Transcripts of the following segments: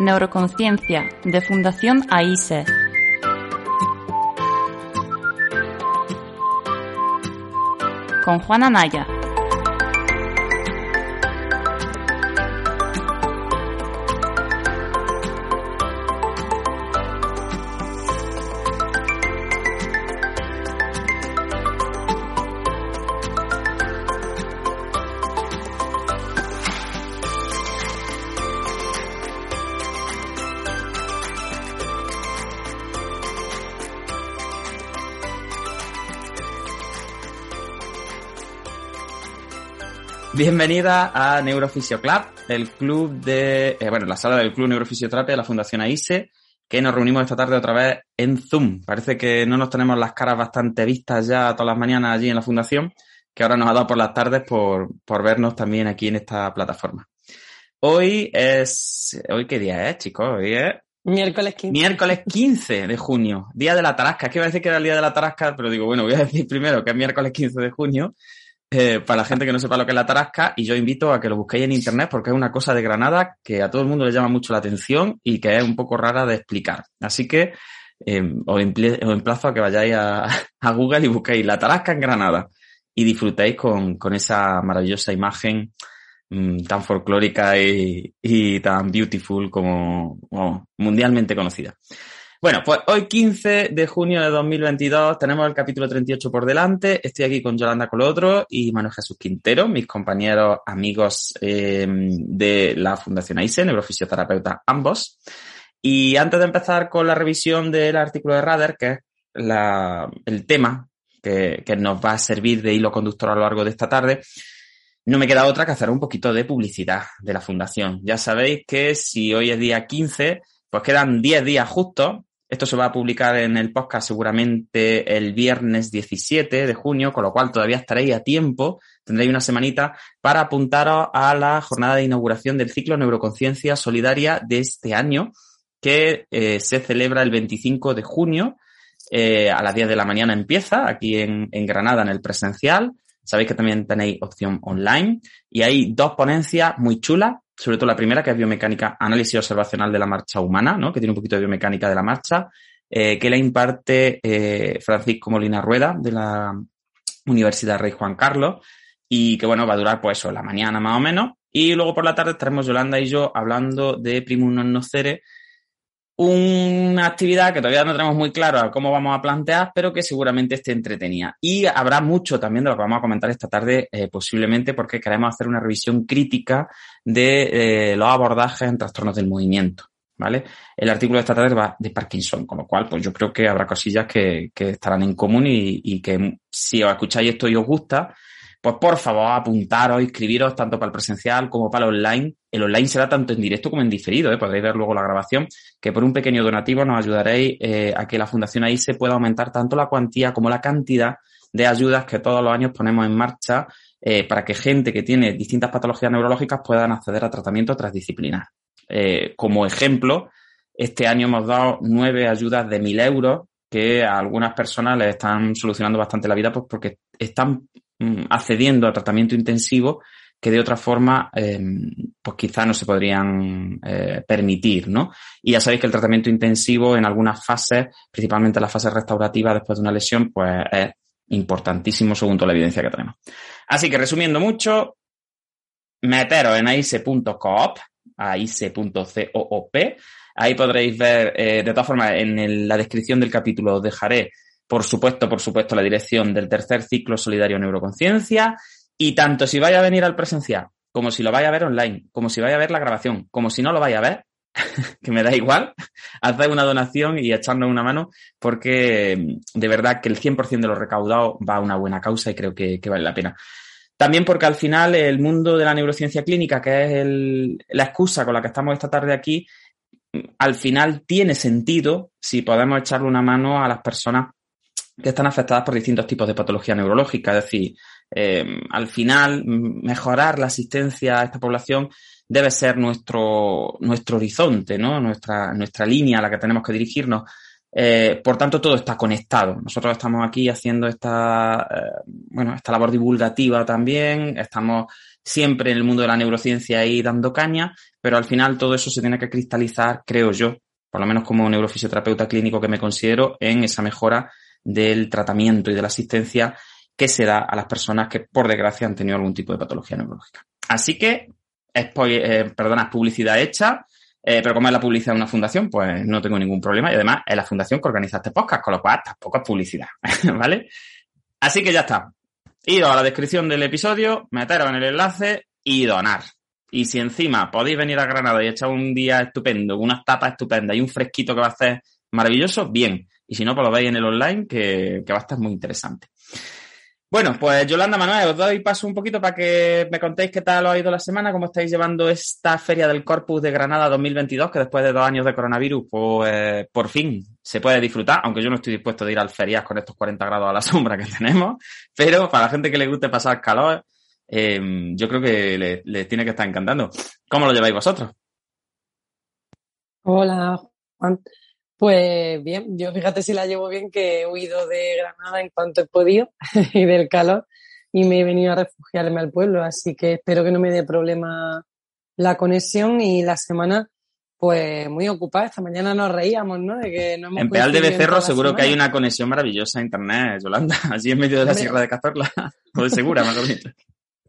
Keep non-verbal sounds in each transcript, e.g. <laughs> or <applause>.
Neuroconciencia de Fundación AISE. Con Juana Naya. Bienvenida a Neurofisio Club, el club de, eh, bueno, la sala del Club Neurofisioterapia de la Fundación AISE, que nos reunimos esta tarde otra vez en Zoom. Parece que no nos tenemos las caras bastante vistas ya todas las mañanas allí en la Fundación, que ahora nos ha dado por las tardes por, por vernos también aquí en esta plataforma. Hoy es, ¿hoy qué día es, chicos? Hoy es Miércoles 15. Miércoles 15 de junio, día de la Tarasca. Es que iba a decir que era el día de la Tarasca, pero digo, bueno, voy a decir primero que es miércoles 15 de junio eh, para la gente que no sepa lo que es la tarasca, y yo invito a que lo busquéis en internet porque es una cosa de Granada que a todo el mundo le llama mucho la atención y que es un poco rara de explicar. Así que eh, os, emplazo a que vayáis <laughs> a, Google y busquéis la tarasca en Granada y disfrutéis con, esa maravillosa imagen mmm, tan folclórica y, tan beautiful como mundialmente conocida. Bueno, pues hoy 15 de junio de 2022 tenemos el capítulo 38 por delante. Estoy aquí con Yolanda Colotro y Manuel Jesús Quintero, mis compañeros amigos eh, de la Fundación AISE, neurofisioterapeuta ambos. Y antes de empezar con la revisión del artículo de Rader, que es la, el tema que, que nos va a servir de hilo conductor a lo largo de esta tarde, no me queda otra que hacer un poquito de publicidad de la Fundación. Ya sabéis que si hoy es día 15, pues quedan 10 días justos esto se va a publicar en el podcast seguramente el viernes 17 de junio, con lo cual todavía estaréis a tiempo, tendréis una semanita para apuntaros a la jornada de inauguración del ciclo Neuroconciencia Solidaria de este año, que eh, se celebra el 25 de junio. Eh, a las 10 de la mañana empieza aquí en, en Granada en el presencial. Sabéis que también tenéis opción online y hay dos ponencias muy chulas sobre todo la primera, que es biomecánica, análisis observacional de la marcha humana, ¿no? que tiene un poquito de biomecánica de la marcha, eh, que la imparte eh, Francisco Molina Rueda, de la Universidad Rey Juan Carlos, y que bueno, va a durar pues eso, la mañana más o menos. Y luego por la tarde estaremos Yolanda y yo hablando de Primum non nocere, una actividad que todavía no tenemos muy claro cómo vamos a plantear, pero que seguramente esté entretenida. Y habrá mucho también de lo que vamos a comentar esta tarde, eh, posiblemente porque queremos hacer una revisión crítica de eh, los abordajes en trastornos del movimiento. ¿Vale? El artículo de esta tarde va de Parkinson, con lo cual, pues yo creo que habrá cosillas que, estarán en común y, y que si os escucháis esto y os gusta, pues por favor apuntaros, inscribiros tanto para el presencial como para el online. El online será tanto en directo como en diferido, ¿eh? podréis ver luego la grabación, que por un pequeño donativo nos ayudaréis eh, a que la Fundación ahí se pueda aumentar tanto la cuantía como la cantidad de ayudas que todos los años ponemos en marcha eh, para que gente que tiene distintas patologías neurológicas puedan acceder a tratamiento transdisciplinar. Eh, como ejemplo, este año hemos dado nueve ayudas de mil euros que a algunas personas les están solucionando bastante la vida pues porque están accediendo a tratamiento intensivo que de otra forma, eh, pues quizá no se podrían eh, permitir, ¿no? Y ya sabéis que el tratamiento intensivo en algunas fases, principalmente la fase restaurativa después de una lesión, pues es importantísimo según toda la evidencia que tenemos. Así que resumiendo mucho, meteros en aise.coop, aise.coop, ahí podréis ver, eh, de todas formas, en la descripción del capítulo os dejaré por supuesto, por supuesto, la dirección del tercer ciclo solidario Neuroconciencia. Y tanto si vaya a venir al presencial, como si lo vaya a ver online, como si vaya a ver la grabación, como si no lo vaya a ver, <laughs> que me da igual, <laughs> haced una donación y echarnos una mano, porque de verdad que el 100% de lo recaudado va a una buena causa y creo que, vale la pena. También porque al final el mundo de la neurociencia clínica, que es la excusa con la que estamos esta tarde aquí, al final tiene sentido si podemos echarle una mano a las personas que están afectadas por distintos tipos de patología neurológica. Es decir, eh, al final, mejorar la asistencia a esta población debe ser nuestro, nuestro horizonte, ¿no? Nuestra, nuestra línea a la que tenemos que dirigirnos. Eh, por tanto, todo está conectado. Nosotros estamos aquí haciendo esta, eh, bueno, esta labor divulgativa también. Estamos siempre en el mundo de la neurociencia ahí dando caña, pero al final todo eso se tiene que cristalizar, creo yo, por lo menos como neurofisioterapeuta clínico que me considero, en esa mejora del tratamiento y de la asistencia que se da a las personas que, por desgracia, han tenido algún tipo de patología neurológica. Así que, eh, perdona, publicidad hecha. Eh, pero como es la publicidad de una fundación, pues no tengo ningún problema. Y además es la fundación que organiza este podcast, con lo cual tampoco es publicidad. <laughs> ¿Vale? Así que ya está. Ido a la descripción del episodio, meteros en el enlace y donar. Y si encima podéis venir a Granada y echar un día estupendo, unas tapas estupendas y un fresquito que va a hacer maravilloso, bien. Y si no, pues lo veis en el online, que, que va a estar muy interesante. Bueno, pues Yolanda Manuel, os doy paso un poquito para que me contéis qué tal os ha ido la semana, cómo estáis llevando esta Feria del Corpus de Granada 2022, que después de dos años de coronavirus, pues por fin se puede disfrutar, aunque yo no estoy dispuesto de ir al ferias con estos 40 grados a la <laughs> sombra que tenemos, pero para la gente que le guste pasar calor, em, yo creo que les tiene que estar encantando. ¿Cómo lo lleváis vosotros? Hola, Juan. Pues bien, yo fíjate si la llevo bien que he huido de Granada en cuanto he podido <laughs> y del calor y me he venido a refugiarme al pueblo, así que espero que no me dé problema la conexión y la semana pues muy ocupada. Esta mañana nos reíamos, ¿no? De que no hemos en Peal de Becerro seguro que hay una conexión maravillosa a internet, Yolanda, <laughs> allí en medio de la Sierra de Cazorla, o <laughs> de Segura, más o menos.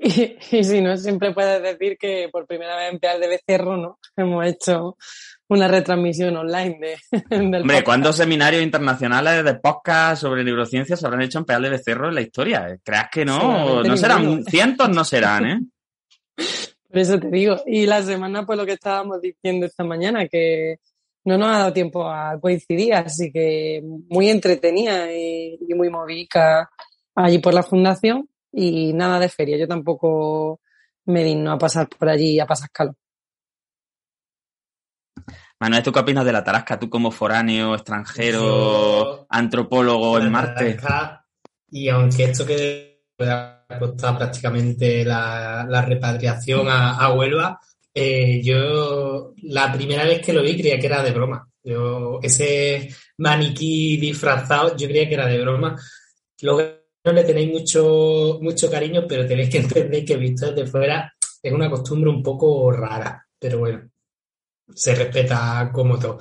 <laughs> Y, y, si no, siempre puedes decir que por primera vez en Peal de Becerro, ¿no? Hemos hecho una retransmisión online de, <laughs> del Hombre, ¿cuántos seminarios internacionales de podcast sobre neurociencia se habrán hecho en Peal de Becerro en la historia? ¿Creas que no? no serán, cientos no serán, ¿eh? <laughs> Por eso te digo. Y la semana, pues lo que estábamos diciendo esta mañana, que no nos ha dado tiempo a coincidir, así que muy entretenida y, y muy movica allí por la fundación y nada de feria. Yo tampoco me digno a pasar por allí a pasar calor. Manuel, ¿tú qué opinas de la tarasca? Tú como foráneo, extranjero, antropólogo en Marte. y aunque esto que pueda costar prácticamente la, repatriación a, Huelva, eh, yo la primera vez que lo vi creía que era de broma. Yo, ese maniquí disfrazado, yo creía que era de broma. Luego no le tenéis mucho, mucho cariño, pero tenéis que entender que visto desde fuera es una costumbre un poco rara. Pero bueno, se respeta como todo.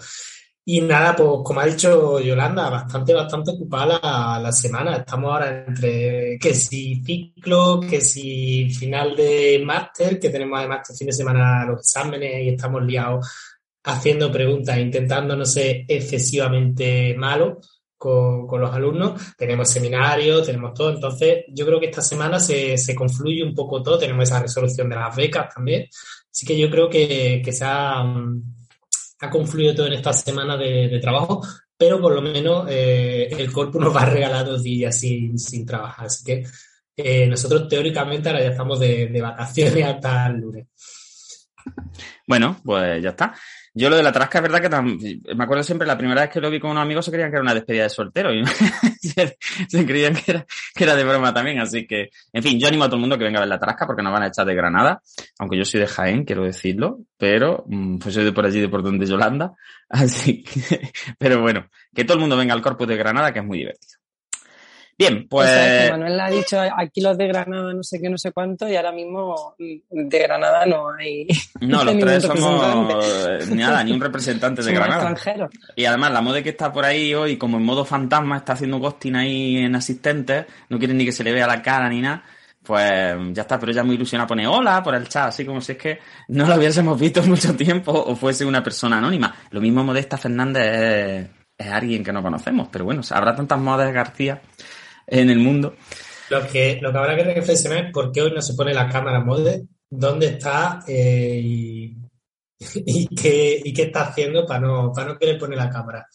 Y nada, pues como ha dicho Yolanda, bastante, bastante ocupada la, semana. Estamos ahora entre que si ciclo, que si final de máster, que tenemos además este fin de semana los exámenes y estamos liados haciendo preguntas, intentando no ser excesivamente malos con, con, los alumnos. Tenemos seminarios, tenemos todo. Entonces, yo creo que esta semana se, se confluye un poco todo. Tenemos esa resolución de las becas también. Así que yo creo que, se ha, ha, confluido todo en esta semana de, trabajo, pero por lo menos eh, el cuerpo nos va a regalar dos días sin, sin trabajar. Así que eh, nosotros teóricamente ahora ya estamos de, de vacaciones hasta el lunes. Bueno, pues ya está. Yo lo de la trasca es verdad que me acuerdo siempre la primera vez que lo vi con unos amigos se creían que era una despedida de soltero y <laughs> se, creían que era, que era de broma también. Así que, en fin, yo animo a todo el mundo que venga a ver la trasca porque nos van a echar de Granada, aunque yo soy de Jaén, quiero decirlo, pero mm, pues soy de por allí, de por donde Yolanda. <laughs> Así que, pero bueno, que todo el mundo venga al Corpus de Granada, que es muy divertido. Bien, pues. Manuel ha dicho aquí los de Granada no sé qué, no sé cuánto, y ahora mismo de Granada no hay. <laughs> No, <laughs> los tres somos nada, ni un representante de Granada. Y además, la moda que está por ahí hoy, como en modo fantasma, está haciendo ghosting ahí en asistentes, no quieren ni que se le vea la cara ni nada. Pues ya está, pero ella muy ilusionada pone hola por el chat, así como si es que no lo hubiésemos visto <laughs> mucho tiempo o fuese una persona anónima. Lo mismo Modesta Fernández es, es alguien que no conocemos, pero bueno, habrá tantas modas García en el mundo. Lo que, lo que habrá que reflexionar es por qué hoy no se pone la cámara mode, dónde está eh, <laughs> y, qué, y, qué, está haciendo para no, para no querer poner la cámara.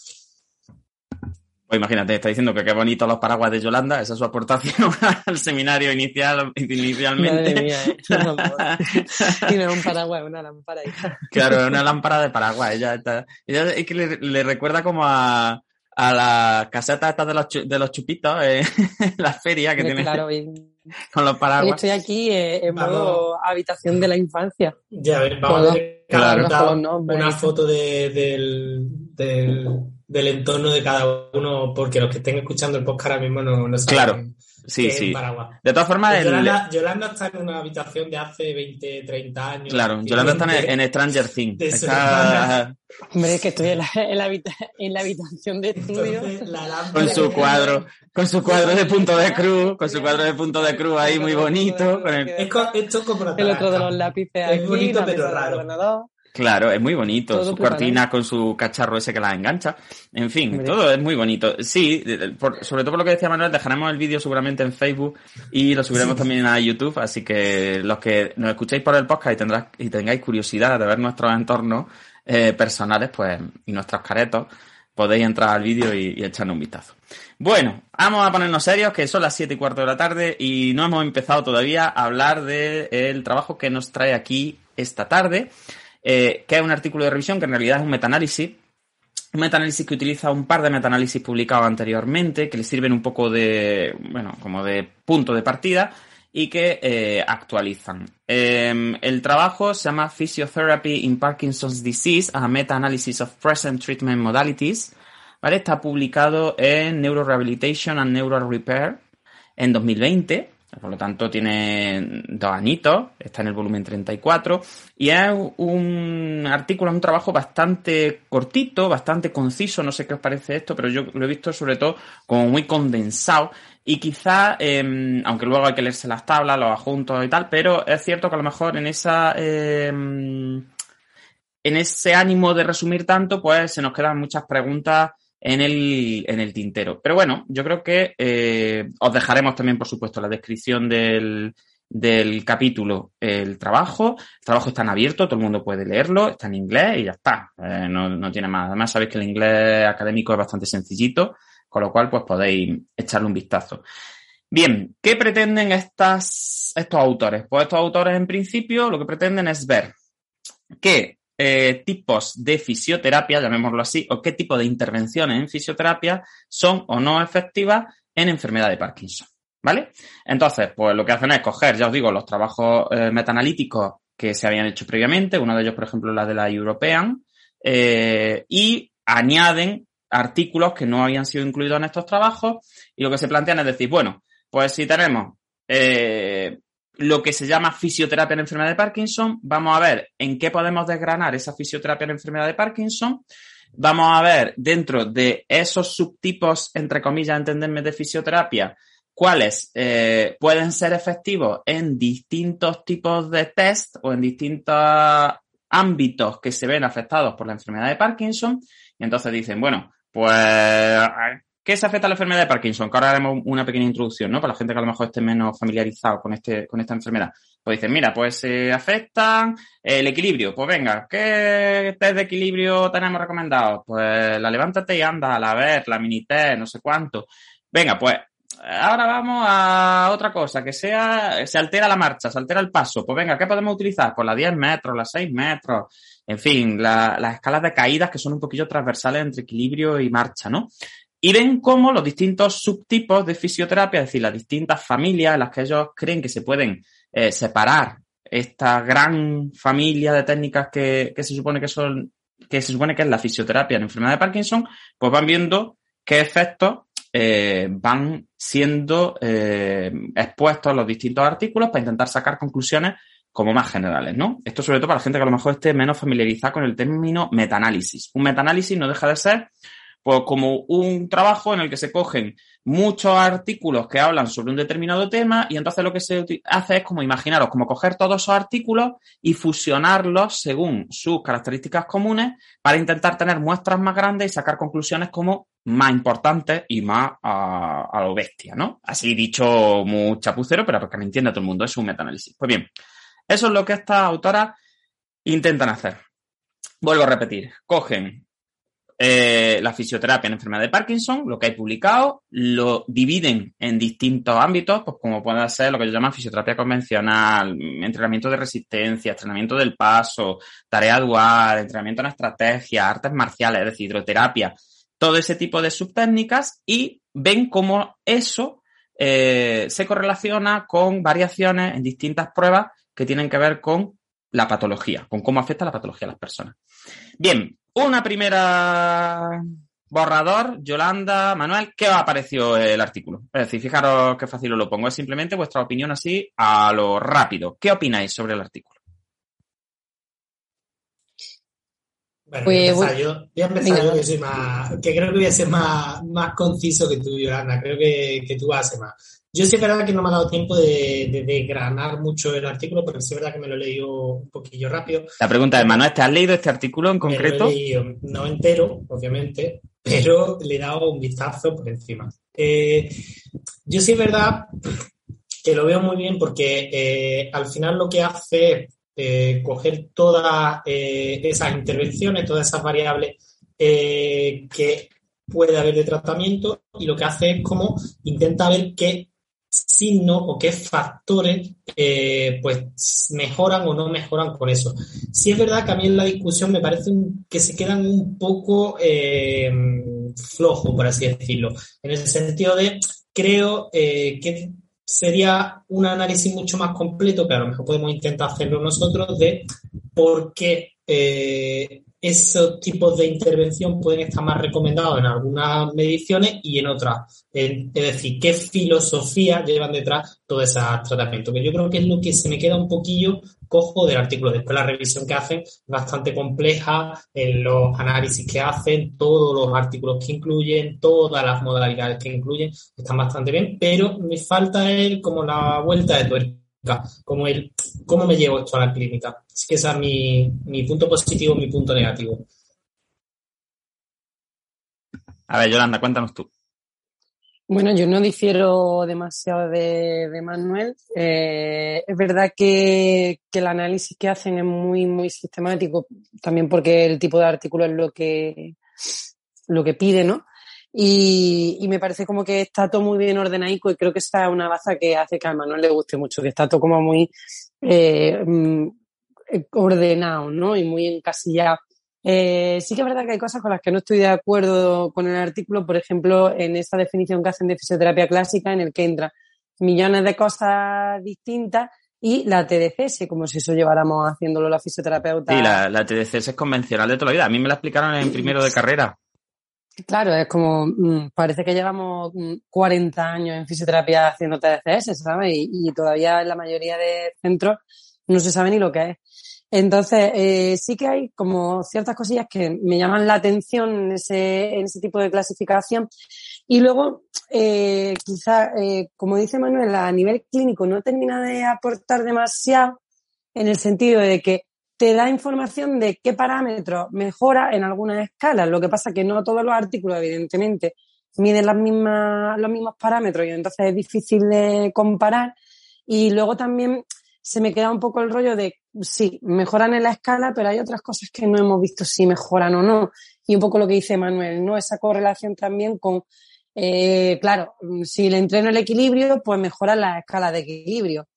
Pues imagínate, está diciendo que qué bonitos los paraguas de Yolanda, esa es su aportación <laughs> al seminario inicial, inicialmente. Madre mía, ¿eh? <laughs> y no es un paraguas, es una lámpara. Claro, es una lámpara de paraguas. Ella, está, ella es que le recuerda como a, a la caseta esta de los, de los chupitos en <laughs> la feria que tiene <laughs> con los paraguas. Estoy aquí eh, en modo habitación de la infancia. Ya, a ver, vamos a ver una foto de, del, del, del entorno de cada uno, porque los que estén escuchando el podcast ahora mismo no, no saben. Claro. Sí, sí. De todas formas, pues Yolanda, Yolanda, está en una habitación de hace 20, 30 años. Claro, Yolanda está en, Stranger Things. Está... Hombre, es que estoy en la, en la, en la habitación de estudio. con su cuadro, con su cuadro de punto de cruz, con su cuadro de punto de cruz ahí muy bonito. Con el... Es esto es como el otro de los lápices es bonito pero raro. Claro, es muy bonito. su cortina con su cacharro ese que la engancha. En fin, todo es muy bonito. Sí, sobre todo por lo que decía Manuel, dejaremos el vídeo seguramente en Facebook y lo subiremos también a YouTube. Así que los que nos escuchéis por el podcast y, tendrás, y tengáis curiosidad de ver nuestros entornos eh, personales pues y nuestros caretos, podéis entrar al vídeo y, y echarle un vistazo. Bueno, vamos a ponernos serios, que son las siete y cuarto de la tarde y no hemos empezado todavía a hablar del trabajo que nos trae aquí esta tarde. Eh, que es un artículo de revisión que en realidad es un metaanálisis. Un metaanálisis que utiliza un par de metaanálisis publicados anteriormente, que le sirven un poco de, bueno, como de punto de partida y que eh, actualizan. Em, el trabajo se llama Physiotherapy in Parkinson's Disease, a Meta-Analysis of Present Treatment Modalities. ¿vale? Está publicado en Neurorehabilitation and Neural Repair en 2020 por lo tanto, tiene dos añitos, está en el volumen 34 y es un artículo, un trabajo bastante cortito, bastante conciso, no sé qué os parece esto, pero yo lo he visto sobre todo como muy condensado y quizá, em, aunque luego hay que leerse las tablas, los adjuntos y tal, pero es cierto que a lo mejor en esa... Em, en ese ánimo de resumir tanto, pues se nos quedan muchas preguntas en el, en el tintero. Pero bueno, yo creo que eh, os dejaremos también, por supuesto, la descripción del, del capítulo el trabajo. El trabajo está en abierto, todo el mundo puede leerlo, está en inglés y ya está. Eh, no, no, tiene más. Además, sabéis que el inglés académico es bastante sencillito, con lo cual pues podéis echarle un vistazo. Bien, ¿qué pretenden estas, estos autores? Pues estos autores en principio lo que pretenden es ver que eh, tipos de fisioterapia, llamémoslo así, o qué tipo de intervenciones en fisioterapia son o no efectivas en enfermedad de Parkinson. ¿Vale? Entonces, pues lo que hacen es coger, ya os digo, los trabajos eh, metaanalíticos que se habían hecho previamente, uno de ellos, por ejemplo, la de la European, eh, y añaden artículos que no habían sido incluidos en estos trabajos, y lo que se plantean es decir, bueno, pues si tenemos eh, lo que se llama fisioterapia en enfermedad de Parkinson. Vamos a ver en qué podemos desgranar esa fisioterapia en enfermedad de Parkinson. Vamos a ver dentro de esos subtipos, entre comillas, entenderme, de fisioterapia, cuáles eh, pueden ser efectivos en distintos tipos de test o en distintos ámbitos que se ven afectados por la enfermedad de Parkinson. Y entonces dicen, bueno, pues ¿Qué se afecta a la enfermedad de Parkinson? Que ahora haremos una pequeña introducción, ¿no? Para la gente que a lo mejor esté menos familiarizado con, este, con esta enfermedad. Pues dicen, mira, pues se afecta el equilibrio. Pues venga, ¿qué test de equilibrio tenemos recomendado? Pues la levántate y anda, la ver, la mini test, no sé cuánto. Venga, pues ahora vamos a otra cosa, que sea, se altera la marcha, se altera el paso. Pues venga, ¿qué podemos utilizar? Pues la 10 metros, las 6 metros, en fin, las escalas de caídas que son un poquillo transversales entre equilibrio y marcha, ¿no? Y ven cómo los distintos subtipos de fisioterapia, es decir, las distintas familias en las que ellos creen que se pueden eh, separar esta gran familia de técnicas que, se supone que son, que se supone que es la fisioterapia en enfermedad de Parkinson, pues van viendo qué efectos eh, van siendo eh, expuestos los distintos artículos para intentar sacar conclusiones como más generales, ¿no? Esto sobre todo para la gente que a lo mejor esté menos familiarizada con el término metaanálisis. Un metaanálisis no deja de ser pues como un trabajo en el que se cogen muchos artículos que hablan sobre un determinado tema y entonces lo que se hace es como imaginaros, como coger todos esos artículos y fusionarlos según sus características comunes para intentar tener muestras más grandes y sacar conclusiones como más importantes y más a, lo bestia, ¿no? Así dicho muy chapucero, pero para que me entienda todo el mundo, es un metaanálisis. Pues bien, eso es lo que estas autoras intentan hacer. Vuelvo a repetir, cogen eh, la fisioterapia en enfermedad de Parkinson, lo que hay publicado, lo dividen en distintos ámbitos, pues como puede ser lo que yo llamo fisioterapia convencional, entrenamiento de resistencia, entrenamiento del paso, tarea dual, entrenamiento en estrategia, artes marciales, es decir, hidroterapia, todo ese tipo de subtécnicas y ven cómo eso eh, se correlaciona con variaciones en distintas pruebas que tienen que ver con la patología, con cómo afecta la patología a las personas. Bien, una primera, Borrador, Yolanda, Manuel, ¿qué os ha parecido el artículo? Es decir, fijaros qué fácil os lo pongo. Es simplemente vuestra opinión así a lo rápido. ¿Qué opináis sobre el artículo? Bueno, Pues, voy a empezar voy- yo, voy a empezar yo va. que soy más, que creo que voy a ser más, más conciso que tú, Yolanda. Creo que, que tú vas a ser más. Yo sí es verdad que no me ha dado tiempo de, de desgranar mucho el artículo, porque sí es verdad que me lo he leído un poquillo rápido. La pregunta es, Manuel, ¿te has leído este artículo en Me lo he concreto? leído, no entero, obviamente, pero le he dado un vistazo por encima. Eh, yo sí es verdad que lo veo muy bien porque eh, al final lo que hace es eh, coger todas esas intervenciones, todas esas variables que puede haber de tratamiento y lo que hace es como intenta ver qué signos o qué factores eh, pues mejoran o no mejoran con eso. Sí es verdad que a mí en la discusión me parece que se quedan un poco eh, flojos, por así decirlo, en el sentido de creo eh, que sería un análisis mucho más completo, que a lo mejor podemos intentar hacerlo nosotros, de por qué eh, esos tipos de intervención pueden estar más recomendados en algunas mediciones y en otras. Es decir, qué filosofía llevan detrás todos esos tratamientos. Que yo creo que es lo que se me queda un poquillo cojo del artículo. Después la revisión que hacen es bastante compleja, en los análisis que hacen, todos los artículos que incluyen, todas las modalidades que incluyen, están bastante bien, pero me falta el, como la vuelta de tuerca, como el cómo me llevo esto a la clínica. Así que ese es mi, mi punto positivo, mi punto negativo. A ver, Yolanda, cuéntanos tú. Bueno, yo no difiero demasiado de, de Manuel. Eh, es verdad que, que el análisis que hacen es muy, muy sistemático, también porque el tipo de artículo es lo que, lo que pide, ¿no? Y, y me parece como que está todo muy bien ordenaico y creo que esa es una baza que hace que a Manuel le guste mucho, que está todo como muy eh, mm, ordenado, ¿no? Y muy encasillado. Eh, sí que es verdad que hay cosas con las que no estoy de acuerdo con el artículo, por ejemplo, en esa definición que hacen de fisioterapia clásica, en el que entra millones de cosas distintas y la TDCS, como si eso lleváramos haciéndolo la fisioterapeuta. Sí, la, la TDCS es convencional de toda la vida. A mí me la explicaron en primero de carrera. Claro, es como, mm, parece que llevamos mm, 40 años en fisioterapia haciendo TDCS, ¿sabes? Y, y todavía en la mayoría de centros no se sabe ni lo que es. Entonces, eh, sí que hay como ciertas cosillas que me llaman la atención en ese, en ese tipo de clasificación. Y luego, eh, quizá, eh, como dice Manuel, a nivel clínico no termina de aportar demasiado en el sentido de que te da información de qué parámetro mejora en algunas escalas. Lo que pasa que no todos los artículos, evidentemente, miden las mismas, los mismos parámetros y entonces es difícil de comparar. Y luego también se me queda un poco el rollo de, sí, mejoran en la escala, pero hay otras cosas que no hemos visto si mejoran o no. Y un poco lo que dice Manuel, ¿no? Esa correlación también con, eh, claro, si le entreno el equilibrio, pues mejora la escala de equilibrio.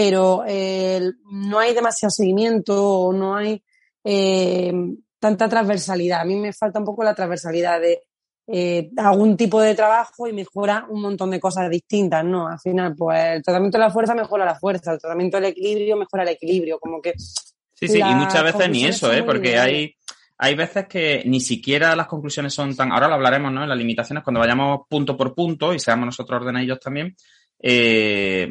Pero eh, no hay demasiado seguimiento, no hay eh, tanta transversalidad. A mí me falta un poco la transversalidad de eh, algún tipo de trabajo y mejora un montón de cosas distintas, ¿no? Al final, pues el tratamiento de la fuerza mejora la fuerza, el tratamiento del equilibrio mejora el equilibrio, como que... Sí, sí, y muchas veces ni eso, ¿eh? Porque hay, hay veces que ni siquiera las conclusiones son tan... Ahora lo hablaremos, ¿no? En las limitaciones, cuando vayamos punto por punto y seamos nosotros ordenadillos también, eh,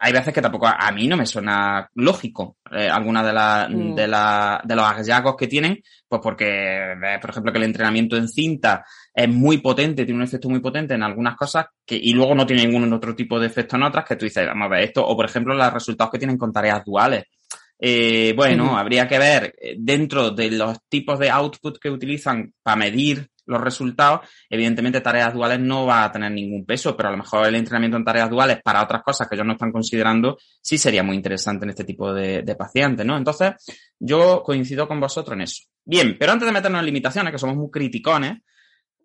hay veces que tampoco a, mí no me suena lógico eh, alguna de, la, Mm. de, la, de los hallazgos que tienen, pues porque, eh, por ejemplo, que el entrenamiento en cinta es muy potente, tiene un efecto muy potente en algunas cosas que, y luego no tiene ningún otro tipo de efecto en otras que tú dices, vamos a ver esto, o por ejemplo, los resultados que tienen con tareas duales. Eh, bueno, Ujú. habría que ver eh, dentro de los tipos de output que utilizan para medir los resultados, evidentemente tareas duales no va a tener ningún peso, pero a lo mejor el entrenamiento en tareas duales para otras cosas que ellos no están considerando sí sería muy interesante en este tipo de, de pacientes, ¿no? Entonces, yo coincido con vosotros en eso. Bien, pero antes de meternos en limitaciones, que somos muy criticones,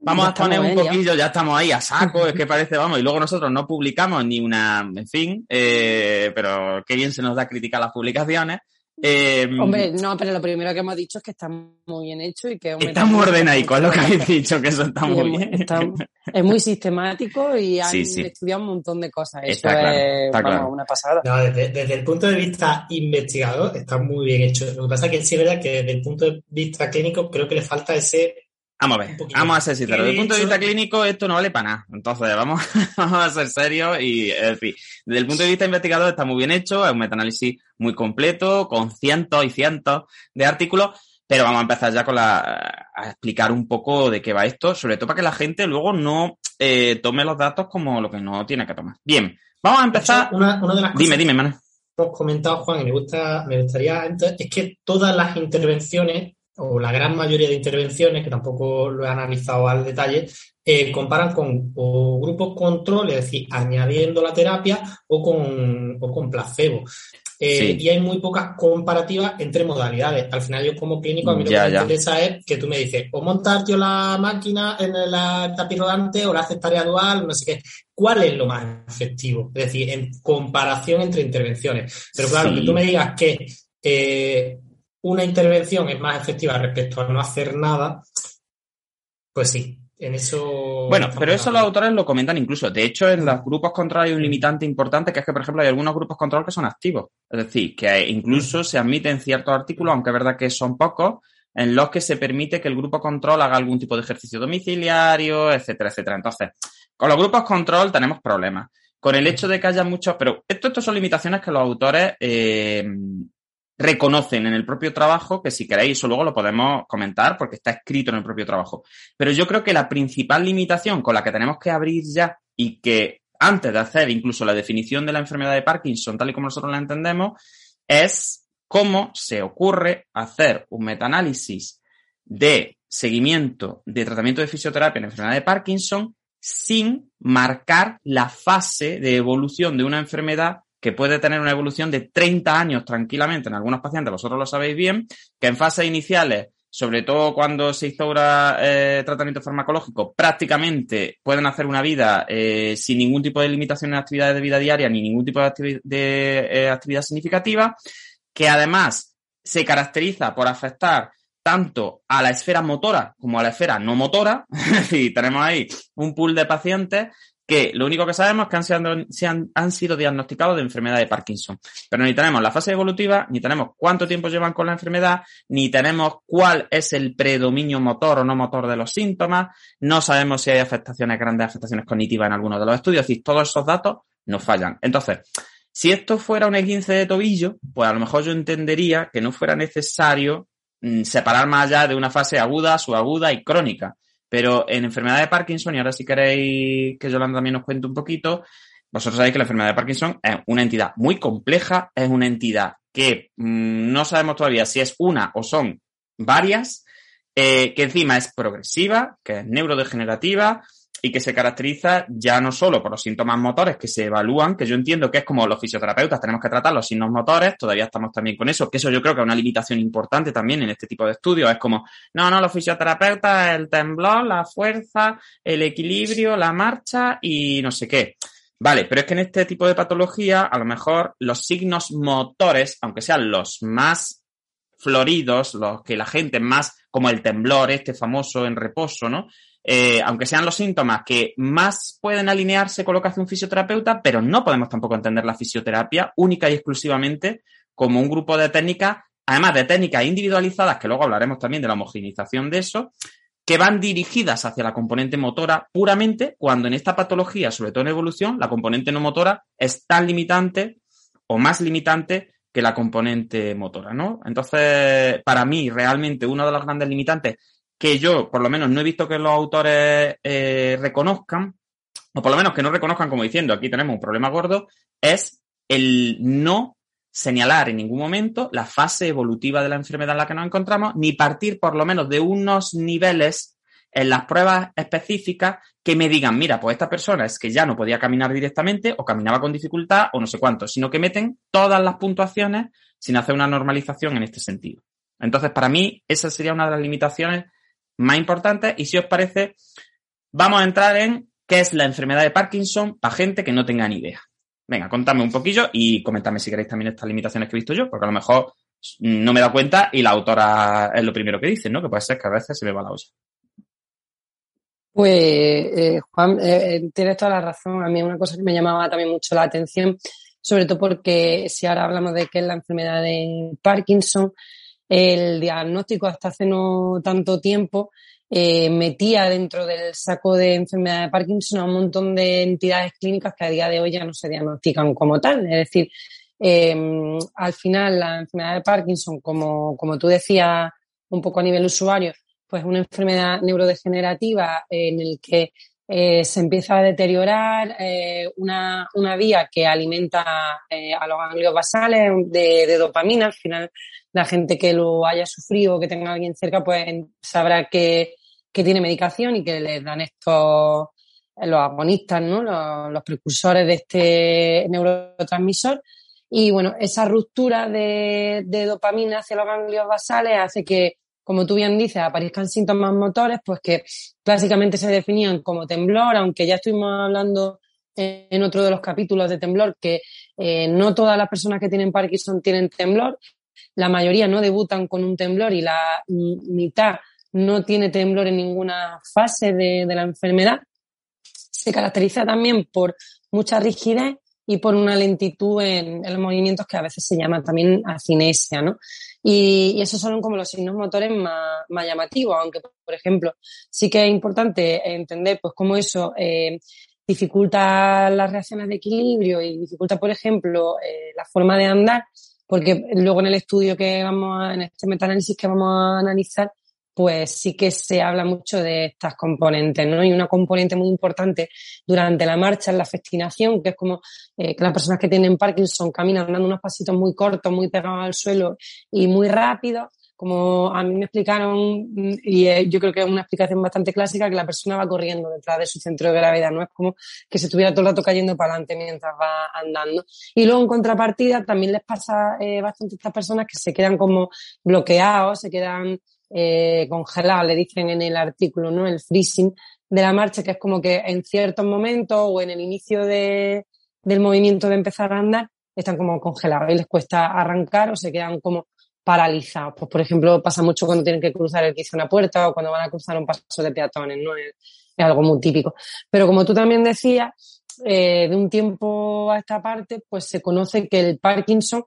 Vamos Ya a poner un poquillo, ya estamos ahí a saco, es que <laughs> parece, vamos, y luego nosotros no publicamos ni una, en fin, eh, pero qué bien se nos da criticar las publicaciones. Eh, Hombre, no, pero lo primero que hemos dicho es que está muy bien hecho y que... está muy ordenaico, es lo que habéis dicho, que eso está muy bien. está- es muy sistemático y han Sí, sí. estudiado un montón de cosas. Eso Está claro, es está vamos, claro. una pasada. No, desde, desde el punto de vista investigador está muy bien hecho. Lo que pasa es que sí es verdad que desde el punto de vista clínico creo que le falta ese Vamos a ver, vamos a ser sinceros. Desde el punto de vista clínico, esto no vale para nada. Entonces, vamos, <laughs> vamos a ser serios y, es decir, desde el punto de vista investigador está muy bien hecho, es un metaanálisis muy completo, con cientos y cientos de artículos, pero vamos a empezar ya con la, a explicar un poco de qué va esto, sobre todo para que la gente luego no eh, tome los datos como lo que no tiene que tomar. Bien, vamos a empezar. Una, una de las dime, dime, Manuel. Hemos comentado, Juan, y me, gusta, me gustaría, es que todas las intervenciones o la gran mayoría de intervenciones, que tampoco lo he analizado al detalle, eh, comparan con grupos control, es decir, añadiendo la terapia o con, o con placebo. Eh, y hay muy pocas comparativas entre modalidades. Al final, yo como clínico, a mí lo que me interesa es que tú me dices, o montar yo la máquina en el tapiz rodante o la haces tarea dual, no sé qué. ¿Cuál es lo más efectivo? Es decir, en comparación entre intervenciones. Pero claro, que tú me digas que eh, una intervención es más efectiva respecto a no hacer nada, pues sí, en eso. Bueno, pero eso los autores lo comentan incluso. De hecho, en los grupos control hay un limitante importante que es que, por ejemplo, hay algunos grupos control que son activos. Es decir, que incluso se admiten ciertos artículos, aunque es verdad que son pocos, en los que se permite que el grupo control haga algún tipo de ejercicio domiciliario, etcétera, etcétera. Entonces, con los grupos control tenemos problemas. Con el hecho de que haya muchos, pero esto, esto son limitaciones que los autores eh, reconocen en el propio trabajo, que si queréis eso luego lo podemos comentar porque está escrito en el propio trabajo. Pero yo creo que la principal limitación con la que tenemos que abrir ya y que antes de hacer incluso la definición de la enfermedad de Parkinson tal y como nosotros la entendemos, es cómo se ocurre hacer un metaanálisis de seguimiento de tratamiento de fisioterapia en enfermedad de Parkinson sin marcar la fase de evolución de una enfermedad que puede tener una evolución de 30 años tranquilamente en algunos pacientes, vosotros lo sabéis bien, que en fases iniciales, sobre todo cuando se instaura eh, tratamiento farmacológico, prácticamente pueden hacer una vida eh, sin ningún tipo de limitación en actividades de vida diaria ni ningún tipo de, eh, actividad significativa, que además se caracteriza por afectar tanto a la esfera motora como a la esfera no motora, <laughs> y tenemos ahí un pool de pacientes que lo único que sabemos es que han sido, han, sido diagnosticados de enfermedad de Parkinson. Pero ni tenemos la fase evolutiva, ni tenemos cuánto tiempo llevan con la enfermedad, ni tenemos cuál es el predominio motor o no motor de los síntomas, no sabemos si hay afectaciones, grandes afectaciones cognitivas en alguno de los estudios, es decir, todos esos datos nos fallan. Entonces, si esto fuera un esguince de tobillo, pues a lo mejor yo entendería que no fuera necesario mm, separar más allá de una fase aguda, subaguda y crónica. Pero en enfermedad de Parkinson, y ahora si queréis que Yolanda también nos cuente un poquito, vosotros sabéis que la enfermedad de Parkinson es una entidad muy compleja, es una entidad que mm, no sabemos todavía si es una o son varias, eh, que encima es progresiva, que es neurodegenerativa, y que se caracteriza ya no solo por los síntomas motores que se evalúan, que yo entiendo que es como los fisioterapeutas tenemos que tratar los signos motores, todavía estamos también con eso, que eso yo creo que es una limitación importante también en este tipo de estudios, es como, no, no, los fisioterapeutas, el temblor, la fuerza, el equilibrio, la marcha y no sé qué. Vale, pero es que en este tipo de patología, a lo mejor los signos motores, aunque sean los más floridos, los que la gente más, como el temblor, este famoso en reposo, ¿no? Eh, aunque sean los síntomas que más pueden alinearse con lo que hace un fisioterapeuta, pero no podemos tampoco entender la fisioterapia única y exclusivamente como un grupo de técnicas, además de técnicas individualizadas, que luego hablaremos también de la homogenización de eso, que van dirigidas hacia la componente motora puramente cuando en esta patología, sobre todo en evolución, la componente no motora es tan limitante o más limitante que la componente motora, ¿no? Entonces, para mí, realmente uno de los grandes limitantes que yo, por lo menos, no he visto que los autores eh, reconozcan, o por lo menos que no reconozcan como diciendo, aquí tenemos un problema gordo, es el no señalar en ningún momento la fase evolutiva de la enfermedad en la que nos encontramos, ni partir por lo menos de unos niveles en las pruebas específicas que me digan, mira, pues esta persona es que ya no podía caminar directamente o caminaba con dificultad o no sé cuánto, sino que meten todas las puntuaciones sin hacer una normalización en este sentido. Entonces, para mí, esa sería una de las limitaciones más importantes y si os parece, vamos a entrar en qué es la enfermedad de Parkinson para gente que no tenga ni idea. Venga, contadme un poquillo y comentadme si queréis también estas limitaciones que he visto yo, porque a lo mejor no me da cuenta y la autora es lo primero que dice, ¿no? Que puede ser que a veces se me va la olla. Pues, eh, Juan, eh, eh, tienes toda la razón. A mí una cosa que me llamaba también mucho la atención, sobre todo porque si ahora hablamos de qué es la enfermedad de Parkinson, el diagnóstico hasta hace no tanto tiempo eh, metía dentro del saco de enfermedad de Parkinson a un montón de entidades clínicas que a día de hoy ya no se diagnostican como tal. Es decir, em, al final la enfermedad de Parkinson, como, como tú decías un poco a nivel usuario, pues una enfermedad neurodegenerativa en el que eh, se empieza a deteriorar eh, una, una, vía que alimenta eh, a los ganglios basales de, dopamina. Al final, la gente que lo haya sufrido o que tenga a alguien cerca, pues sabrá que, que tiene medicación y que les dan estos, los agonistas, ¿no? Los, los precursores de este neurotransmisor. Y bueno, esa ruptura de, de dopamina hacia los ganglios basales hace que como tú bien dices, aparezcan síntomas motores, pues que básicamente se definían como temblor, aunque ya estuvimos hablando en otro de los capítulos de temblor, que eh, no todas las personas que tienen Parkinson tienen temblor, la mayoría no debutan con un temblor y la mitad no tiene temblor en ninguna fase de, de la enfermedad. Se caracteriza también por mucha rigidez y por una lentitud en, en, los movimientos que a veces se llama también acinesia, ¿no? Y, y esos son como los signos motores más, más, llamativos, aunque, por ejemplo, sí que es importante entender pues cómo eso eh, dificulta las reacciones de equilibrio y dificulta, por ejemplo, eh, la forma de andar, porque luego en el estudio que vamos a, en este metaanálisis que vamos a analizar, pues sí que se habla mucho de estas componentes, ¿no? Y una componente muy importante durante la marcha es la festinación, que es como eh, que las personas que tienen Parkinson caminan dando unos pasitos muy cortos, muy pegados al suelo y muy rápidos. Como a mí me explicaron, y eh, yo creo que es una explicación bastante clásica, que la persona va corriendo detrás de su centro de gravedad, no es como que se estuviera todo el rato cayendo para adelante mientras va andando. Y luego en contrapartida también les pasa eh, bastante a estas personas que se quedan como bloqueados, se quedan eh, congelado, le dicen en el artículo, ¿no? El freezing de la marcha, que es como que en ciertos momentos o en el inicio de, del movimiento de empezar a andar, están como congelados y les cuesta arrancar o se quedan como paralizados. Pues, por ejemplo, pasa mucho cuando tienen que cruzar el quicio una puerta o cuando van a cruzar un paso de peatones, ¿no? Es, es algo muy típico. Pero como tú también decías, eh, de un tiempo a esta parte, pues se conoce que el Parkinson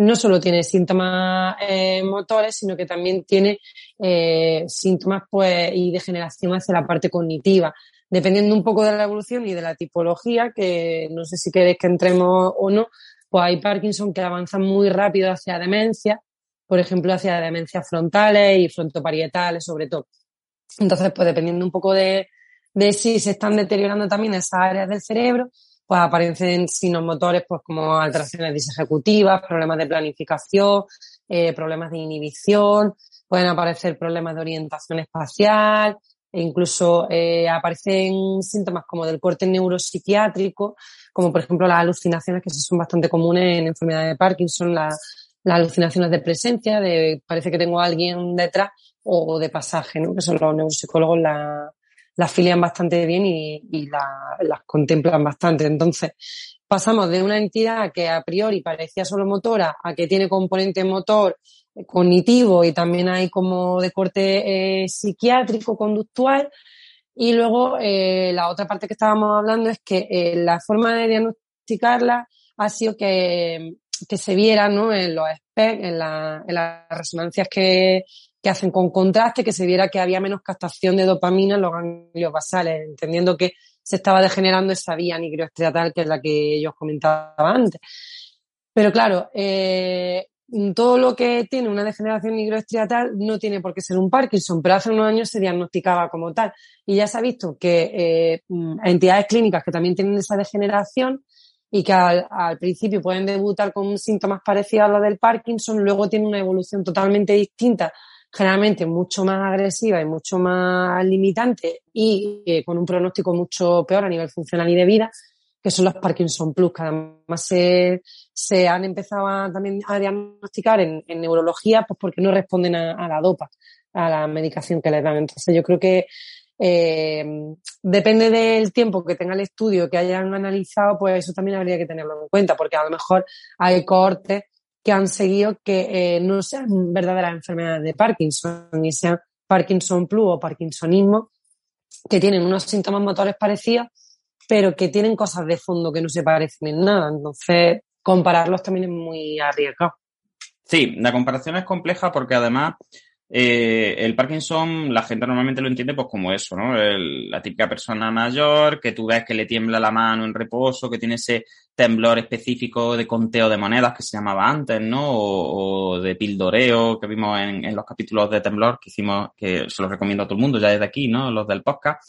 no solo tiene síntomas eh, motores, sino que también tiene eh, síntomas pues, y degeneración hacia la parte cognitiva. Dependiendo un poco de la evolución y de la tipología, que no sé si queréis que entremos o no, pues hay Parkinson que avanzan muy rápido hacia demencia, por ejemplo, hacia demencias frontales y frontoparietales, sobre todo. Entonces, pues dependiendo un poco de, de si se están deteriorando también esas áreas del cerebro, pues aparecen signos motores pues como alteraciones disejecutivas, problemas de planificación, eh, problemas de inhibición, pueden aparecer problemas de orientación espacial, e incluso eh, aparecen síntomas como del corte neuropsiquiátrico, como por ejemplo las alucinaciones que son bastante comunes en enfermedades de Parkinson, la, las alucinaciones de presencia, de parece que tengo a alguien detrás, o de pasaje, ¿no? que son los neuropsicólogos la, las filian bastante bien y, y la, las contemplan bastante. Entonces, pasamos de una entidad que a priori parecía solo motora a que tiene componente motor eh, cognitivo y también hay como de corte eh, psiquiátrico, conductual. Y luego eh, la otra parte que estábamos hablando es que la forma de diagnosticarla ha sido que, que se viera ¿no? en los SPEC, en las resonancias que, que hacen con contraste que se viera que había menos captación de dopamina en los ganglios basales, entendiendo que se estaba degenerando esa vía nigroestriatal que es la que yo os comentaba antes. Pero claro, eh, todo lo que tiene una degeneración nigroestriatal no tiene por qué ser un Parkinson, pero hace unos años se diagnosticaba como tal. Y ya se ha visto que eh, entidades clínicas que también tienen esa degeneración y que al, al, principio pueden debutar con síntomas parecidos a los del Parkinson, luego tiene una evolución totalmente distinta generalmente mucho más agresiva y mucho más limitante y eh, con un pronóstico mucho peor a nivel funcional y de vida, que son los Parkinson Plus, que además se, se han empezado a, también a diagnosticar en, en, neurología, pues porque no responden a, la dopa, a la medicación que les dan. Entonces yo creo que eh, depende del tiempo que tenga el estudio, que hayan analizado, pues eso también habría que tenerlo en cuenta, porque a lo mejor hay cortes que han seguido que eh, no sean verdaderas enfermedades de Parkinson, ni sean Parkinson Plus o Parkinsonismo, que tienen unos síntomas motores parecidos, pero que tienen cosas de fondo que no se parecen en nada. Entonces, compararlos también es muy arriesgado. Sí, la comparación es compleja porque además eh, el Parkinson, la gente normalmente lo entiende pues como eso, ¿no? la típica persona mayor que tú ves que le tiembla la mano en reposo, que tiene ese temblor específico de conteo de monedas que se llamaba antes, ¿no? O, de pildoreo que vimos en, los capítulos de temblor que hicimos, que se los recomiendo a todo el mundo ya desde aquí, ¿no? Los del podcast.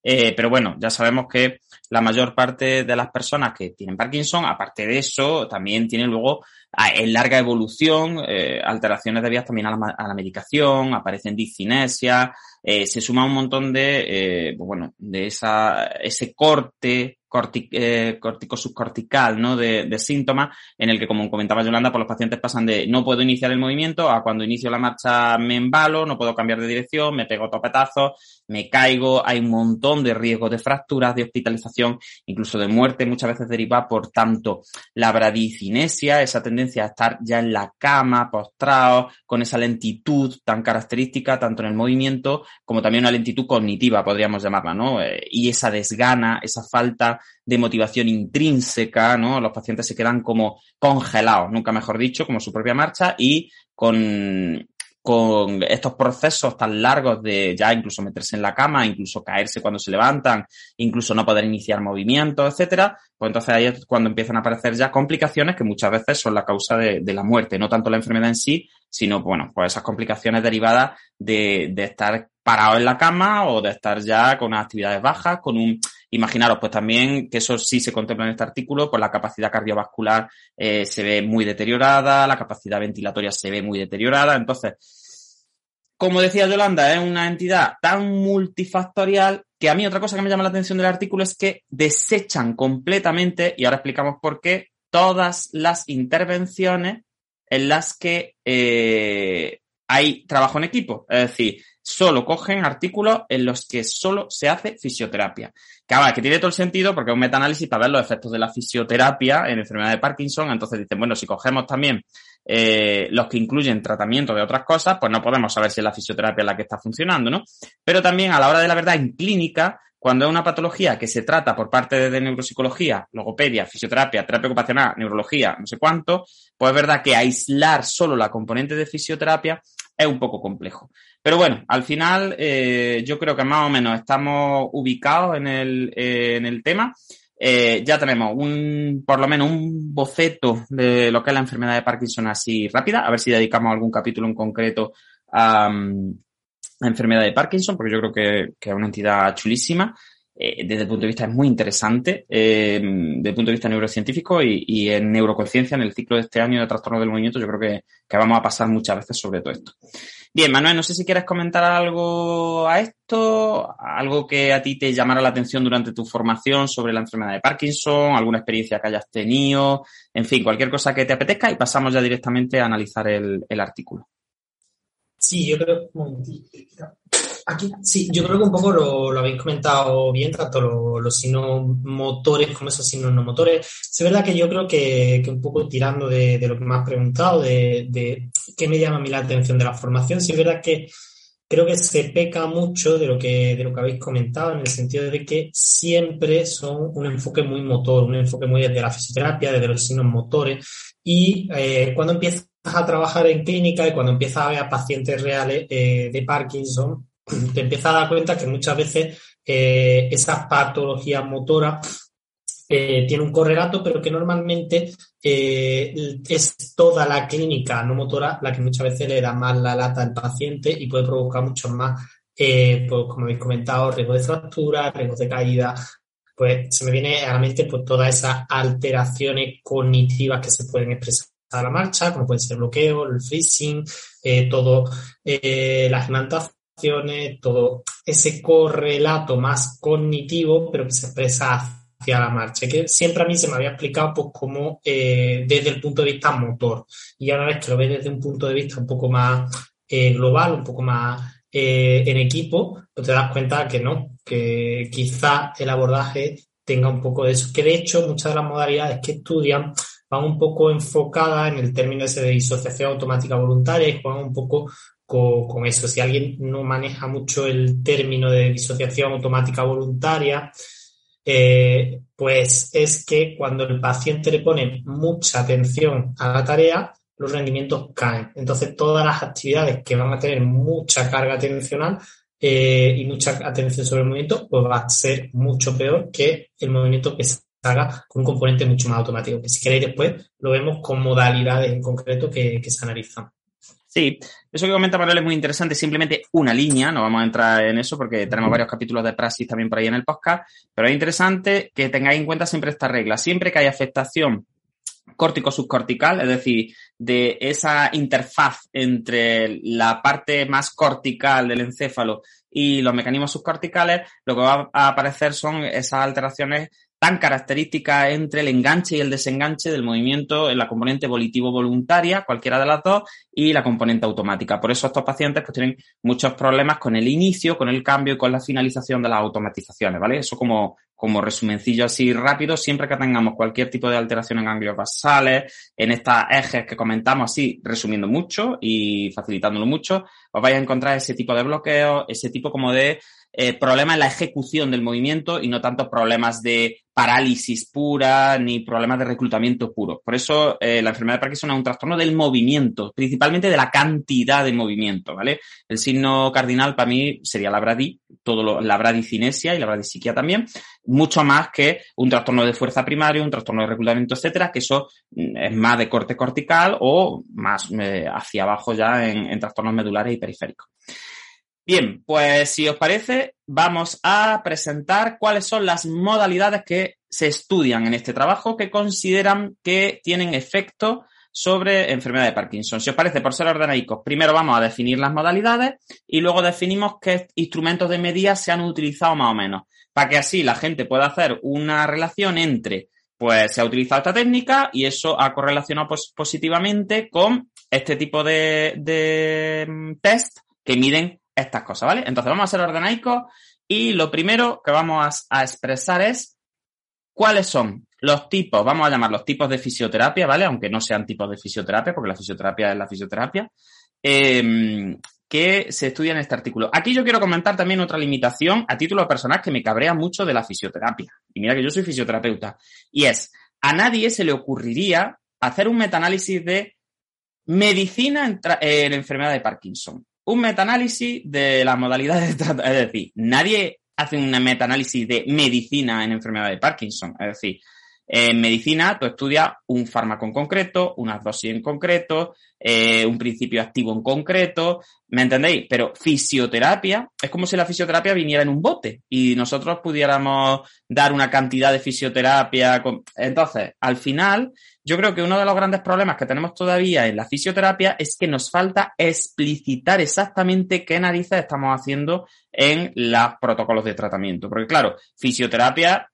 Eh, pero bueno, ya sabemos que la mayor parte de las personas que tienen Parkinson, aparte de eso, también tienen luego en larga evolución, eh, alteraciones debidas también a la, medicación, aparecen discinesia, eh, se suma un montón de, pues bueno, de esa, ese corte cortic, eh, cortico subcortical, ¿no? De, de, síntomas en el que, como comentaba Yolanda, pues los pacientes pasan de no puedo iniciar el movimiento a cuando inicio la marcha me embalo, no puedo cambiar de dirección, me pego topetazos, me caigo, hay un montón de riesgos de fracturas, de hospitalización, incluso de muerte, muchas veces deriva por tanto la bradicinesia, esa tendencia a estar ya en la cama, postrado, con esa lentitud tan característica, tanto en el movimiento como también una lentitud cognitiva, podríamos llamarla, ¿no? Eh, y esa desgana, esa falta de motivación intrínseca, ¿no? Los pacientes se quedan como congelados, nunca mejor dicho, como su propia marcha y con, con estos procesos tan largos de ya incluso meterse en la cama, incluso caerse cuando se levantan, incluso no poder iniciar movimientos, etcétera, pues entonces ahí es cuando empiezan a aparecer ya complicaciones que muchas veces son la causa de, la muerte, no tanto la enfermedad en sí, sino, bueno, pues esas complicaciones derivadas de, de estar parado en la cama o de estar ya con actividades bajas, con un, imaginaros, pues también que eso sí se contempla en este artículo, pues la capacidad cardiovascular eh, se ve muy deteriorada, la capacidad ventilatoria se ve muy deteriorada, entonces, como decía Yolanda, es una entidad tan multifactorial que a mí otra cosa que me llama la atención del artículo es que desechan completamente, y ahora explicamos por qué, todas las intervenciones en las que eh, hay trabajo en equipo. Es decir, solo cogen artículos en los que solo se hace fisioterapia. Que ahora, que tiene todo el sentido porque es un metaanálisis para ver los efectos de la fisioterapia en enfermedad de Parkinson. Entonces dicen, bueno, si cogemos también eh, los que incluyen tratamiento de otras cosas, pues no podemos saber si es la fisioterapia la que está funcionando, ¿no? Pero también a la hora de la verdad, en clínica, cuando es una patología que se trata por parte de neuropsicología, logopedia, fisioterapia, terapia ocupacional, neurología, no sé cuánto, pues es verdad que aislar solo la componente de fisioterapia es un poco complejo. Pero bueno, al final eh, yo creo que más o menos estamos ubicados en el, eh, en el tema. Eh, ya tenemos un, por lo menos un boceto de lo que es la enfermedad de Parkinson así rápida. A ver si dedicamos algún capítulo en concreto a, la enfermedad de Parkinson, porque yo creo que, que es una entidad chulísima. Eh, desde el punto de vista es muy interesante, eh, desde el punto de vista neurocientífico y, y, en neuroconciencia, en el ciclo de este año de trastorno del movimiento, yo creo que, que, vamos a pasar muchas veces sobre todo esto. Bien, Manuel, no sé si quieres comentar algo a esto, algo que a ti te llamara la atención durante tu formación sobre la enfermedad de Parkinson, alguna experiencia que hayas tenido, en fin, cualquier cosa que te apetezca y pasamos ya directamente a analizar el, artículo. Sí, yo creo. Aquí, sí, yo creo que un poco lo, lo habéis comentado bien, tanto los, los signos motores como esos signos no motores. Es verdad que yo creo que, que un poco tirando de, de, lo que me has preguntado, de, de qué me llama a mí la atención de la formación, sí es verdad que creo que se peca mucho de lo que, de lo que habéis comentado, en el sentido de que siempre son un enfoque muy motor, un enfoque muy desde la fisioterapia, desde los signos motores, y eh, cuando empiezas a trabajar en clínica y cuando empiezas a ver a pacientes reales eh, de Parkinson, <clears throat> te empiezas a dar cuenta que muchas veces eh, esas patologías motoras eh, tienen un correlato, pero que normalmente eh, es toda la clínica no motora la que muchas veces le da más la lata al paciente y puede provocar muchos más, eh, pues, como habéis comentado, riesgo de fractura, riesgo de caída. Pues se me viene a la mente pues, todas esas alteraciones cognitivas que se pueden expresar a la marcha, como puede ser el bloqueo, el freezing, eh, todo, las imantaciones, todo ese correlato más cognitivo, pero que se expresa hacia la marcha, que siempre a mí se me había explicado pues como eh, desde el punto de vista motor, y ahora vez que lo ves desde un punto de vista un poco más eh, global, un poco más eh, en equipo, pues te das cuenta que no, que quizá el abordaje tenga un poco de eso, que de hecho muchas de las modalidades que estudian van un poco enfocadas en el término ese de disociación automática voluntaria y juegan un poco con, eso. Si alguien no maneja mucho el término de disociación automática voluntaria, eh, pues es que cuando el paciente le pone mucha atención a la tarea, los rendimientos caen. Entonces, todas las actividades que van a tener mucha carga atencional eh, y mucha atención sobre el movimiento, pues va a ser mucho peor que el movimiento que se haga con un componente mucho más automático, que si queréis después lo vemos con modalidades en concreto que se analizan. Sí, eso que comenta Manuel es muy interesante, simplemente una línea, no vamos a entrar en eso porque tenemos varios capítulos de praxis también por ahí en el podcast, pero es interesante que tengáis en cuenta siempre esta regla, siempre que hay afectación córtico-subcortical, es decir, de esa interfaz entre la parte más cortical del encéfalo y los mecanismos subcorticales, lo que va a aparecer son esas alteraciones tan característica entre el enganche y el desenganche del movimiento en la componente volitivo-voluntaria, cualquiera de las dos, y la componente automática. Por eso estos pacientes pues, tienen muchos problemas con el inicio, con el cambio y con la finalización de las automatizaciones, ¿vale? Eso como, como resumencillo así rápido, siempre que tengamos cualquier tipo de alteración en ganglios basales, en estas ejes que comentamos así, resumiendo mucho y facilitándolo mucho, os vais a encontrar ese tipo de bloqueo, ese tipo como de eh, problemas en la ejecución del movimiento y no tanto problemas de parálisis pura ni problemas de reclutamiento puro. Por eso eh, la enfermedad de Parkinson es un trastorno del movimiento, principalmente de la cantidad de movimiento, ¿vale? El signo cardinal para mí sería la bradi, todo lo, la bradicinesia y la bradisiquia también, mucho más que un trastorno de fuerza primario, un trastorno de reclutamiento, etcétera, que eso mm, es más de corte cortical o más eh, hacia abajo ya en trastornos medulares y periféricos. Bien, pues si os parece, vamos a presentar cuáles son las modalidades que se estudian en este trabajo que consideran que tienen efecto sobre enfermedad de Parkinson. Si os parece, por ser ordenaicos, primero vamos a definir las modalidades y luego definimos qué instrumentos de medida se han utilizado más o menos, para que así la gente pueda hacer una relación entre, pues se ha utilizado esta técnica y eso ha correlacionado pues, positivamente con este tipo de, mm, test que miden estas cosas, ¿vale? Entonces vamos a ser ordenaicos y lo primero que vamos a, expresar es cuáles son los tipos, vamos a llamar los tipos de fisioterapia, ¿vale? Aunque no sean tipos de fisioterapia, porque la fisioterapia es la fisioterapia, em, que se estudia en este artículo. Aquí yo quiero comentar también otra limitación a título personal que me cabrea mucho de la fisioterapia. Y mira que yo soy fisioterapeuta. Y es, a nadie se le ocurriría hacer un metaanálisis de medicina en, en enfermedad de Parkinson un metaanálisis de las modalidades de tratamiento. Es decir, nadie hace un metaanálisis de medicina en enfermedad de Parkinson. Es decir, en medicina tú estudias un fármaco en concreto, una dosis en concreto, eh, un principio activo en concreto, ¿me entendéis? Pero fisioterapia es como si la fisioterapia viniera en un bote y nosotros pudiéramos dar una cantidad de fisioterapia. Entonces, al final, yo creo que uno de los grandes problemas que tenemos todavía en la fisioterapia es que nos falta explicitar exactamente qué narices estamos haciendo en los protocolos de tratamiento. Porque claro, fisioterapia,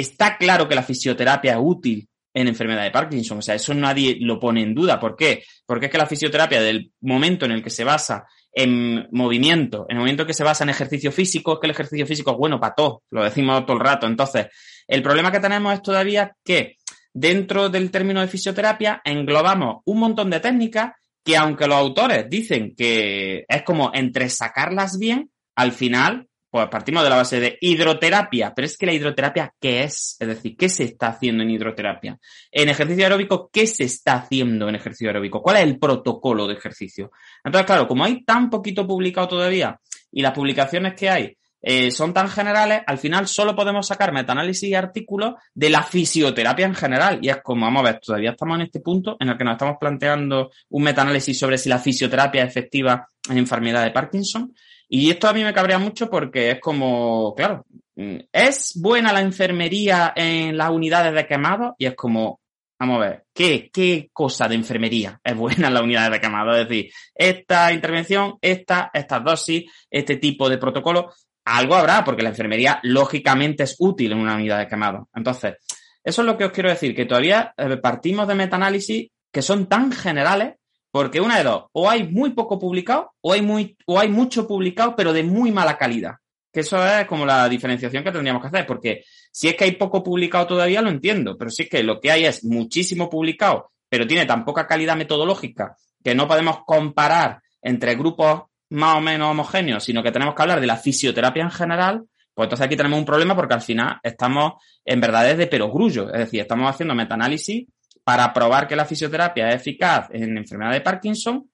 está claro que la fisioterapia es útil en enfermedad de Parkinson. O sea, eso nadie lo pone en duda. ¿Por qué? Porque es que la fisioterapia del momento en el que se basa en movimiento, en el momento que se basa en ejercicio físico, es que el ejercicio físico es bueno para todo, lo decimos todo el rato. Entonces, el problema que tenemos es todavía que dentro del término de fisioterapia englobamos un montón de técnicas que aunque los autores dicen que es como entre sacarlas bien, al final, pues partimos de la base de hidroterapia, pero es que la hidroterapia, ¿qué es? Es decir, ¿qué se está haciendo en hidroterapia? En ejercicio aeróbico, ¿qué se está haciendo en ejercicio aeróbico? ¿Cuál es el protocolo de ejercicio? Entonces, claro, como hay tan poquito publicado todavía y las publicaciones que hay eh, son tan generales, al final solo podemos sacar metaanálisis y artículos de la fisioterapia en general. Y es como, vamos a ver, todavía estamos en este punto en el que nos estamos planteando un metaanálisis sobre si la fisioterapia es efectiva en enfermedad de Parkinson. Y esto a mí me cabrea mucho porque es como, claro, mm, ¿es buena la enfermería en las unidades de quemado? Y es como, vamos a ver, ¿qué, qué cosa de enfermería <laughs> es buena en las unidades de quemado? Es decir, esta intervención, esta, estas dosis, este tipo de protocolo, algo habrá, porque la enfermería lógicamente es útil en una unidad de quemado. Entonces, eso es lo que os quiero decir, que todavía eh, partimos de metaanálisis que son tan generales, porque una de dos, o hay muy poco publicado, o hay, muy, o hay mucho publicado, pero de muy mala calidad. Que eso es como la diferenciación que tendríamos que hacer, porque si es que hay poco publicado todavía, lo entiendo, pero si es que lo que hay es muchísimo publicado, pero tiene tan poca calidad metodológica que no podemos comparar entre grupos más o menos homogéneo, sino que tenemos que hablar de la fisioterapia en general, pues entonces aquí tenemos un problema porque al final estamos en verdades de perogrullo, es decir, estamos haciendo metaanálisis para probar que la fisioterapia es eficaz en enfermedad de Parkinson,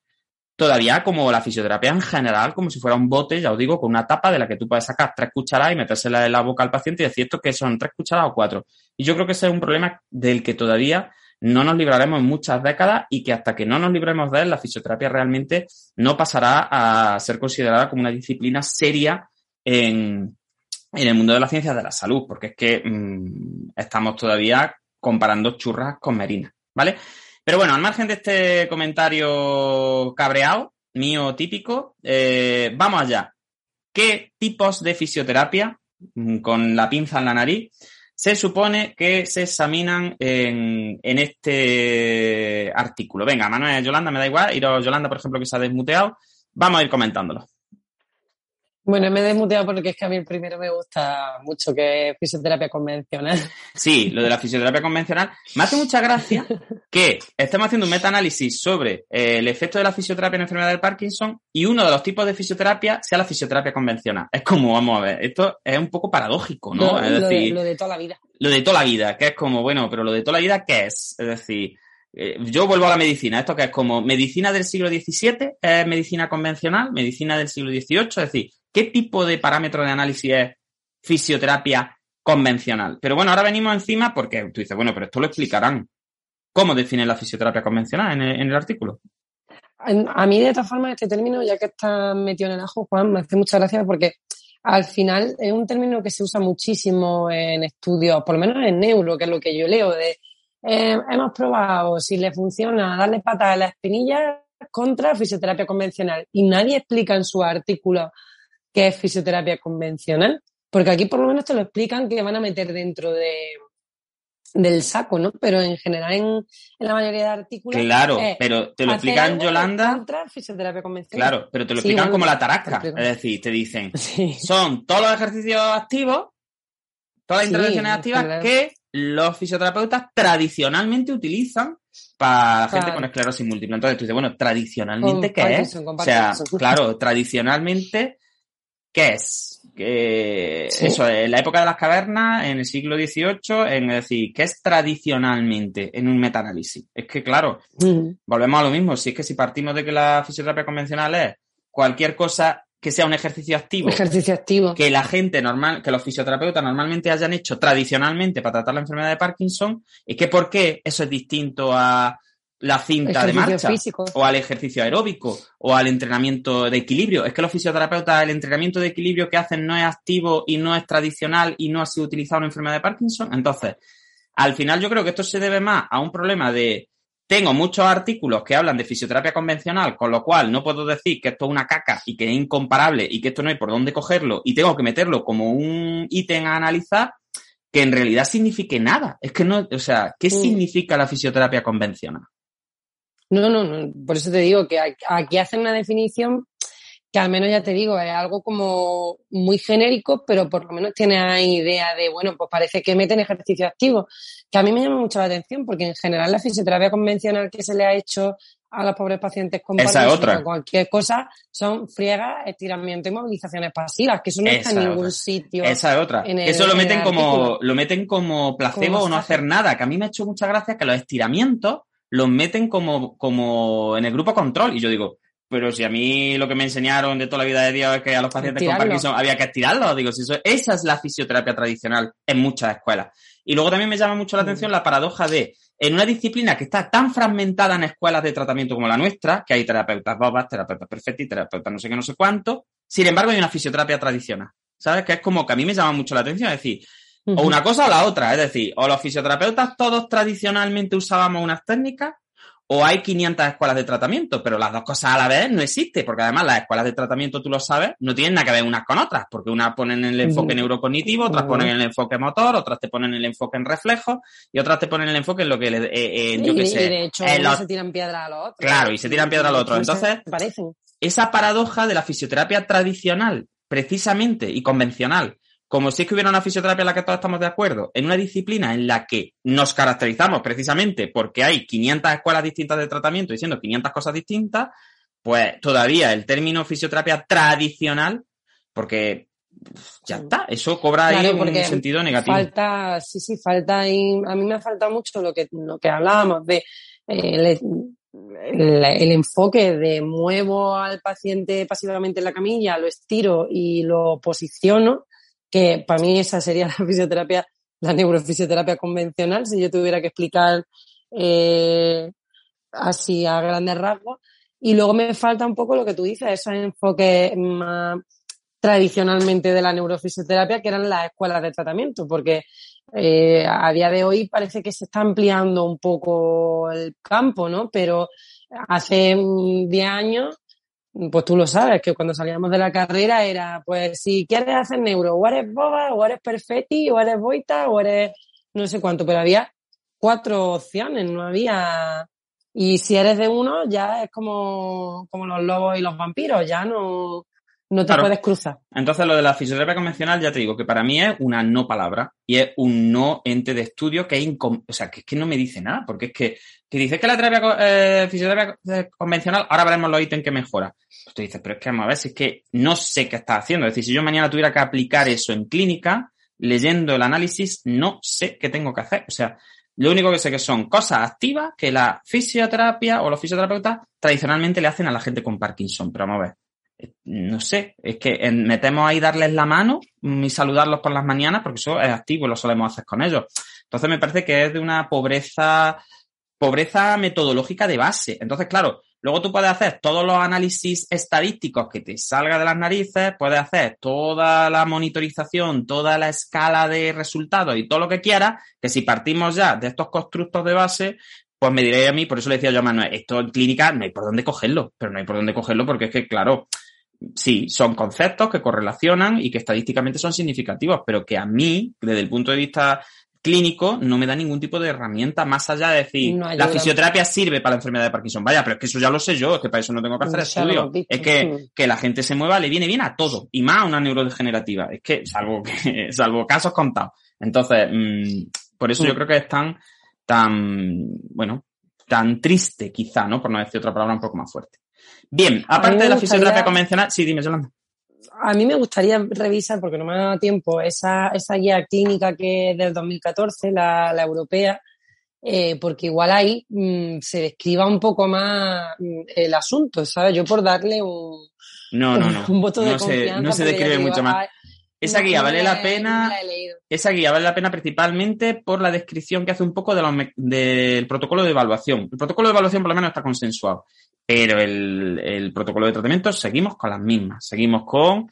todavía como la fisioterapia en general, como si fuera un bote, ya os digo, con una tapa de la que tú puedes sacar tres cucharadas y metérsela en la boca al paciente y decir esto que son tres cucharadas o cuatro. Y yo creo que ese es un problema del que todavía no nos libraremos en muchas décadas y que hasta que no nos libremos de él, la fisioterapia realmente no pasará a ser considerada como una disciplina seria en, en el mundo de las ciencias de la salud, porque es que mmm, estamos todavía comparando churras con merinas, ¿vale? Pero bueno, al margen de este comentario cabreado, mío típico, eh, vamos allá. ¿Qué tipos de fisioterapia, mm, con la pinza en la nariz, se supone que se examinan en, en este artículo? Venga, Manuel, Yolanda, me da igual, iros Yolanda, por ejemplo, que se ha desmuteado, vamos a ir comentándolo. Bueno, me he desmuteado porque es que a mí el primero me gusta mucho, que es fisioterapia convencional. Sí, lo de la fisioterapia convencional. Me hace mucha gracia que estemos haciendo un metaanálisis sobre eh, el efecto de la fisioterapia en enfermedad de Parkinson y uno de los tipos de fisioterapia sea la fisioterapia convencional. Es como, vamos a ver, esto es un poco paradójico, ¿no? Es lo decir, de, lo de toda la vida. lo de toda la vida, que es como, bueno, pero lo de toda la vida, ¿qué es? Es decir, eh, yo vuelvo a la medicina, esto que es como medicina del siglo XVII, es medicina convencional, medicina del siglo XVIII, es decir, ¿qué tipo de parámetro de análisis es fisioterapia convencional? Pero bueno, ahora venimos encima porque tú dices, bueno, pero esto lo explicarán. ¿Cómo definen la fisioterapia convencional en el, artículo? A mí, de todas formas, este término, ya que está metido en el ajo, Juan, me hace mucha gracia porque al final es un término que se usa muchísimo en estudios, por lo menos en neuro, que es lo que yo leo, de eh, hemos probado si le funciona darle patas a la espinilla contra fisioterapia convencional y nadie explica en su artículo qué es fisioterapia convencional, porque aquí por lo menos te lo explican que van a meter dentro de del saco, ¿no? Pero en general en, en la mayoría de artículos Claro, eh, pero te lo explican, Yolanda. fisioterapia convencional. Claro, pero te lo Sí, explican bueno, como la tarasca. Es decir, te dicen, <laughs> Sí. son todos los ejercicios activos, todas las Sí, intervenciones activas claro. que los fisioterapeutas tradicionalmente utilizan para gente con esclerosis múltiple. Entonces tú dices, bueno, tradicionalmente, Con ¿qué es? Parkinson, O sea, claro, tradicionalmente, ¿qué es? Que Sí. Eso, en la época de las cavernas, en el siglo XVIII, en es decir, ¿qué es tradicionalmente en un metaanálisis? Es que, claro, Mm. volvemos a lo mismo. Si es que si partimos de que la fisioterapia convencional es cualquier cosa que sea un ejercicio activo, Ejercicio activo. que la gente normal, que los fisioterapeutas normalmente hayan hecho tradicionalmente para tratar la enfermedad de Parkinson, es que ¿por qué eso es distinto a la cinta de marcha? físico. O al ejercicio aeróbico, o al entrenamiento de equilibrio. Es que los fisioterapeutas, el entrenamiento de equilibrio que hacen no es activo y no es tradicional y no ha sido utilizado en enfermedad de Parkinson. Entonces, al final yo creo que esto se debe más a un problema de tengo muchos artículos que hablan de fisioterapia convencional, con lo cual no puedo decir que esto es una caca y que es incomparable y que esto no hay por dónde cogerlo y tengo que meterlo como un ítem a analizar que en realidad signifique nada. Es que no, o sea, ¿qué significa la fisioterapia convencional? No, no, no. Por eso te digo que aquí- hacen una definición que al menos ya te digo, es algo como muy genérico, pero por lo menos tiene ahí idea de, bueno, pues parece que meten ejercicio activo, que a mí me llama mucho la atención, porque en general la fisioterapia convencional que se le ha hecho a los pobres pacientes con Esa otra. cualquier cosa son friegas, estiramiento y movilizaciones pasivas, que eso no está en ningún otra. sitio. Esa es otra. el- Eso lo meten como, artículo. lo meten como placebo Como o no hacer nada, que a mí me ha hecho mucha gracia que los estiramientos los meten como, como en el grupo control. Y yo digo, pero si a mí lo que me enseñaron de toda la vida de Dios es que a los pacientes con. Parkinson había que estirarlos, digo, si eso, esa es la fisioterapia tradicional en muchas escuelas. Y luego también me llama mucho la Mm. atención la paradoja de, en una disciplina que está tan fragmentada en escuelas de tratamiento como la nuestra, que hay terapeutas bobas, terapeutas perfectos y terapeutas no sé qué, no sé cuánto, sin embargo hay una fisioterapia tradicional. ¿Sabes? Que es como que a mí me llama mucho la atención, es decir, o una cosa o la otra, es decir, o los fisioterapeutas todos tradicionalmente usábamos unas técnicas, o hay 500 escuelas de tratamiento, pero las dos cosas a la vez no existen, porque además las escuelas de tratamiento, tú lo sabes, no tienen nada que ver unas con otras, porque unas ponen el enfoque neurocognitivo, otras ponen el enfoque motor, otras te ponen el enfoque en reflejos, y otras te ponen el enfoque en lo que, le, eh, en, yo y, qué y sé, de hecho, en los- se tiran piedra a los otros. Claro, y se tiran piedra al otro. No se Entonces, parecen. esa paradoja de la fisioterapia tradicional, precisamente, y convencional, como si es que hubiera una fisioterapia en la que todos estamos de acuerdo, en una disciplina en la que nos caracterizamos precisamente porque hay 500 escuelas distintas de tratamiento diciendo 500 cosas distintas, pues todavía el término fisioterapia tradicional, porque ya está. Eso cobra Claro, ahí un sentido negativo. Falta, sí, sí, falta ahí, a mí me ha faltado mucho lo que, lo que hablábamos de eh, el, el- el enfoque de muevo al paciente pasivamente en la camilla, lo estiro y lo posiciono, que para mí esa sería <laughs> la fisioterapia, la neurofisioterapia convencional, si yo tuviera que explicar eh, así a grandes rasgos. Y luego me falta un poco lo que tú dices, esos enfoques más tradicionalmente de la neurofisioterapia, que eran las escuelas de tratamiento, porque eh, a día de hoy parece que se está ampliando un poco el campo, ¿no? Pero hace mm, 10 años, pues tú lo sabes, que cuando salíamos de la carrera era, pues si quieres hacer neuro, o eres boba, o eres perfetti, o eres boita, o eres no sé cuánto, pero había cuatro opciones, no había... Y si eres de uno, ya es como, como los lobos y los vampiros, ya no, no te Claro. puedes cruzar. Entonces, lo de la fisioterapia convencional, ya te digo que para mí es una no palabra y es un no ente de estudio que es incom- o sea, que es que no me dice nada, porque es que, que dices que la terapia eh, fisioterapia eh, convencional, ahora veremos los ítems que mejora. Pues tú dices, pero es que vamos a ver, si es que no sé qué estás haciendo. Es decir, si yo mañana tuviera que aplicar eso en clínica, leyendo el análisis, no sé qué tengo que hacer. O sea, lo único que sé que son cosas activas que la fisioterapia o los fisioterapeutas tradicionalmente le hacen a la gente con Parkinson. Pero vamos a ver no sé, es que metemos ahí darles la mano y saludarlos por las mañanas, porque eso es activo y lo solemos hacer con ellos. Entonces me parece que es de una pobreza, pobreza metodológica de base. Entonces, claro, luego tú puedes hacer todos los análisis estadísticos que te salga de las narices, puedes hacer toda la monitorización, toda la escala de resultados y todo lo que quieras, que si partimos ya de estos constructos de base, pues me diré a mí, por eso le decía yo a Manuel, esto en clínica no hay por dónde cogerlo, pero no hay por dónde cogerlo porque es que, claro, sí, son conceptos que correlacionan y que estadísticamente son significativos, pero que a mí, desde el punto de vista clínico, no me da ningún tipo de herramienta más allá de decir, No la fisioterapia sirve para la enfermedad de Parkinson. Vaya, pero es que eso ya lo sé yo, es que para eso no tengo que hacer lo estudios. Es que, que la gente se mueva le viene bien a todo, y más a una neurodegenerativa. Es que, salvo, que, <laughs> salvo casos contados. Entonces, mm, por eso yo Mm. creo que es tan, tan, bueno, tan triste quizá, ¿no? Por no decir otra palabra un poco más fuerte. Bien, aparte de la gustaría- fisioterapia convencional, sí, dime, Yolanda. A mí me gustaría revisar, porque no me ha dado tiempo, esa, esa guía clínica que es del 2014, la, la europea, eh, porque igual ahí mm, se describa un poco más mm, el asunto, ¿sabes? Yo por darle un, No, no, <laughs> no. un voto de no se, no se describe mucho más. Esa guía vale la pena, la esa guía vale la pena principalmente por la descripción que hace un poco de los me- del protocolo de evaluación. El protocolo de evaluación por lo menos está consensuado, pero el, el protocolo de tratamiento seguimos con las mismas. Seguimos con,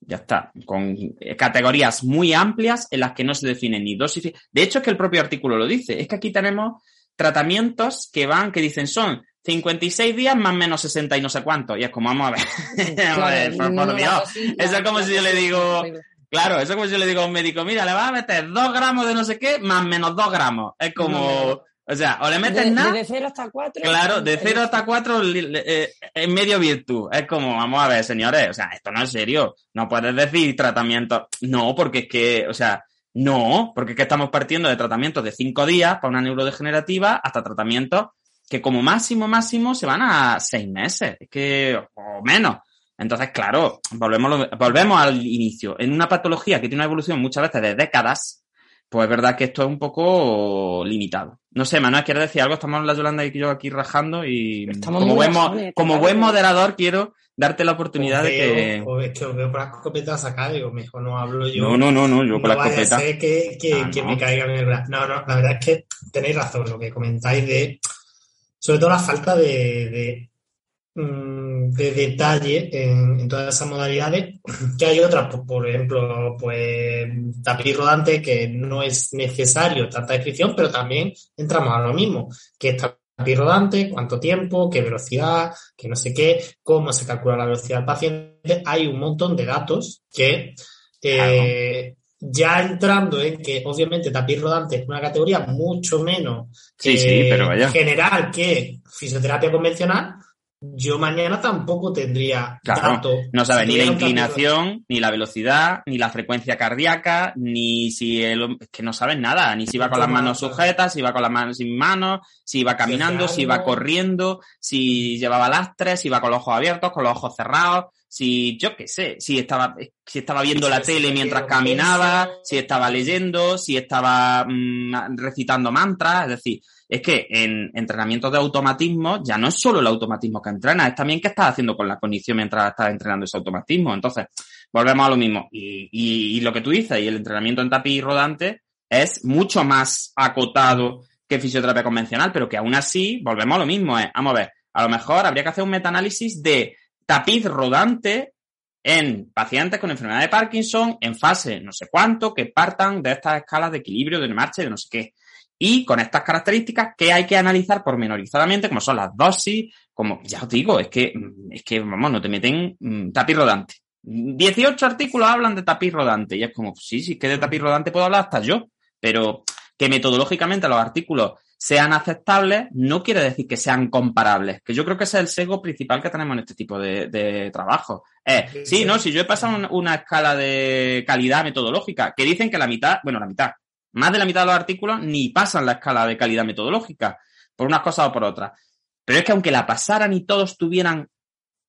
ya está, con categorías muy amplias en las que no se define ni dosis. De hecho, es que el propio artículo lo dice. Es que aquí tenemos tratamientos que van, que dicen son 56 días más menos 60 y no sé cuánto. Y es como, vamos a ver. <laughs> Vamos a ver, por, por Dios. Eso es como si yo le digo. Claro, eso es como si yo le digo a un médico, mira, le vas a meter dos gramos de no sé qué más menos dos gramos. Es como, No, o sea, o le metes nada, de 0 hasta 4. claro, de cero hasta cuatro li- eh, en medio virtud. Es como, vamos a ver, señores, o sea, esto no es serio. No puedes decir tratamiento. No, porque es que, o sea, no, porque es que estamos partiendo de tratamientos de cinco días para una neurodegenerativa hasta tratamientos que como máximo, máximo se van a seis meses. Es que, o menos. Entonces, claro, volvemos, volvemos al inicio. En una patología que tiene una evolución muchas veces de décadas, pues es verdad que esto es un poco limitado. No sé, Manuel, ¿quieres decir algo? Estamos la Yolanda y yo aquí rajando y Estamos como, buen, como moderador quiero darte la oportunidad de que... es que os veo por la escopeta sacar, digo, mejor no hablo yo. No, no, no, no, yo con la no vaya a escopeta. ser que, que, Ah, que no. me caigan en el brazo. No, no, la verdad es que tenéis razón lo que comentáis de, sobre todo la falta de, de, de detalle en, en todas esas modalidades, que hay otras, por, por ejemplo, pues tapiz rodante, que no es necesario tanta descripción, pero también entramos a lo mismo, que es tapiz rodante, cuánto tiempo, qué velocidad, que no sé qué, cómo se calcula la velocidad del paciente, hay un montón de datos que eh, ya entrando en que obviamente tapiz rodante es una categoría mucho menos Sí, sí, eh, pero vaya. general que fisioterapia convencional, yo mañana tampoco tendría Claro, datos. No sabe ni la inclinación, ni la velocidad, ni la frecuencia cardíaca, ni si el, es que no saben nada, ni si va con las manos sujetas, si va con las manos sin manos, si va caminando, si va corriendo, si llevaba lastres, si va con los ojos abiertos, con los ojos cerrados, si yo qué sé, si estaba, si estaba viendo la tele mientras caminaba, si estaba leyendo, si estaba mm, recitando mantras, es decir, es que en entrenamientos de automatismo ya no es solo el automatismo que entrena, es también qué estás haciendo con la cognición mientras estás entrenando ese automatismo. Entonces, volvemos a lo mismo. Y, y- lo que tú dices, y el entrenamiento en tapiz rodante es mucho más acotado que fisioterapia convencional, pero que aún así, volvemos a lo mismo, vamos a ver, a lo mejor habría que hacer un metaanálisis de tapiz rodante en pacientes con enfermedad de Parkinson en fase no sé cuánto, que partan de estas escalas de equilibrio, de marcha y de no sé qué. Y con estas características que hay que analizar pormenorizadamente, como son las dosis, como ya os digo, es que, mm, es que vamos, no te meten mm, tapiz rodante. 18 artículos hablan de tapiz rodante y es como, sí, sí, que de tapiz rodante puedo hablar hasta yo, pero que metodológicamente los artículos sean aceptables no quiere decir que sean comparables, que yo creo que ese es el sesgo principal que tenemos en este tipo de, de trabajo. Es, sí, no, si yo he pasado un- una escala de calidad metodológica, que dicen que la mitad, bueno, la mitad, más de la mitad de los artículos ni pasan la escala de calidad metodológica, por unas cosas o por otras. Pero es que aunque la pasaran y todos tuvieran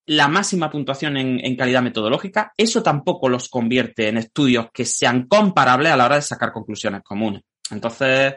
la máxima puntuación en, calidad metodológica, eso tampoco los convierte en estudios que sean comparables a la hora de sacar conclusiones comunes. Entonces,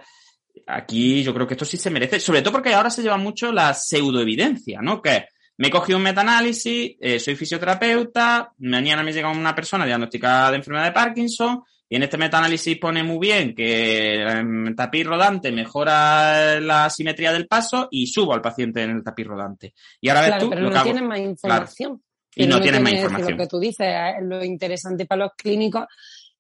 aquí yo creo que esto sí se merece, sobre todo porque ahora se lleva mucho la pseudoevidencia, ¿no? Que me he cogido un metaanálisis, eh, soy fisioterapeuta, mañana me llega una persona diagnosticada de enfermedad de Parkinson y en este metaanálisis pone muy bien que el tapiz rodante mejora la simetría del paso y subo al paciente en el tapiz rodante. Y ahora ves tú pero lo no tienes más información. Y no tienes más información. Lo que tú dices, eh, lo interesante para los clínicos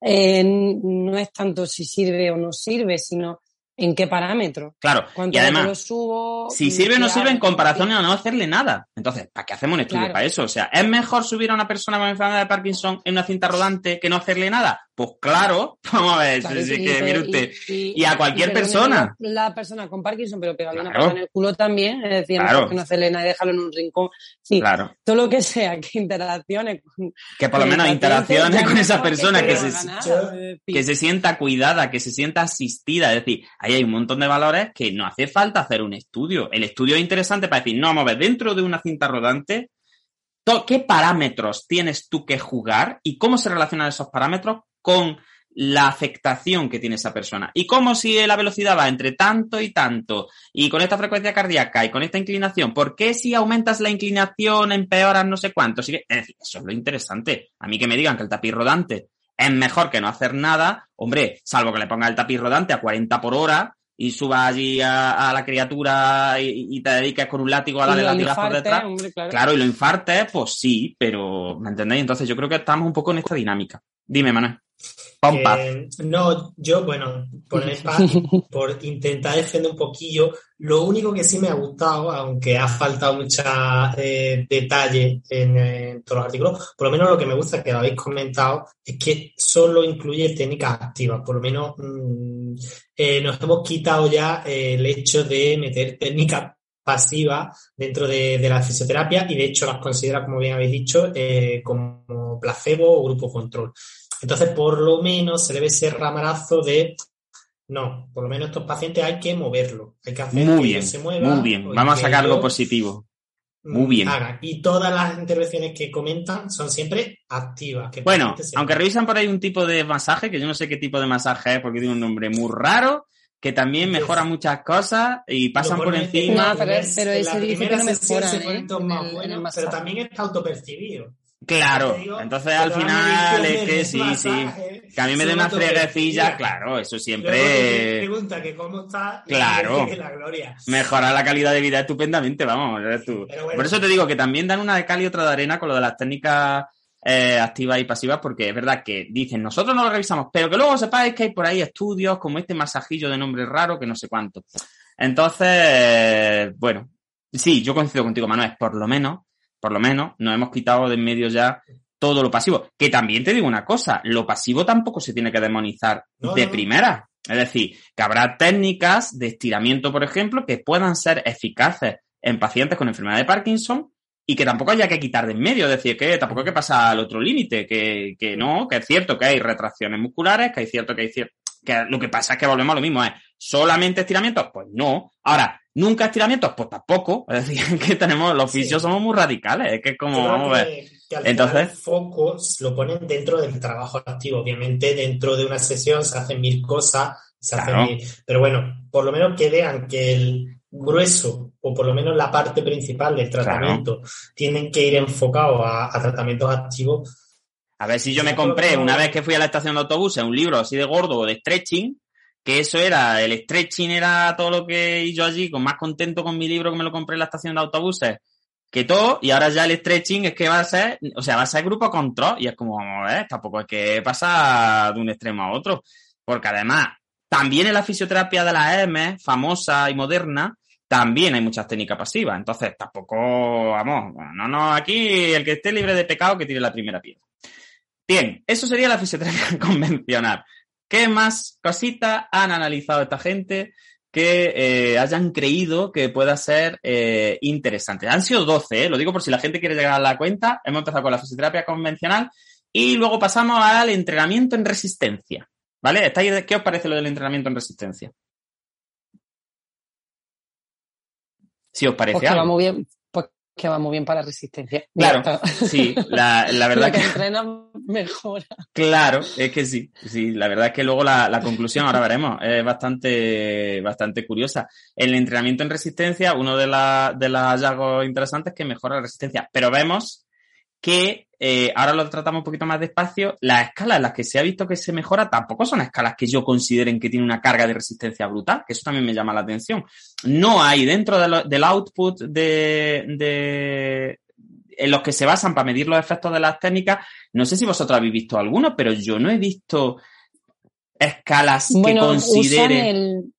eh, no es tanto si sirve o no sirve, sino en qué parámetro. Claro, y rato lo además, subo. si sirve o no sirve en comparación a no hacerle nada. Entonces, ¿para qué hacemos un estudio Claro. para eso? O sea, ¿es mejor subir a una persona con enfermedad de Parkinson en una cinta rodante que no hacerle nada? Pues claro, <laughs> vamos a ver, Claro, si es y que te- mire usted. y- y a cualquier persona. La persona con Parkinson, pero pegarle una patada en el culo también, es decir, Claro. que no hacerle nada y dejarlo en un rincón. Sí, Claro, todo lo que sea que interacciones con, que por lo menos interacciones con esa persona que que se, nada, que se sienta cuidada, que se sienta asistida. Es decir, ahí hay un montón de valores que no hace falta hacer un estudio. El estudio es interesante para decir, no, vamos a ver, dentro de una cinta rodante, ¿qué parámetros tienes tú que jugar y cómo se relacionan esos parámetros con la afectación que tiene esa persona? Y cómo si la velocidad va entre tanto y tanto y con esta frecuencia cardíaca y con esta inclinación, ¿por qué si aumentas la inclinación empeoras no sé cuánto? Es decir, eso es lo interesante. A mí que me digan que el tapiz rodante es mejor que no hacer nada, hombre, salvo que le ponga el tapiz rodante a 40 por hora y suba allí a, a la criatura y, y te dediques con un látigo a darle latigazos detrás. hombre, claro. Claro, y lo infartes, pues sí, pero ¿me entendéis? Entonces yo creo que estamos un poco en esta dinámica. Dime, Manuel. Eh, no, yo, bueno, <laughs> por intentar defender un poquillo. Lo único que sí me ha gustado, aunque ha faltado mucha eh, detalle en, todos los artículos, por lo menos lo que me gusta que lo habéis comentado es que solo incluye técnicas activas. Por lo menos mm, eh, nos hemos quitado ya eh, el hecho de meter técnicas pasivas dentro de, de la fisioterapia y de hecho las considera, como bien habéis dicho, eh, como placebo o grupo control. Entonces, por lo menos se debe ese ramarazo de no, por lo menos estos pacientes hay que moverlo, hay que hacer Muy que bien, se muevan. muy bien. Vamos a sacar algo positivo. mm, muy bien. Y todas las intervenciones que comentan son siempre activas. que Bueno, aunque mueva. revisan por ahí un tipo de masaje, que yo no sé qué tipo de masaje es porque tiene un nombre muy raro, que también mejora muchas cosas y pasan por encima. No, pero- pero en ese la dice que primera no sesión mejoran, se ¿eh? en el- el pero también está autopercibido. Claro, digo, entonces al final es que sí, sí. Que a mí me dé una freguecilla, claro, eso siempre pregunta que cómo está Claro. la gloria. mejora la calidad de vida estupendamente, vamos. tú. Bueno. Por eso te digo que también dan una de cal y otra de arena con lo de las técnicas eh, activas y pasivas, porque es verdad que dicen, nosotros no lo revisamos, pero que luego sepáis que hay por ahí estudios como este masajillo de nombre raro que no sé cuánto. Entonces, bueno, sí, yo coincido contigo, Manuel, por lo menos, por lo menos, nos hemos quitado de en medio ya todo lo pasivo. Que también te digo una cosa, lo pasivo tampoco se tiene que demonizar No, de no. primera. Es decir, que habrá técnicas de estiramiento, por ejemplo, que puedan ser eficaces en pacientes con enfermedad de Parkinson y que tampoco haya que quitar de en medio, es decir, que tampoco hay que pasar al otro límite, que, que no, que es cierto que hay retracciones musculares, que hay cierto que hay cierto, que lo que pasa es que volvemos a lo mismo, es solamente estiramientos, pues no. Ahora, nunca estiramientos, pues tampoco. Es decir, <laughs> que tenemos, los Sí. fisios somos muy radicales, es que es como, vamos a ver. que, al Entonces- el foco lo ponen dentro del trabajo activo. Obviamente, dentro de una sesión se hacen mil cosas, se hacen mil- pero bueno, por lo menos que vean que el grueso, o por lo menos la parte principal del tratamiento, tienen que ir enfocados a, a tratamientos activos. A ver si yo me compré una vez que fui a la estación de autobuses un libro así de gordo o de stretching, que eso era, el stretching era todo lo que yo allí, con más contento con mi libro que me lo compré en la estación de autobuses que todo, y ahora ya el stretching es que va a ser, o sea, va a ser grupo control, y es como, vamos a ver, tampoco es que pasa de un extremo a otro, porque además, también en la fisioterapia de la EM, famosa y moderna, también hay muchas técnicas pasivas, entonces tampoco, vamos, no, no, aquí el que esté libre de pecado que tire la primera piedra. Bien, eso sería la fisioterapia <laughs> convencional. ¿Qué más cositas han analizado esta gente que eh, hayan creído que pueda ser eh, interesante? Han sido 12, ¿eh? lo digo por si la gente quiere llegar a la cuenta. Hemos empezado con la fisioterapia convencional y luego pasamos al entrenamiento en resistencia. ¿Vale? ¿Estáis- ¿Qué os parece lo del entrenamiento en resistencia? Si os parece Pues va algo. muy bien, que va muy bien para la resistencia. Claro, sí, la, la <laughs> verdad Lo que que... entrena mejora. Claro, es que sí, sí, la verdad es que luego la, la conclusión, ahora veremos, es bastante, bastante curiosa. El entrenamiento en resistencia, uno de, la, de los hallazgos interesantes es que mejora la resistencia, pero vemos que, eh, ahora lo tratamos un poquito más despacio, las escalas en las que se ha visto que se mejora tampoco son escalas que yo consideren que tienen una carga de resistencia brutal, que eso también me llama la atención. No hay dentro de lo- del output de, de, en los que se basan para medir los efectos de las técnicas, no sé si vosotros habéis visto alguno, pero yo no he visto escalas que Bueno, consideren. el,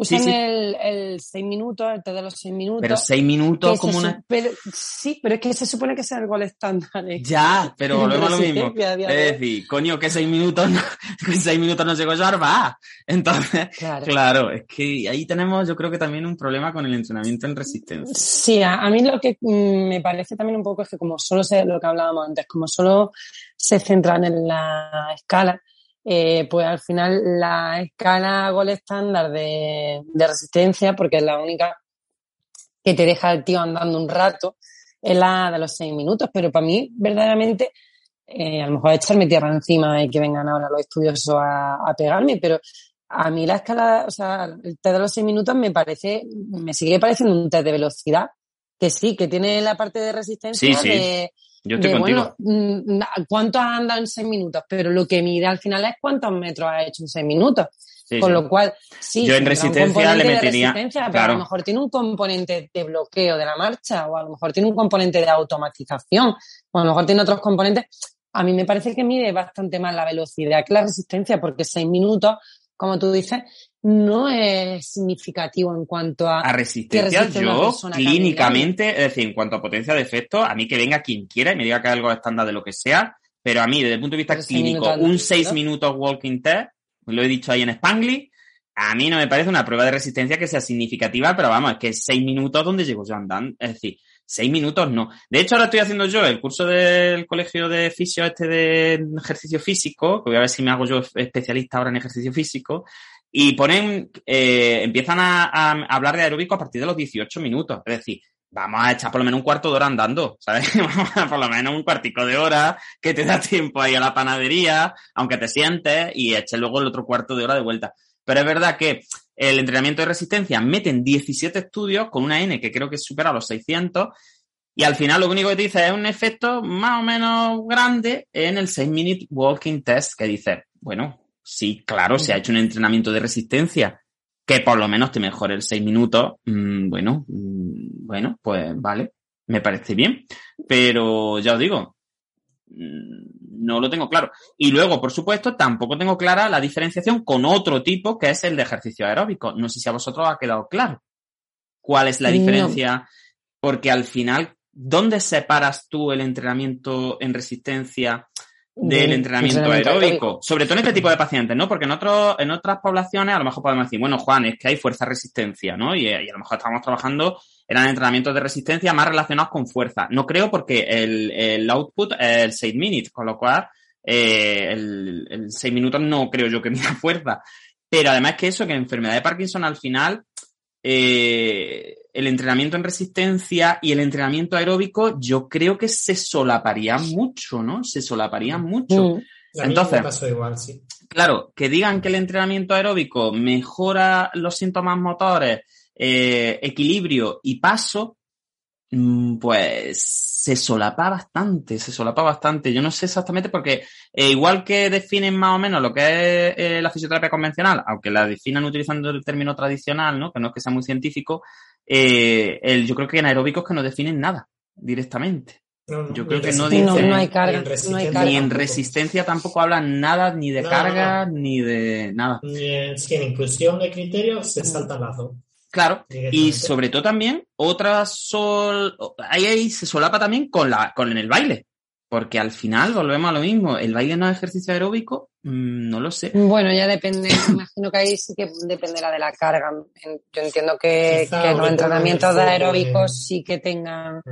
usan Sí, sí. el, el seis minutos, el de los seis minutos. Pero seis minutos como una. pero- sí, pero es que se supone que es algo al estándar. ¿eh? <laughs> Ya, <laughs> pero volvemos a lo mismo. Es decir, coño, que seis minutos no, <laughs> que seis minutos no llego yo a armar. Entonces, Claro. claro, es que ahí tenemos, yo creo que también un problema con el entrenamiento en resistencia. Sí, a, a mí lo que mm, me parece también un poco es que como solo se, lo que hablábamos antes, como solo se centran en la escala, eh, pues al final la escala gol estándar de, de resistencia, porque es la única que te deja el tío andando un rato, es la de los seis minutos, pero para mí verdaderamente, eh, a lo mejor echarme tierra encima y que vengan ahora los estudiosos a, a pegarme, pero a mí la escala, o sea, el test de los seis minutos me parece, me sigue pareciendo un test de velocidad, que sí, que tiene la parte de resistencia Sí, sí, de, Yo estoy de, contigo. bueno, mm, ¿cuánto has andado en seis minutos? Pero lo que mide al final es cuántos metros has hecho en seis minutos. Sí, Con sí. lo cual, sí, Yo en resistencia le metería- resistencia, pero claro. a lo mejor tiene un componente de bloqueo de la marcha, o a lo mejor tiene un componente de automatización, o a lo mejor tiene otros componentes. A mí me parece que mide bastante más la velocidad que la resistencia, porque seis minutos, como tú dices, no es significativo en cuanto a... A resistencia, yo clínicamente, es decir, en cuanto a potencia de efecto, a mí que venga quien quiera y me diga que es algo estándar de lo que sea, pero a mí, desde el punto de vista clínico, un al 6 minuto. minutos walking test, lo he dicho ahí en Spangly, a mí no me parece una prueba de resistencia que sea significativa, pero vamos, es que 6 minutos donde llego yo andando, es decir, 6 minutos no. De hecho, ahora estoy haciendo yo el curso del colegio de fisio este de ejercicio físico, que voy a ver si me hago yo especialista ahora en ejercicio físico, y ponen, eh, empiezan a, hablar de aeróbico a partir de los 18 minutos. Es decir, vamos a echar por lo menos un cuarto de hora andando, ¿sabes? <laughs> Vamos a por lo menos un cuartico de hora que te da tiempo ahí a la panadería, aunque te sientes, y eches luego el otro cuarto de hora de vuelta. Pero es verdad que el entrenamiento de resistencia meten 17 estudios con una N que creo que supera los 600 y al final lo único que te dice es un efecto más o menos grande en el 6 minute walking test que dice, bueno, sí, claro, se ha hecho un entrenamiento de resistencia que por lo menos te mejore el 6 minutos, mm, bueno, mm, bueno, pues vale, me parece bien, pero ya os digo, mm, no lo tengo claro. Y luego, por supuesto, tampoco tengo clara la diferenciación con otro tipo que es el de ejercicio aeróbico. No sé si a vosotros os ha quedado claro. ¿Cuál es la No. diferencia? Porque al final, ¿dónde separas tú el entrenamiento en resistencia del entrenamiento, entrenamiento aeróbico? aeróbico. Sobre todo en este tipo de pacientes, ¿no? Porque en, otros en otras poblaciones a lo mejor podemos decir, bueno, Juan, es que hay fuerza-resistencia, ¿no? Y, y a lo mejor estamos trabajando eran entrenamientos de resistencia más relacionados con fuerza. No creo porque el, el output es el 6 minutes, con lo cual eh, el, el 6 minutos no creo yo que <laughs> mida fuerza. Pero además que eso, que enfermedad de Parkinson al final, eh, el entrenamiento en resistencia y el entrenamiento aeróbico, yo creo que se solaparían mucho, ¿no? Se solaparían mucho. Mm. A mí Entonces- pasó igual, sí. Claro, que digan que el entrenamiento aeróbico mejora los síntomas motores, eh, equilibrio y paso, mm, pues se solapa bastante, se solapa bastante. Yo no sé exactamente porque eh, igual que definen más o menos lo que es eh, la fisioterapia convencional, aunque la definan utilizando el término tradicional, ¿no? Que no es que sea muy científico, eh, el, yo creo que en aeróbicos que no definen nada directamente. No, no, Yo creo que no resistencia, dice- No, no hay ni carga, en no hay resistencia carga. Ni en tampoco. resistencia tampoco hablan nada ni de No, carga ni de nada. Ni en, sí, en inclusión de criterios se saltan las dos. Claro, y sobre todo también otra sol ahí, ahí se solapa también con la con el baile, porque al final volvemos a lo mismo, el baile no es ejercicio aeróbico, Mm, no lo sé. Bueno, ya depende, <coughs> imagino que ahí sí que dependerá de la carga. En- Yo entiendo que, Quizá que los entrenamientos de aeróbicos en- sí que tengan Mm.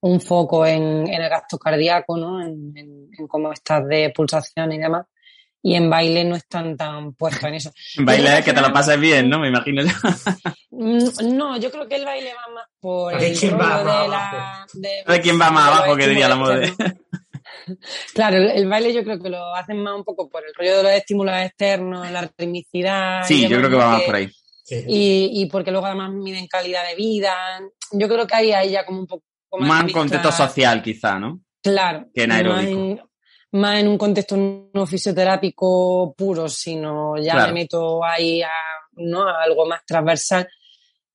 un foco en, en el gasto cardíaco, ¿no? En, en- en cómo estás de pulsación y demás. Y en baile no están tan puestos en eso. <laughs> Baile creo es que te lo pases bien, ¿no? Me imagino yo. <laughs> No, yo creo que el baile va más por ¿De el quién va rollo más de la... abajo? De, De quién va más abajo, que diría la moda. <laughs> Claro, el, el baile yo creo que lo hacen más un poco por el rollo de los estímulos externos, la ritmicidad. Sí, yo creo que va más por ahí. Sí. Y, y porque luego además miden calidad de vida. Yo creo que ahí hay ya como un poco más. Más en contexto social, quizá, ¿no? Claro. que en más aeróbico. en- Más en un contexto no fisioterápico puro, sino ya Claro. me meto ahí a, ¿no? a algo más transversal.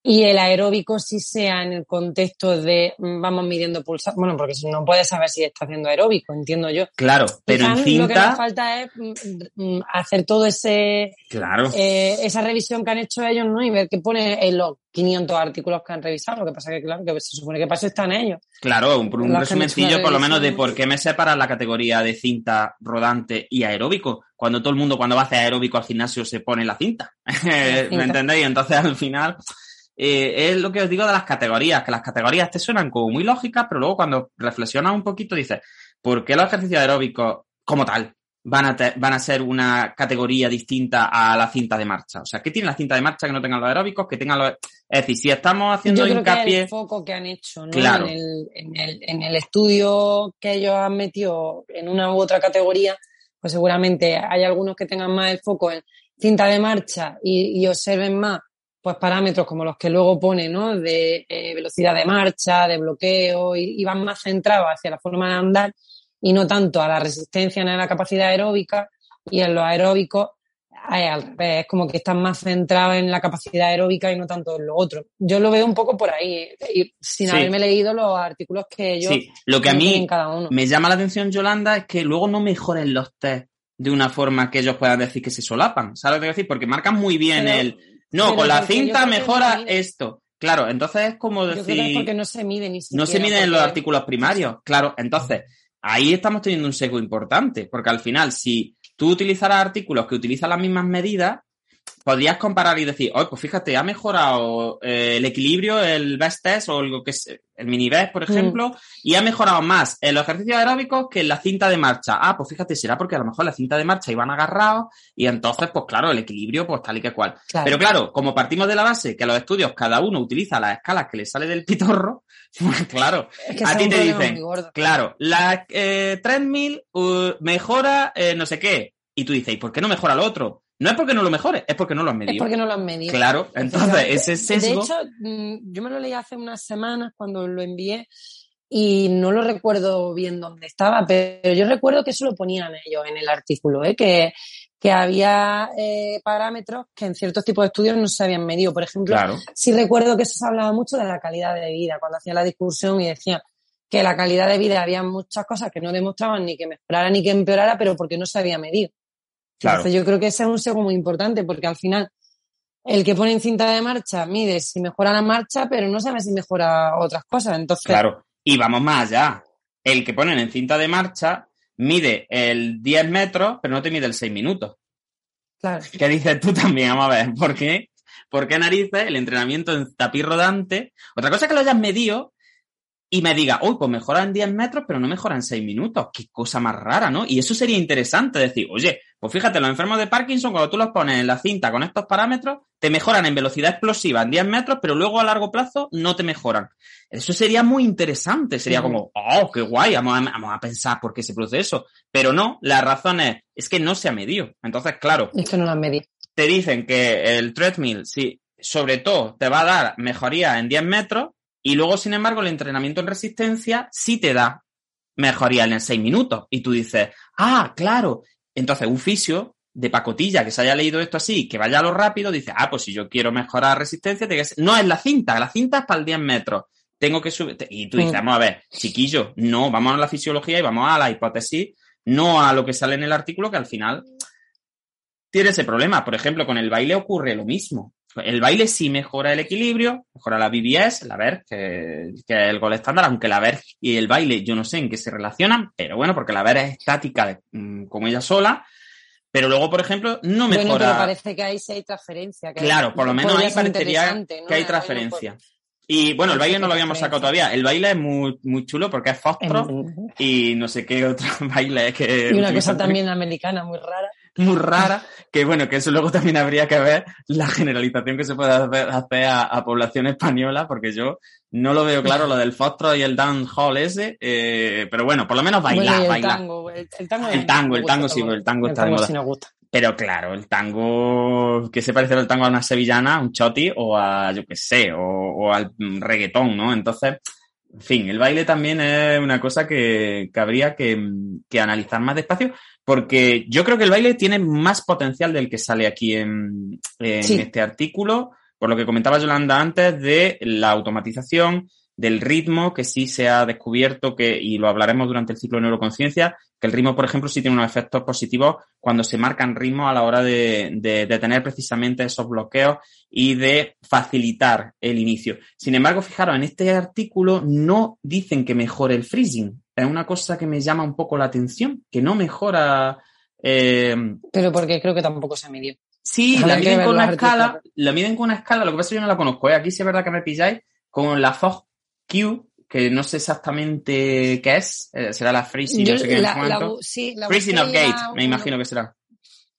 Y el aeróbico sí sea en el contexto de mm, vamos midiendo pulsar. Bueno, porque si no puedes saber si está haciendo aeróbico, entiendo yo. Claro, pero en Quizás Lo que nos cinta, falta es mm, mm, hacer todo ese claro. eh, esa revisión que han hecho ellos, ¿no? Y ver qué pone en los 500 artículos que han revisado. Lo que pasa que, claro, que se supone que para eso están ellos. Claro, un, un resumencillo por lo menos de por qué me separan la categoría de cinta rodante y aeróbico. Cuando todo el mundo cuando va a hacer aeróbico al gimnasio se pone la cinta. <laughs> ¿Me cinta. entendéis? Entonces al final eh, es lo que os digo de las categorías, que las categorías te suenan como muy lógicas, pero luego cuando reflexionas un poquito dices, ¿por qué los ejercicios aeróbicos como tal van a, te- van a ser una categoría distinta a la cinta de marcha? O sea, ¿qué tiene la cinta de marcha que no tengan los aeróbicos? Que tengan los... Es decir, si estamos haciendo Yo creo hincapié... que el foco que han hecho, ¿no? Claro. En, el, en, el, en el estudio que ellos han metido en una u otra categoría, pues seguramente hay algunos que tengan más el foco en cinta de marcha y, y observen más pues parámetros como los que luego pone, ¿no? De eh, velocidad de marcha, de bloqueo, y, y van más centrados hacia la forma de andar y no tanto a la resistencia ni a la capacidad aeróbica. Y en los aeróbicos es al revés, es como que están más centrados en la capacidad aeróbica y no tanto en lo otro. Yo lo veo un poco por ahí, y sin Sí. haberme leído los artículos que ellos Sí, lo que a mí cada uno. me llama la atención, Yolanda, es que luego no mejoren los test de una forma que ellos puedan decir que se solapan. ¿Sabes lo que quiero decir? Porque marcan muy bien Pero- el... No, pero con la yo cinta mejora no esto. Claro, entonces es como Yo creo que es decir... porque no se mide ni siquiera. No se miden en los artículos primarios. Claro, entonces ahí estamos teniendo un sesgo importante, porque al final, si tú utilizaras artículos que utilizan las mismas medidas, podrías comparar y decir, oye, pues fíjate, ha mejorado eh, el equilibrio, el best test o lo que es el mini best, por ejemplo, y ha mejorado más en los ejercicios aeróbicos que en la cinta de marcha. Ah, pues fíjate, será porque a lo mejor la cinta de marcha iban agarrados y entonces, pues claro, el equilibrio, pues tal y que cual. Claro. Pero claro, como partimos de la base que los estudios cada uno utiliza las escalas que le sale del pitorro, <laughs> pues claro, <laughs> Es que a ti te dicen, claro, la eh, treadmill uh, mejora eh, no sé qué. Y tú dices, ¿y por qué no mejora lo otro? No es porque no lo mejore, es porque no lo Es medido. porque no lo han medido. Claro, entonces ese sesgo... De hecho, mm, yo me lo leí hace unas semanas cuando lo envié y no lo recuerdo bien dónde estaba, pero yo recuerdo que eso lo ponían ellos en el artículo, ¿eh? que, que había eh, parámetros que en ciertos tipos de estudios no se habían medido. Por ejemplo, Claro, sí recuerdo que eso se hablaba mucho de la calidad de vida, cuando hacía la discusión y decían que la calidad de vida había muchas cosas que no demostraban ni que mejorara ni que empeorara, pero porque no se había medido. Claro. Entonces yo creo que ese es un sesgo muy importante porque al final el que pone en cinta de marcha mide si mejora la marcha, pero no sabe si mejora otras cosas. Entonces, Claro. Y vamos más allá. El que ponen en cinta de marcha mide el 10 metros, pero no te mide el 6 minutos. claro. ¿Qué dices tú también? Vamos a ver, ¿por qué? ¿Por qué narices el entrenamiento en tapiz rodante? Otra cosa es que lo hayas medido y me diga, uy, pues mejora en 10 metros, pero no mejora en 6 minutos. Qué cosa más rara, ¿no? Y eso sería interesante decir, oye, pues fíjate, los enfermos de Parkinson, cuando tú los pones en la cinta con estos parámetros, te mejoran en velocidad explosiva en 10 metros, pero luego a largo plazo no te mejoran. Eso sería muy interesante. Sería como, oh, qué guay, vamos a, vamos a pensar por qué se produce eso. Pero no, la razón es, es que no se ha medido. Entonces, claro. Es que no lo han medido. Te dicen que el treadmill, sí, sobre todo, te va a dar mejoría en 10 metros, y luego, sin embargo, el entrenamiento en resistencia sí te da mejoría en 6 minutos. Y tú dices, ah, claro. Entonces, un fisio de pacotilla que se haya leído esto así, que vaya a lo rápido, dice, ah, pues si yo quiero mejorar resistencia, que... no es la cinta, la cinta es para el 10 metros. Tengo que subir. Y tú dices, mm. vamos a ver, chiquillo, no, vamos a la fisiología y vamos a la hipótesis, no a lo que sale en el artículo, que al final tiene ese problema. Por ejemplo, con el baile ocurre lo mismo. El baile sí mejora el equilibrio, mejora la BBS, la VER, que, que, es el gol estándar, aunque la VER y el baile yo no sé en qué se relacionan, pero bueno, porque la VER es estática mm, como ella sola, pero luego, por ejemplo, no mejora... Bueno, pero parece que hay seis transferencia. claro, por lo menos ahí parecería que hay transferencia. Y bueno, el baile no lo habíamos sacado todavía. El baile es muy, muy chulo porque es fostro y no sé qué otro <laughs> baile es que... Y una cosa también americana muy rara muy rara, que bueno, que eso luego también habría que ver la generalización que se puede hacer, a, población española, porque yo no lo veo claro lo del fostro y el hall ese, eh, pero bueno, por lo menos bailar, el bailar. Tango, el, tango, el tango, el tango, sí, el tango está de moda. Pero claro, el tango, ¿qué se parece el tango a una sevillana, un choti o a, yo qué sé, o, o al reggaetón, ¿no? Entonces, en fin, el baile también es una cosa que, que habría que, que, analizar más despacio, porque yo creo que el baile tiene más potencial del que sale aquí en, en este artículo, por lo que comentaba Yolanda antes, de la automatización, del ritmo, que sí se ha descubierto que, y lo hablaremos durante el ciclo de neuroconciencia, que el ritmo, por ejemplo, sí tiene unos efectos positivos cuando se marcan ritmos a la hora de, de, de, tener precisamente esos bloqueos y de facilitar el inicio. Sin embargo, fijaros, en este artículo no dicen que mejore el freezing. Es una cosa que me llama un poco la atención, que no mejora. Eh... Pero porque creo que tampoco se midió. Sí, la miden con una escala, la miden con una escala, lo que pasa es que yo no la conozco, ¿eh? aquí sí es verdad que me pilláis, con la FOG Q, que no sé exactamente qué es, eh, será la freezing, no sé qué la, la, sí, la freezing of gate, me imagino que será.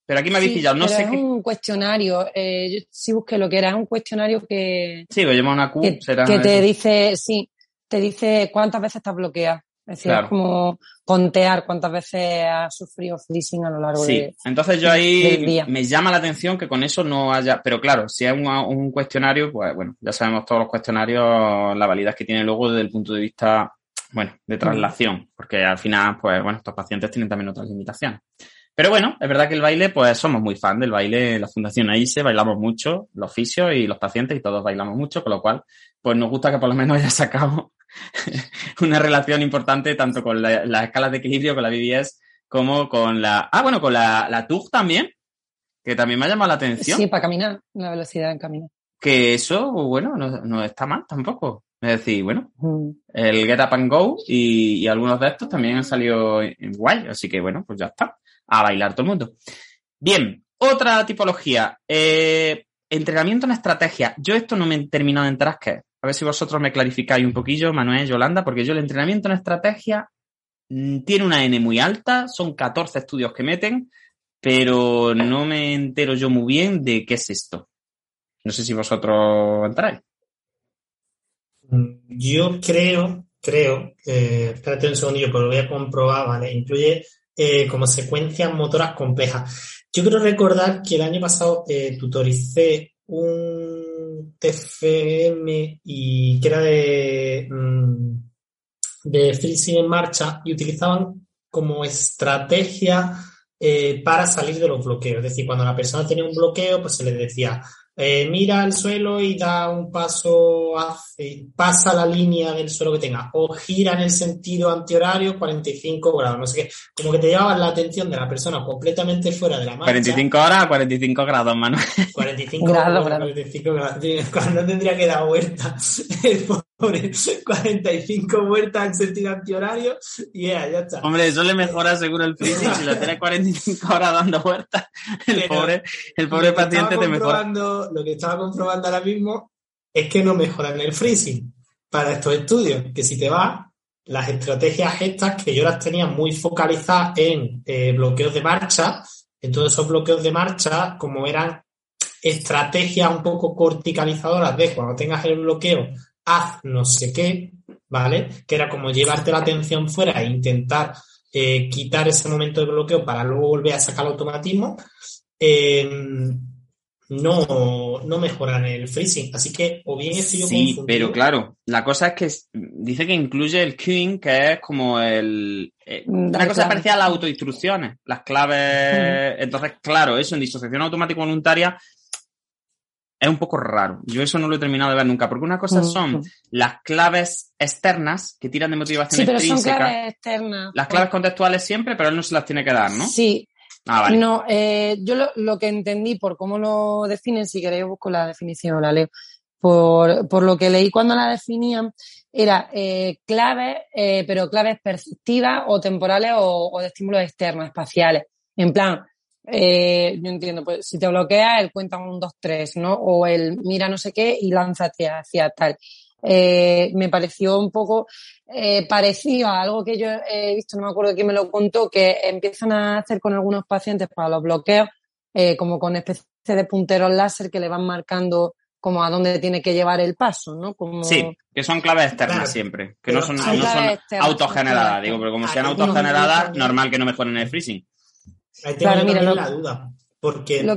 Pero aquí me habéis pillado, no sé es qué. un cuestionario, eh, yo sí busqué lo que era, es un cuestionario que. Sí, pues llama una Q, que, será. Que te dice, sí, te dice cuántas veces estás bloqueado. Es decir, es como contear cuántas veces has sufrido freezing a lo largo sí. de. Entonces yo ahí me llama la atención que con eso no haya. Pero claro, si es un, un, cuestionario, pues bueno, ya sabemos todos los cuestionarios, la validez que tiene luego desde el punto de vista, bueno, de traslación. Porque al final, pues bueno, estos pacientes tienen también otras limitaciones. Pero bueno, es verdad que el baile, pues somos muy fan del baile. La Fundación AISE bailamos mucho, los fisios y los pacientes, y todos bailamos mucho, con lo cual, pues nos gusta que por lo menos <laughs> haya sacado <laughs> una relación importante tanto con las la escalas de equilibrio, con la BBS, como con la... Ah, bueno, con la, la TUG también, que también me ha llamado la atención. Sí, para caminar, la velocidad en caminar. Que eso, bueno, no, no está mal tampoco. Es decir, bueno, mm. el Get Up and Go y, y, algunos de estos también han salido en guay, así que bueno, pues ya está. A bailar todo el mundo. Bien, otra tipología. Eh, entrenamiento en estrategia. Yo esto no me he terminado de enterar qué es. A ver si vosotros me clarificáis un poquillo, Manuel, Yolanda, porque yo el entrenamiento en estrategia mm, tiene una N muy alta, son 14 estudios que meten, pero no me entero yo muy bien de qué es esto. No sé si vosotros entráis. Yo creo, creo, eh, espérate un segundillo, pero lo voy a comprobar, ¿vale? Incluye eh, como secuencias motoras complejas. Yo quiero recordar que el año pasado eh, tutoricé un TFM y que era de, mm, de en marcha y utilizaban como estrategia eh, para salir de los bloqueos. Es decir, cuando la persona tenía un bloqueo, pues se le decía, eh, mira al suelo y da un paso, hace, pasa la línea del suelo que tenga, o gira en el sentido antihorario 45 grados, no sé qué, como que te llevaban la atención de la persona completamente fuera de la marcha. 45 horas 45 grados, Manuel. 45 grados, 45 grados, cuando tendría que dar vuelta <laughs> el pobre, 45 vueltas en sentido antihorario y ya, ya está. Hombre, eso le mejora seguro el freezing, si lo tienes 45 horas dando vueltas, el pobre, el pobre paciente te mejora lo que estaba comprobando ahora mismo es que no mejoran el freezing. para estos estudios, que si te vas, las estrategias estas que yo las tenía muy focalizadas en eh, bloqueos de marcha, en todos esos bloqueos de marcha, como eran estrategias un poco corticalizadoras de cuando tengas el bloqueo, haz no sé qué, ¿vale? Que era como llevarte la atención fuera e intentar eh, quitar ese momento de bloqueo para luego volver a sacar el automatismo. Eh, no, no mejoran el freezing. Así que, o bien estoy yo Sí, confundido. pero claro, la cosa es que es- dice que incluye el queuing, que es como el... eh, Mm, una cosa parecida a las autoinstrucciones, las claves... Entonces, claro, eso en disociación automática voluntaria es un poco raro. Yo eso no lo he terminado de ver nunca, porque una cosa son Mm. las claves externas que tiran de motivación Sí, pero son claves externas. Las claves contextuales siempre, pero él no se las tiene que dar, ¿no? Sí, Ah, vale. No, eh, yo lo, lo que entendí por cómo lo definen, si queréis busco la definición o la leo, por, por lo que leí cuando la definían, era eh, claves, eh, pero claves perceptivas o temporales o, o de estímulos externos, espaciales. En plan, eh, yo entiendo, pues si te bloquea, el cuenta un 2, 3, ¿no? O el mira no sé qué y lánzate hacia tal. Eh, me pareció un poco eh, parecido a algo que yo he visto, no me acuerdo quién me lo contó, que empiezan a hacer con algunos pacientes para los bloqueos, eh, como con especie de punteros láser que le van marcando como a dónde tiene que llevar el paso, ¿no? Como... Sí, que son claves externas Claro. siempre, que Pero no son, son no son autogeneradas, digo, pero como sean autogeneradas, no, no. normal que no mejoren el freezing. Ahí tengo Claro, mira, lo- la duda, porque Lo-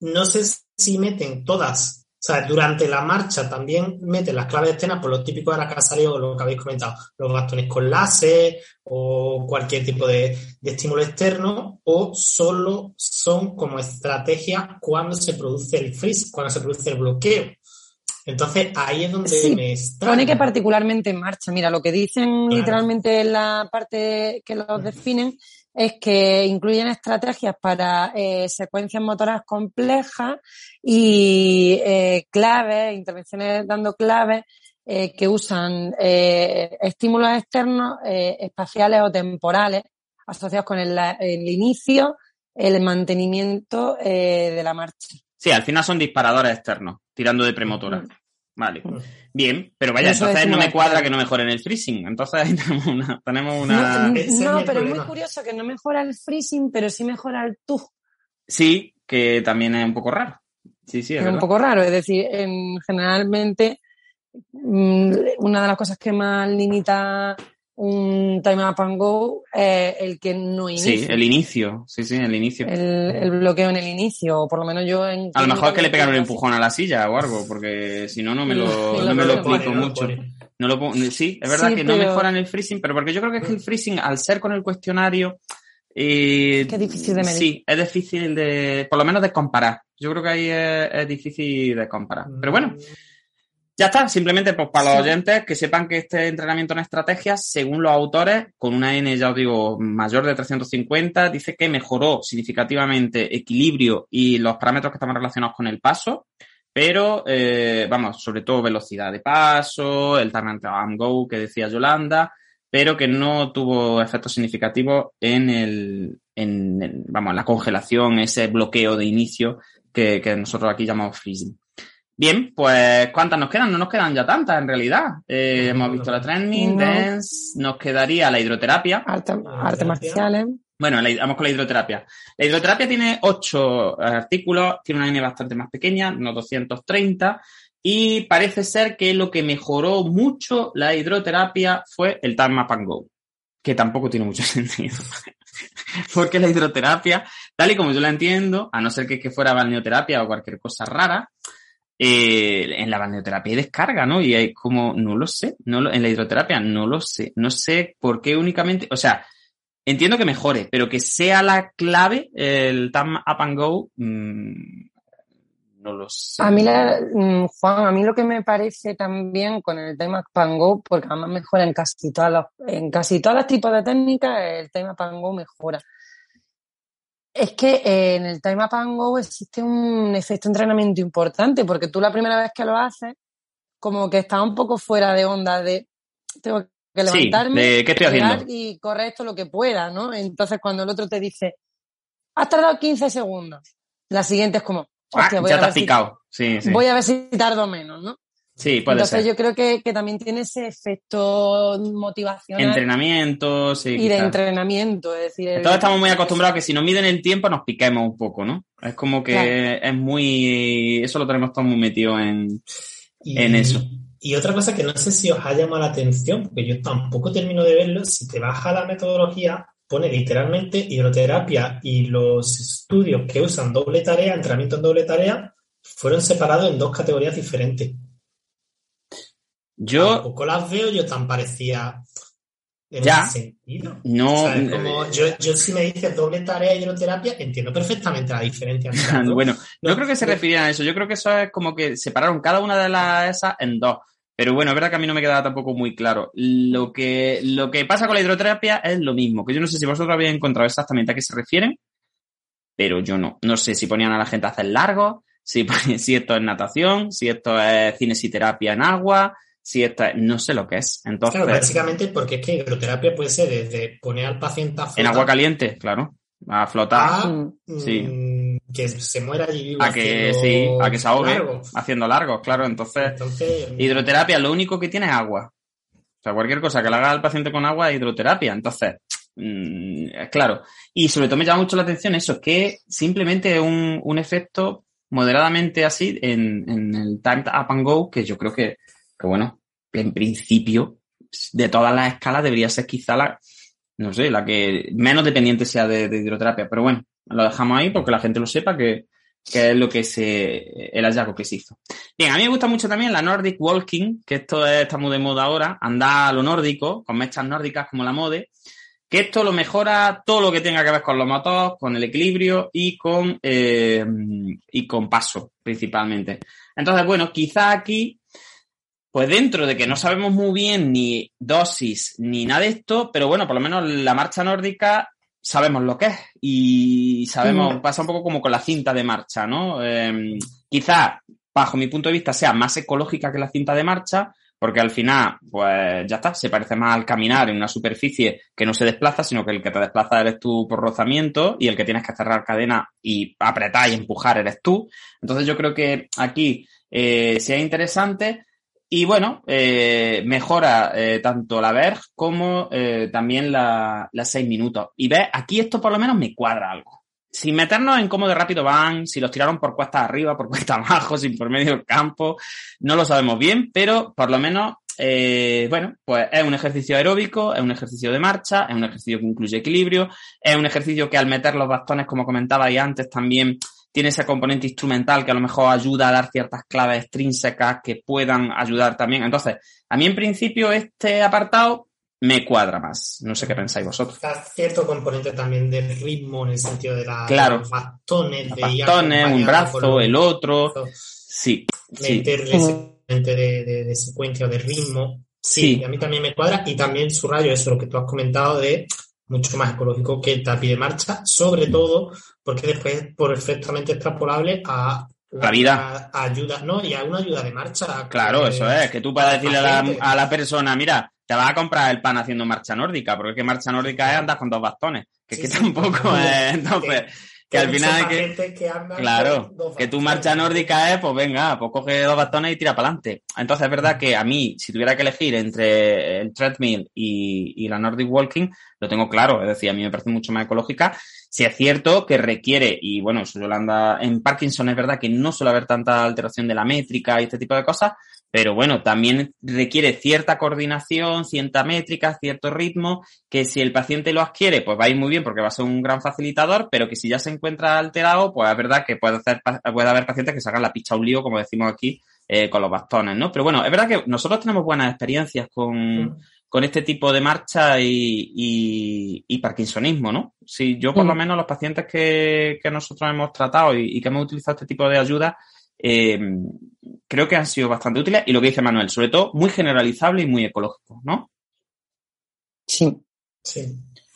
no sé si meten todas, o sea, durante la marcha también meten las claves externas por lo típico de las que ha salido, lo que habéis comentado, los bastones con láser o cualquier tipo de, de estímulo externo, o solo son como estrategias cuando se produce el freeze, cuando se produce el bloqueo. Entonces ahí es donde Sí, me extraña. Pone que particularmente en marcha. Mira, lo que dicen Claro. literalmente en la parte que los definen es que incluyen estrategias para eh, secuencias motoras complejas y eh, claves, intervenciones dando claves eh, que usan eh, estímulos externos, eh, espaciales o temporales asociados con el, el inicio, el mantenimiento eh, de la marcha. Sí, al final son disparadores externos, tirando de premotora. Mm. Vale. Bien, pero vaya, Eso entonces es no me cuadra que no mejoren el freezing. Entonces <laughs> ahí tenemos una... Tenemos una... No, pero es muy curioso que no mejora el freezing, pero sí mejora el TUG. Sí, que también es un poco raro. Sí, sí, es Es un poco raro, es decir, en, generalmente mm, una de las cosas que más limita un time up and go es el que no inicia. Sí, el inicio. Sí, sí, el inicio. el, el bloqueo en el inicio, o por lo menos yo en... A lo mejor es que le pegan un empujón a la silla o algo, porque si no, no me lo, no lo me lo explico mucho. No lo pongo- sí, es verdad Sí, que no pero- mejoran el freezing, pero porque yo creo que es que el freezing, al ser con el cuestionario, eh, que es difícil de medir. Sí, es difícil de, por lo menos de comparar. Yo creo que ahí es, es difícil de comparar. Pero bueno, ya está. Simplemente pues para los oyentes que sepan que este entrenamiento en estrategias, según los autores, con una N, ya os digo, mayor de 350, dice que mejoró significativamente equilibrio y los parámetros que estaban relacionados con el paso, pero, eh, vamos, sobre todo velocidad de paso, el time and go que decía Yolanda, pero que no tuvo efectos significativos en el, en, el- vamos, la congelación, ese bloqueo de inicio que, que nosotros aquí llamamos freezing. Bien, pues ¿cuántas nos quedan? No nos quedan ya tantas en realidad. Eh, hemos visto la training, No. dance, nos quedaría la hidroterapia. Arte, Ah, artes gracias. marciales. Bueno, la- vamos con la hidroterapia. La hidroterapia tiene ocho eh, artículos, tiene una N bastante más pequeña, unos 230, y parece ser que lo que mejoró mucho la hidroterapia fue el time up and go, que tampoco tiene mucho <laughs> sentido. Porque la hidroterapia, tal y como yo la entiendo, a no ser que, que fuera balneoterapia o cualquier cosa rara, eh, en la balneoterapia hay descarga, ¿no? Y hay como, no lo sé, no lo- en la hidroterapia no lo sé, no sé por qué únicamente, o sea, entiendo que mejore, pero que sea la clave el time up and go, mm, no lo sé. A mí, la- mm, Juan, a mí lo que me parece también con el tema up and go, porque además mejora en casi todas las, en casi todos los tipos de técnicas, el and go mejora. Es que eh, en el time up and go existe un efecto de entrenamiento importante, porque tú la primera vez que lo haces, como que estás un poco fuera de onda de tengo que Sí, levantarme, de, ¿qué estoy llegar haciendo? y correr esto lo que pueda, ¿no? Entonces cuando el otro te dice, has tardado 15 segundos, la siguiente es como, hostia, voy ya a te has si picado. Sí, sí. voy a ver si tardo menos, ¿no? Sí, puede Entonces ser. yo creo que, que también tiene ese efecto motivacional Entrenamiento, sí. y de entrenamiento. Es decir, el- Todos estamos muy acostumbrados a que si nos miden el tiempo nos piquemos un poco, ¿no? Es como que Claro. es muy... Eso lo tenemos todos muy metido en... Y, En eso. Y otra cosa que no sé si os ha llamado la atención, porque yo tampoco termino de verlo, si te baja la metodología, pone literalmente hidroterapia y los estudios que usan doble tarea, entrenamiento en doble tarea, fueron separados en dos categorías diferentes. Yo Tampoco las veo yo tan parecía en Ya. ese sentido. no... O sea, es como yo, yo si me dices doble tarea y hidroterapia, entiendo perfectamente la diferencia. <laughs> bueno, no No, creo que se referían a eso. Yo creo que eso es como que separaron cada una de las esas en dos. Pero bueno, es verdad que a mí no me quedaba tampoco muy claro. Lo que, lo que pasa con la hidroterapia es lo mismo, que yo no sé si vosotros habéis encontrado exactamente a qué se refieren, pero yo no. No sé si ponían a la gente a hacer largos, si, <laughs> si esto es natación, si esto es cinesiterapia en agua, si esto es... No sé lo que es. Entonces, Claro, básicamente porque es que hidroterapia puede ser desde poner al paciente a en flotar agua caliente, claro, a flotar. a Mm. Sí. mm, que se muera allí vivo A que sí, a que se ahogue, haciendo largos, claro. Entonces, Entonces, hidroterapia lo único que tiene es agua. O sea, cualquier cosa que le haga al paciente con agua es hidroterapia. Entonces, mm, es claro. Y sobre todo me llama mucho la atención eso, que simplemente es un, un efecto moderadamente así en, en el Time Up and Go, que yo creo que, que, bueno, en principio, de todas las escalas debería ser quizá la, no sé, la que menos dependiente sea de, hidroterapia. Pero bueno, lo dejamos ahí porque la gente lo sepa que, que es lo que se, el hallazgo que se hizo. Bien, a mí me gusta mucho también la Nordic Walking, que esto es, está muy de moda ahora, andar a lo nórdico, con mechas nórdicas como la mode, que esto lo mejora todo lo que tenga que ver con los motores, con el equilibrio y con, eh, y con paso, principalmente. Entonces, bueno, quizá aquí, pues dentro de que no sabemos muy bien ni dosis ni nada de esto, pero bueno, por lo menos la marcha nórdica sabemos lo que es y sabemos, Mm. pasa un poco como con la cinta de marcha, ¿no? Eh, quizá, bajo mi punto de vista, sea más ecológica que la cinta de marcha, porque al final, pues ya está, se parece más al caminar en una superficie que no se desplaza, sino que el que te desplaza eres tú por rozamiento y el que tienes que cerrar cadena y apretar y empujar eres tú. Entonces yo creo que aquí eh, sea interesante y bueno, eh, mejora eh, tanto la Verge como eh, también la, las seis minutos. Y ves, aquí esto por lo menos me cuadra algo. Sin meternos en cómo de rápido van, si los tiraron por cuesta arriba, por <laughs> cuesta abajo, sin por medio del campo, no lo sabemos bien, pero por lo menos, bueno, pues es un ejercicio aeróbico, es un ejercicio de marcha, es un ejercicio que incluye equilibrio, es un ejercicio que al meter los bastones, como comentaba antes, también tiene ese componente instrumental que a lo mejor ayuda a dar ciertas claves extrínsecas que puedan ayudar también. Entonces, a mí en principio este apartado me cuadra más. No sé qué pensáis vosotros. Está cierto componente también del ritmo en el sentido de la, Claro. los bastones, Los de bastones, un brazo, el otro. Sí, sí. meterle ese componente de, de- de secuencia o de ritmo. Sí, Sí. a mí también me cuadra y también subrayo eso, lo que tú has comentado de mucho más ecológico que el tapi de marcha, sobre todo porque después es perfectamente extrapolable a La vida. a- a ayuda, no, y a una ayuda de marcha. Claro, eso es, que tú puedas decirle a la, paciente. a la persona, mira, te vas a comprar el pan haciendo marcha nórdica, porque es que marcha nórdica es andar con dos bastones, que es que sí, tampoco <laughs> es, entonces, que al final que, que andan Claro, dos que tu marcha nórdica es, pues venga, pues coge dos bastones y tira para adelante. Entonces es verdad que a mí, si tuviera que elegir entre el treadmill y, y la Nordic Walking, lo tengo claro, es decir, a mí me parece mucho más ecológica. Si es cierto que requiere, y bueno, eso Yolanda, en Parkinson es verdad que no suele haber tanta alteración de la métrica y este tipo de cosas, pero bueno, también requiere cierta coordinación, cierta métrica, cierto ritmo, que si el paciente lo adquiere, pues va a ir muy bien porque va a ser un gran facilitador, pero que si ya se encuentra alterado, pues es verdad que puede, hacer, puede haber pacientes que se hagan la picha un lío, como decimos aquí, eh, con los bastones, ¿no? Pero bueno, es verdad que nosotros tenemos buenas experiencias con, con este tipo de marcha y, y, y parkinsonismo, ¿no? Sí, yo por lo menos los pacientes que, que nosotros hemos tratado y, y que hemos utilizado este tipo de ayuda, eh, creo que han sido bastante útiles y lo que dice Manuel, sobre todo muy generalizable y muy ecológico, ¿no? Sí. Sí.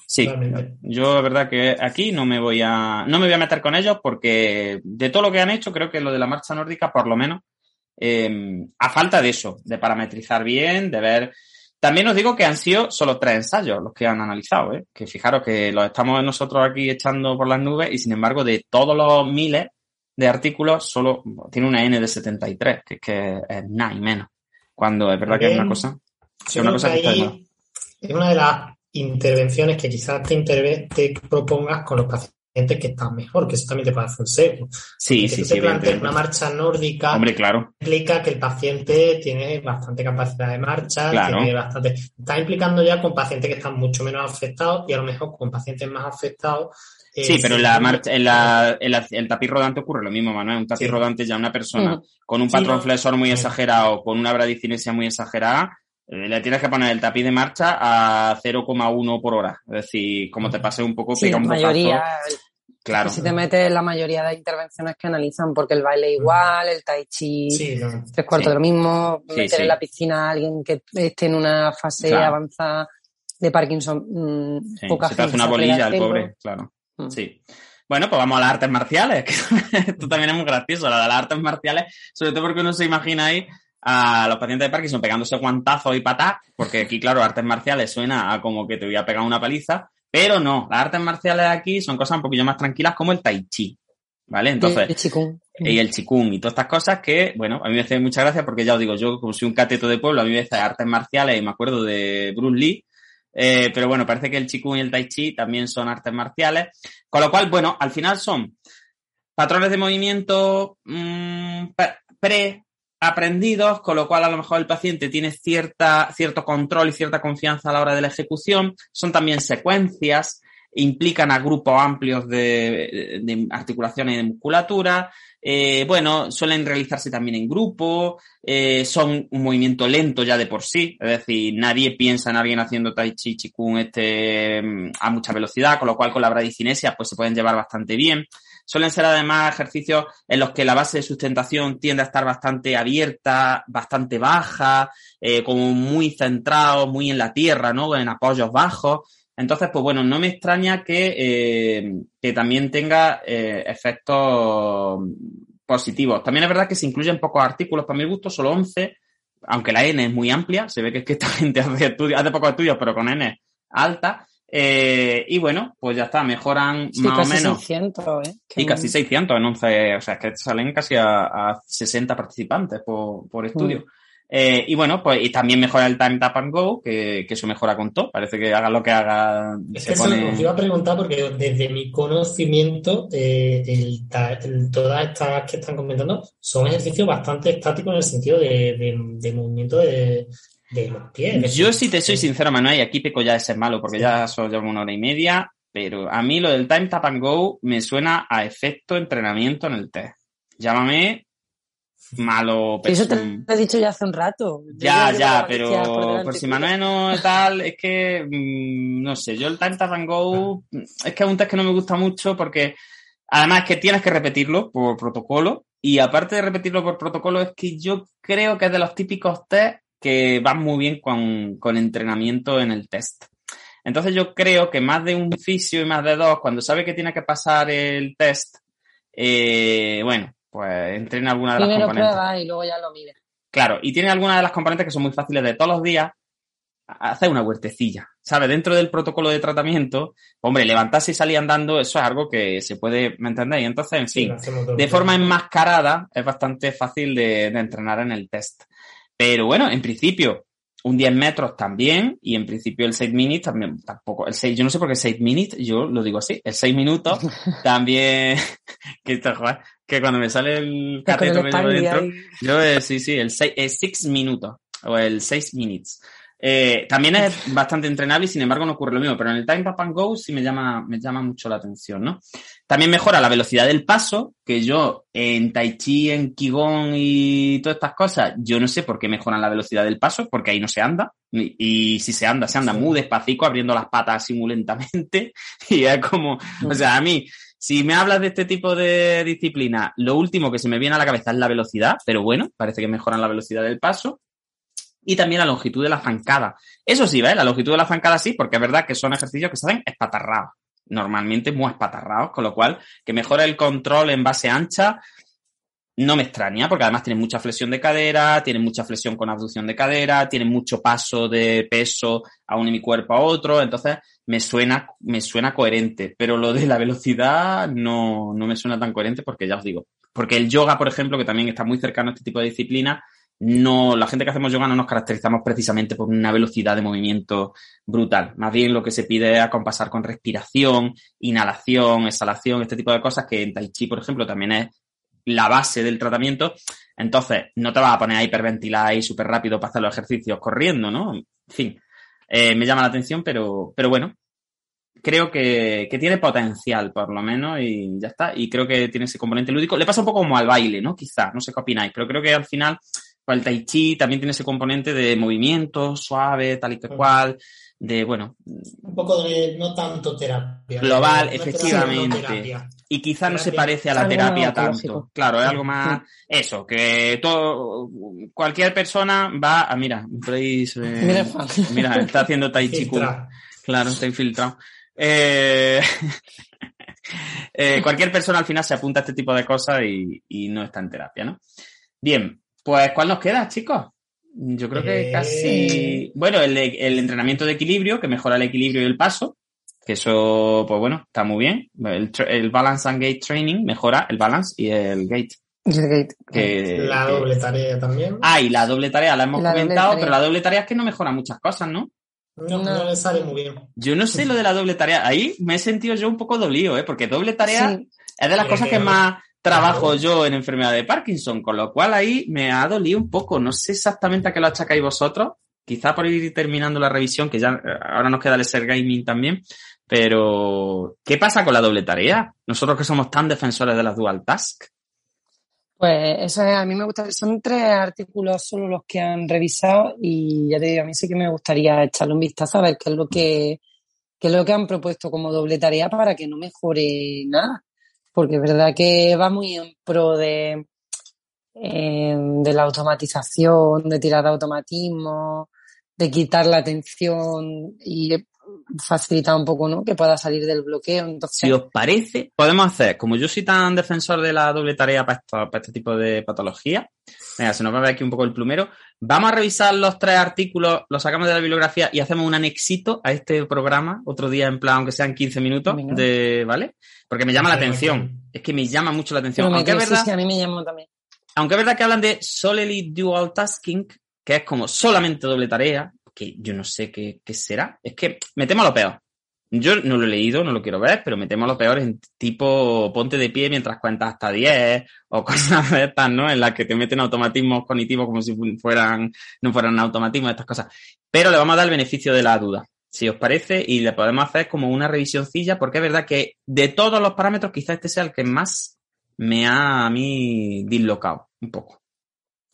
Sí, Totalmente. yo la verdad que aquí no me voy a no me voy a meter con ellos porque de todo lo que han hecho creo que lo de la marcha nórdica por lo menos eh, a falta de eso, de parametrizar bien, de ver también os digo que han sido solo tres ensayos los que han analizado, ¿eh? que fijaros que los estamos nosotros aquí echando por las nubes y sin embargo de todos los miles de artículos solo tiene una N de 73, que es que es nada y menos. Cuando es verdad que es una cosa. Es una cosa que que está de es una de las intervenciones que quizás te, interve- te propongas con los pacientes que están mejor, que eso también te puede hacer un sesgo. Sí, Que sí, tú sí, te una marcha nórdica Hombre, claro. implica que el paciente tiene bastante capacidad de marcha, Claro. tiene bastante. Implicando ya con pacientes que están mucho menos afectados y a lo mejor con pacientes más afectados. Eh, Sí, pero en sí, la marcha, en la, en la- el tapiz rodante ocurre lo mismo, Manuel. Un tapiz Sí. rodante ya una persona Ujú. con un Sí, patrón no. flexor muy Sí. exagerado, con una bradicinesia muy exagerada, eh, le tienes que poner el tapiz de marcha a 0,1 por hora. Es decir, como te pase un poco, Sí, pega la un bocazo. mayoría, Claro. si te metes en la mayoría de intervenciones que analizan, porque el baile igual, el tai chi, Sí, no. tres cuartos Sí. de lo mismo, Sí, meter sí. en la piscina a alguien que esté en una fase Claro. avanzada de Parkinson, mm, Sí, poca se te hace gente una bolilla el hacerlo. pobre, claro. Mm. Sí. Bueno, pues vamos a las artes marciales, <laughs> que esto también es muy gracioso, la de las artes marciales, sobre todo porque uno se imagina ahí a los pacientes de Parkinson pegándose guantazos y patas, porque aquí, claro, artes marciales suena a como que te voy a pegar una paliza, pero no, las artes marciales aquí son cosas un poquillo más tranquilas como el tai chi, ¿vale? Entonces, el chikung. y el chikung y todas estas cosas que, bueno, a mí me hace mucha gracia porque ya os digo, yo como soy un cateto de pueblo, a mí me hace artes marciales y me acuerdo de Bruce Lee, eh, pero bueno, parece que el chikung y el tai chi también son artes marciales, con lo cual, bueno, al final son patrones de movimiento mm, pre aprendidos, con lo cual a lo mejor el paciente tiene cierta, cierto control y cierta confianza a la hora de la ejecución. Son también secuencias, implican a grupos amplios de, de articulaciones y de musculatura. Eh, bueno, suelen realizarse también en grupo, eh, son un movimiento lento ya de por sí, es decir, nadie piensa en alguien haciendo tai chi, chikung este, a mucha velocidad, con lo cual con la bradicinesia pues se pueden llevar bastante bien. Suelen ser además ejercicios en los que la base de sustentación tiende a estar bastante abierta, bastante baja, eh, como muy centrado, muy en la tierra, ¿no? En apoyos bajos. Entonces, pues bueno, no me extraña que, eh, que también tenga eh, efectos positivos. También es verdad que se incluyen pocos artículos, para mi gusto, solo 11, aunque la N es muy amplia, se ve que es que esta <laughs> gente hace, estudios, hace pocos estudios, pero con N alta. Eh, y bueno, pues ya está, mejoran Sí, más casi o menos. 600, ¿eh? Y casi 600 en 11, o sea, es que salen casi a, a 60 participantes por, por estudio. Mm. Eh, y bueno, pues y también mejora el time tap and go, que, que eso mejora con todo. Parece que haga lo que haga. Es se que eso pone- os iba a preguntar porque desde mi conocimiento, eh, el el- todas estas que están comentando son ejercicios bastante estáticos en el sentido de, de- de movimiento de, de los pies. Yo, si te soy sincero, Manuel, y aquí peco ya de ser malo, porque ya solo llevo una hora y media, pero a mí lo del time tap and go me suena a efecto entrenamiento en el test. Llámame malo, Eso te lo he dicho ya hace un rato. Ya, ya, pero por si. Manuel no tal, es que, mm, no sé, yo el Time Tap and Go, es que es un test que no me gusta mucho porque además que tienes que repetirlo por protocolo y aparte de repetirlo por protocolo es que yo creo que es de los típicos test que van muy bien con, con entrenamiento en el test. Entonces yo creo que más de un fisio y más de dos, cuando sabe que tiene que pasar el test, eh, bueno, pues entrena alguna de las Primero componentes. prueba y luego ya lo mide. Claro, y tiene algunas de las componentes que son muy fáciles de todos los días. Hacer una huertecilla, ¿sabes? Dentro del protocolo de tratamiento, hombre, levantarse y salir andando, eso es algo que se puede, ¿me entendéis? Entonces, en Sí, fin, todo de forma enmascarada es bastante fácil de, de entrenar en el test. Pero bueno, en principio, un 10 metros también, y en principio el 6 minutes también, tampoco, el 6, yo no sé por qué 6 minutes, yo lo digo así, el 6 minutos <laughs> también, <laughs> que, que cuando me sale el cateto Spandy dentro, yo, eh, sí, sí, el 6 minutos o el 6 minutes. Eh, también es <laughs> bastante entrenable y sin embargo no ocurre lo mismo, pero en el Time Tap and Go sí me llama, me llama mucho la atención, ¿no? También mejora la velocidad del paso, que yo en Tai Chi, en Qigong y todas estas cosas, yo no sé por qué mejoran la velocidad del paso, porque ahí no se anda. Y, y si se anda, se anda Sí. muy despacito, abriendo las patas así muy lentamente. <laughs> Y es como, o sea, a mí, si me hablas de este tipo de disciplina, lo último que se me viene a la cabeza es la velocidad, pero bueno, parece que mejoran la velocidad del paso. Y también la longitud de la zancada. Eso sí, ¿ves? La longitud de la zancada sí, porque es verdad que son ejercicios que se hacen espatarrados. Normalmente muy espatarrados, con lo cual que mejora el control en base ancha. no me extraña, porque además tiene mucha flexión de cadera, tiene mucha flexión con abducción de cadera, tiene mucho paso de peso a un mi cuerpo a otro, entonces me suena, me suena coherente, pero lo de la velocidad no, no me suena tan coherente porque ya os digo, porque el yoga, por ejemplo, que también está muy cercano a este tipo de disciplina, no, la gente que hacemos yoga no nos caracterizamos precisamente por una velocidad de movimiento brutal. Más bien lo que se pide es acompasar con respiración, inhalación, exhalación, este tipo de cosas que en Tai Chi, por ejemplo, también es la base del tratamiento. Entonces, no te vas a poner a hiperventilar ahí súper rápido para hacer los ejercicios corriendo, ¿no? En fin, eh, me llama la atención, pero, pero bueno, creo que, que, tiene potencial, por lo menos, y ya está. Y creo que tiene ese componente lúdico. Le pasa un poco como al baile, ¿no? Quizá, no sé qué opináis, pero creo que al final, el tai chi también tiene ese componente de movimiento suave, tal y que cual de, bueno... Un poco de no tanto terapia. Global, no efectivamente. Terapia. Y quizá no se parece a la terapia tanto. Claro, es algo más... Eso, que todo... Cualquier persona va a... Mira, eh, mira, mira, está haciendo tai chi Claro, está infiltrado. Eh, <laughs> eh, cualquier persona al final se apunta a este tipo de cosas y, y no está en terapia, ¿no? Bien, pues ¿cuál nos queda, chicos? Yo creo que casi. Bueno, el, el, entrenamiento de equilibrio, que mejora el equilibrio y el paso, que eso, pues bueno, está muy bien. El, el balance and gate training mejora el balance y el gate. El gate. Que, la doble tarea también. Ah, y la doble tarea la hemos la comentado, pero la doble tarea es que no mejora muchas cosas, ¿no? No, no, le sale muy bien. Yo no sé lo de la doble tarea. Ahí me he sentido yo un poco dolido, ¿eh? Porque doble tarea sí. es de las cosas que más trabajo yo en enfermedad de Parkinson, con lo cual ahí me ha dolido un poco. No sé exactamente a qué lo achacáis vosotros. Quizá por ir terminando la revisión, que ya eh, ahora nos queda el ser gaming también. Pero, ¿qué pasa con la doble tarea? Nosotros que somos tan defensores de las dual task. Pues eso es, a mí me gusta, son tres artículos solo los que han revisado y ya te digo, a mí sí que me gustaría echarle un vistazo a ver qué es lo que, qué es lo que han propuesto como doble tarea para que no mejore nada porque es verdad que va muy en pro de, eh, de la automatización, de tirar de automatismo, de quitar la atención y facilitar un poco, ¿no? Que pueda salir del bloqueo. Entonces... Si os parece, podemos hacer, como yo soy tan defensor de la doble tarea para, esto, para este tipo de patología, Venga, se nos va a ver aquí un poco el plumero. Vamos a revisar los tres artículos, los sacamos de la bibliografía y hacemos un anexito a este programa, otro día en plan, aunque sean 15 minutos, de, ¿vale? Porque me llama la atención. Es que me llama mucho la atención. Aunque es verdad, sí, a mí me llama también. Aunque es verdad que hablan de solely dual tasking, que es como solamente doble tarea, que yo no sé qué, será. Es que metemos lo peor. Yo no lo he leído, no lo quiero ver, pero metemos lo peor en tipo ponte de pie mientras cuentas hasta 10 o <laughs> cosas de estas, ¿no? En las que te meten automatismos cognitivos como si fueran, no fueran automatismos, estas cosas. Pero le vamos a dar el beneficio de la duda, si os parece, y le podemos hacer como una revisioncilla, porque es verdad que de todos los parámetros, quizás este sea el que más me ha a mí dislocado un poco.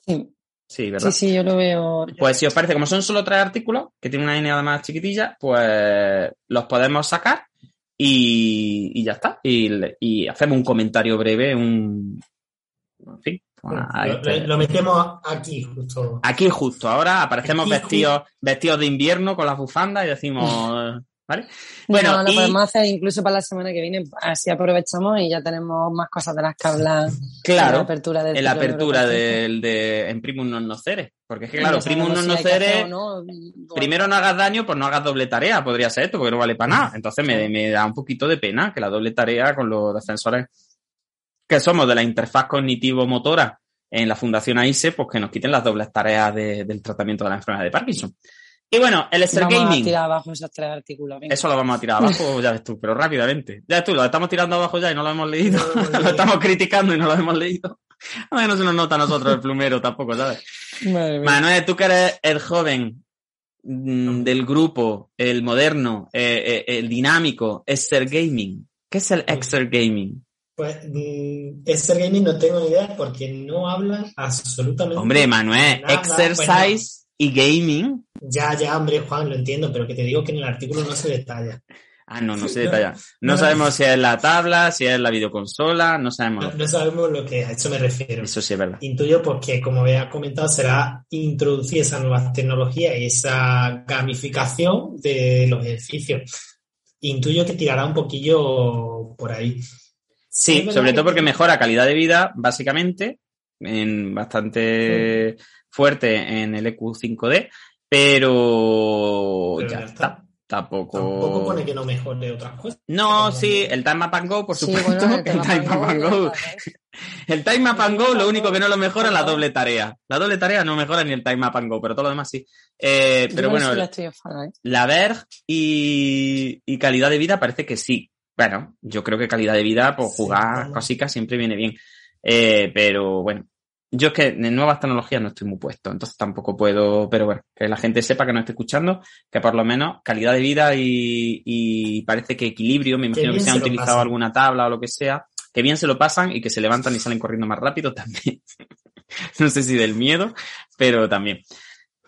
Sí. Sí, ¿verdad? Sí, sí, yo lo veo. Pues si os parece, como son solo tres artículos, que tienen una línea más chiquitilla, pues los podemos sacar y, y ya está. Y, y, hacemos un comentario breve, un... En fin. Pues lo, lo, metemos aquí justo. Aquí justo. Ahora aparecemos aquí, vestidos, vestidos de invierno con las bufandas y decimos... ¿Vale? Bueno, no, lo y... podemos hacer incluso para la semana que viene, así aprovechamos y ya tenemos más cosas de las que hablar. Claro, en la apertura del, en la apertura del, de, en Primus non nocere. Porque es que, claro, Primus non nocere, no, primero no hagas daño, pues no hagas doble tarea, podría ser esto, porque no vale para nada. Entonces me, me da un poquito de pena que la doble tarea con los defensores que somos de la interfaz cognitivo-motora en la Fundación AISE, pues que nos quiten las dobles tareas de, del tratamiento de la enfermedad de Parkinson. Y bueno, el Star vamos Gaming. a tirar abajo esos tres artículos. Venga. Eso lo vamos a tirar abajo, <laughs> ya ves tú, pero rápidamente. Ya ves tú, lo estamos tirando abajo ya y no lo hemos leído. <laughs> lo estamos criticando y no lo hemos leído. <laughs> A ver, no se nos nota a nosotros el plumero tampoco, ¿sabes? Manuel, tú que eres el joven mmm, del grupo, el moderno, eh, eh, el dinámico, Exer Gaming. ¿Qué es el Exer Gaming? Pues mmm, Exer Gaming no tengo ni idea porque no hablan absolutamente Hombre, Manuel, nada. exercise Bueno, y gaming. Ya, ya, hombre, Juan, lo entiendo, pero que te digo que en el artículo no se detalla. <laughs> Ah, no, no se detalla. No, no sabemos si es la tabla, si es la videoconsola, no sabemos. No, no sabemos lo que a eso me refiero. Eso sí es verdad. Intuyo porque, como había comentado, será introducir esa nueva tecnología y esa gamificación de los ejercicios. Intuyo que tirará un poquillo por ahí. Sí, sobre todo que- porque mejora calidad de vida, básicamente, en bastante fuerte en el EQ5D, pero, Pero ya ya está. está. Tampoco... Tampoco pone que no mejore otras cosas. No, sí, el Time Map and Go, por Sí, supuesto, bueno, el Time Map and Go. ¿eh? <laughs> El Time Map and Go, lo único que no lo mejora es la doble tarea. La doble tarea no mejora ni el Time Map and Go, pero todo lo demás sí. Eh, pero bueno, ¿eh? la Verg y, y calidad de vida parece que sí. Bueno, yo creo que calidad de vida, pues Sí, jugar bueno. cositas siempre viene bien. Eh, pero bueno, yo es que en nuevas tecnologías no estoy muy puesto, entonces tampoco puedo, pero bueno, que la gente sepa que nos esté escuchando, que por lo menos calidad de vida y, y parece que equilibrio, me imagino que se se han utilizado pasan. alguna tabla o lo que sea, que bien se lo pasan y que se levantan y salen corriendo más rápido también. <laughs> no sé si del miedo, pero también.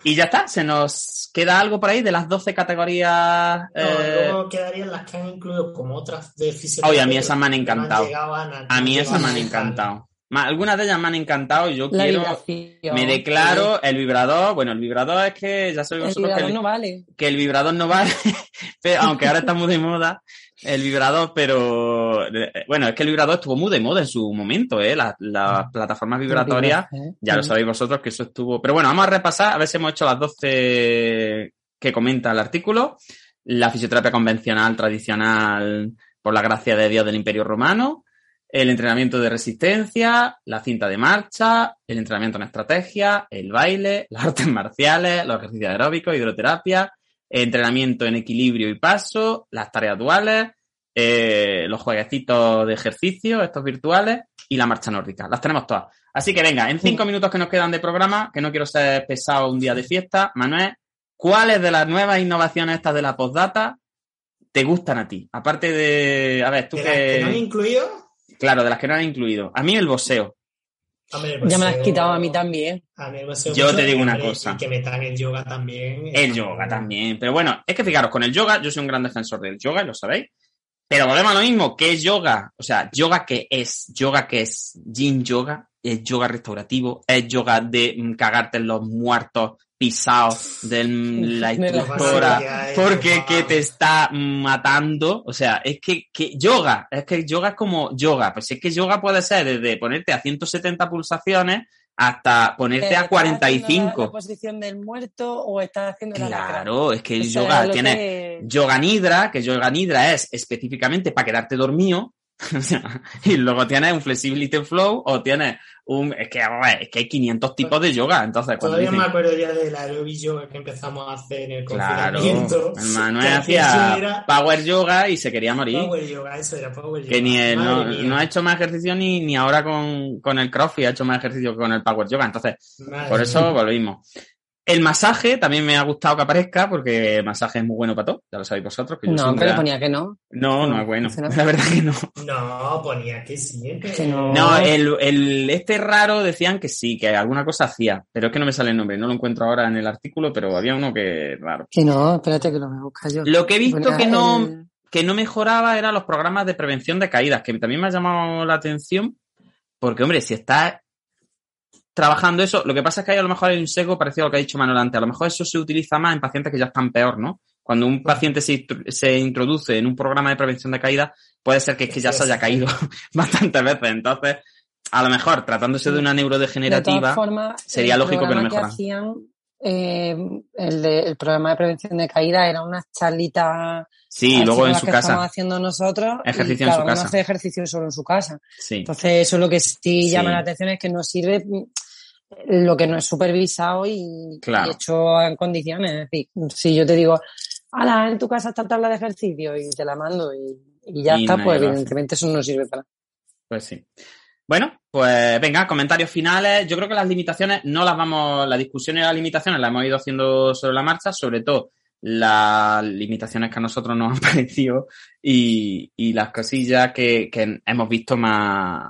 Y ya está, se nos queda algo por ahí de las 12 categorías. No, eh, luego quedarían las que han incluido como otras de fisioterapia. Oye, a mí esas me han no encantado. a, a mí no esas me han encantado. Algunas de ellas me han encantado y yo La quiero. vibración. Me declaro el vibrador. Bueno, el vibrador es que ya sabéis El vosotros que vibrador el, no vale. que el vibrador no vale, <laughs> pero, aunque ahora está muy de moda el vibrador, pero eh, bueno, es que el vibrador estuvo muy de moda en su momento, ¿eh? Las, las plataformas vibratorias, ya lo sabéis vosotros que eso estuvo. Pero bueno, vamos a repasar, a ver si hemos hecho las 12 que comenta el artículo. La fisioterapia convencional, tradicional, por la gracia de Dios del Imperio Romano, el entrenamiento de resistencia, la cinta de marcha, el entrenamiento en estrategia, el baile, <laughs> las artes marciales, los ejercicios aeróbicos, hidroterapia, entrenamiento en equilibrio y paso, las tareas duales, eh, los jueguecitos de ejercicio, estos virtuales, y la marcha nórdica. Las tenemos todas. Así que venga, en cinco minutos que nos quedan de programa, que no quiero ser pesado un día de fiesta, Manuel, ¿cuáles de las nuevas innovaciones estas de la postdata te gustan a ti? Aparte de, a ver, tú ¿De que... que no han incluido? Claro, de las que no han incluido. A mí el boxeo. Hombre, Ya me la has quitado a mí también. a mí el boxeo Yo mucho, te digo una cosa. Y que metan el yoga también. El yoga también. Pero bueno, es que fijaros, con el yoga, yo soy un gran defensor del yoga, y lo sabéis. Pero volvemos a lo mismo, ¿qué es yoga? O sea, yoga que es, yoga que es yin yoga, es yoga restaurativo, es yoga de mm, cagarte en los muertos pisados <laughs> de la instructora porque por que te está matando. O sea, es que, que yoga, es que yoga es como yoga. Pues es que yoga puede ser desde ponerte a 170 pulsaciones hasta ponerte a ¿Estás haciendo La, la 45. posición del muerto o estás haciendo la lacra? Claro, es que el O sea, yoga tiene que- yoga nidra, que yoga nidra es específicamente para quedarte dormido. <laughs> Y luego tienes un flexibility flow o tienes un es que, es que hay 500 tipos de yoga, entonces cuando Todavía dicen, me acuerdo ya del aerobic yoga que empezamos a hacer en el claro, confinamiento. el Manuel hacía era power yoga y se quería morir. Power yoga, eso era power yoga. Que ni él, no, ha hecho más ejercicio ni, ni ahora con, con el CrossFit ha hecho más ejercicio que con el Power Yoga. Entonces, Madre por eso volvimos. El masaje también me ha gustado que aparezca porque el masaje es muy bueno para todo. Ya lo sabéis vosotros. Que yo soy No, pero gran- ponía que no. No, no es bueno. No. <laughs> La verdad que no. No, ponía que sí. que- Que no. No, el, el, este raro decían que sí, que alguna cosa hacía, pero es que no me sale el nombre, no lo encuentro ahora en el artículo, pero había uno que raro. Que no, espérate que lo voy a buscar yo. Lo que he visto Ponía que no, el- que no mejoraba eran los programas de prevención de caídas, que también me ha llamado la atención, porque hombre, si estás trabajando eso, lo que pasa es que hay a lo mejor hay un sesgo parecido a lo que ha dicho Manuel antes, a lo mejor eso se utiliza más en pacientes que ya están peor, ¿no? Cuando un paciente se, se introduce en un programa de prevención de caídas, puede ser que es que ya se haya caído <laughs> bastantes veces, entonces, a lo mejor, tratándose de una De neurodegenerativa, todas formas, sería lógico que no programa mejoran. hacían, eh, el, de- el programa de prevención de caída era unas charlitas sí, luego en su que casa, estamos haciendo nosotros Ejercicio y en su uno casa. hace ejercicio solo en su casa. sí. Entonces, eso es lo que sí, Sí. llama la atención es que no sirve lo que no es supervisado y, Claro. y hecho en condiciones. Es decir, si yo te digo, ala, en tu casa está tabla de ejercicio y te la mando y, y ya Y está, pues evidentemente eso no sirve para Pues sí. Bueno, pues venga, comentarios finales. Yo creo que las limitaciones no las vamos, la discusión y las limitaciones las hemos ido haciendo sobre la marcha, sobre todo las limitaciones que a nosotros nos han <laughs> parecido y, y las cosillas que, que hemos visto más,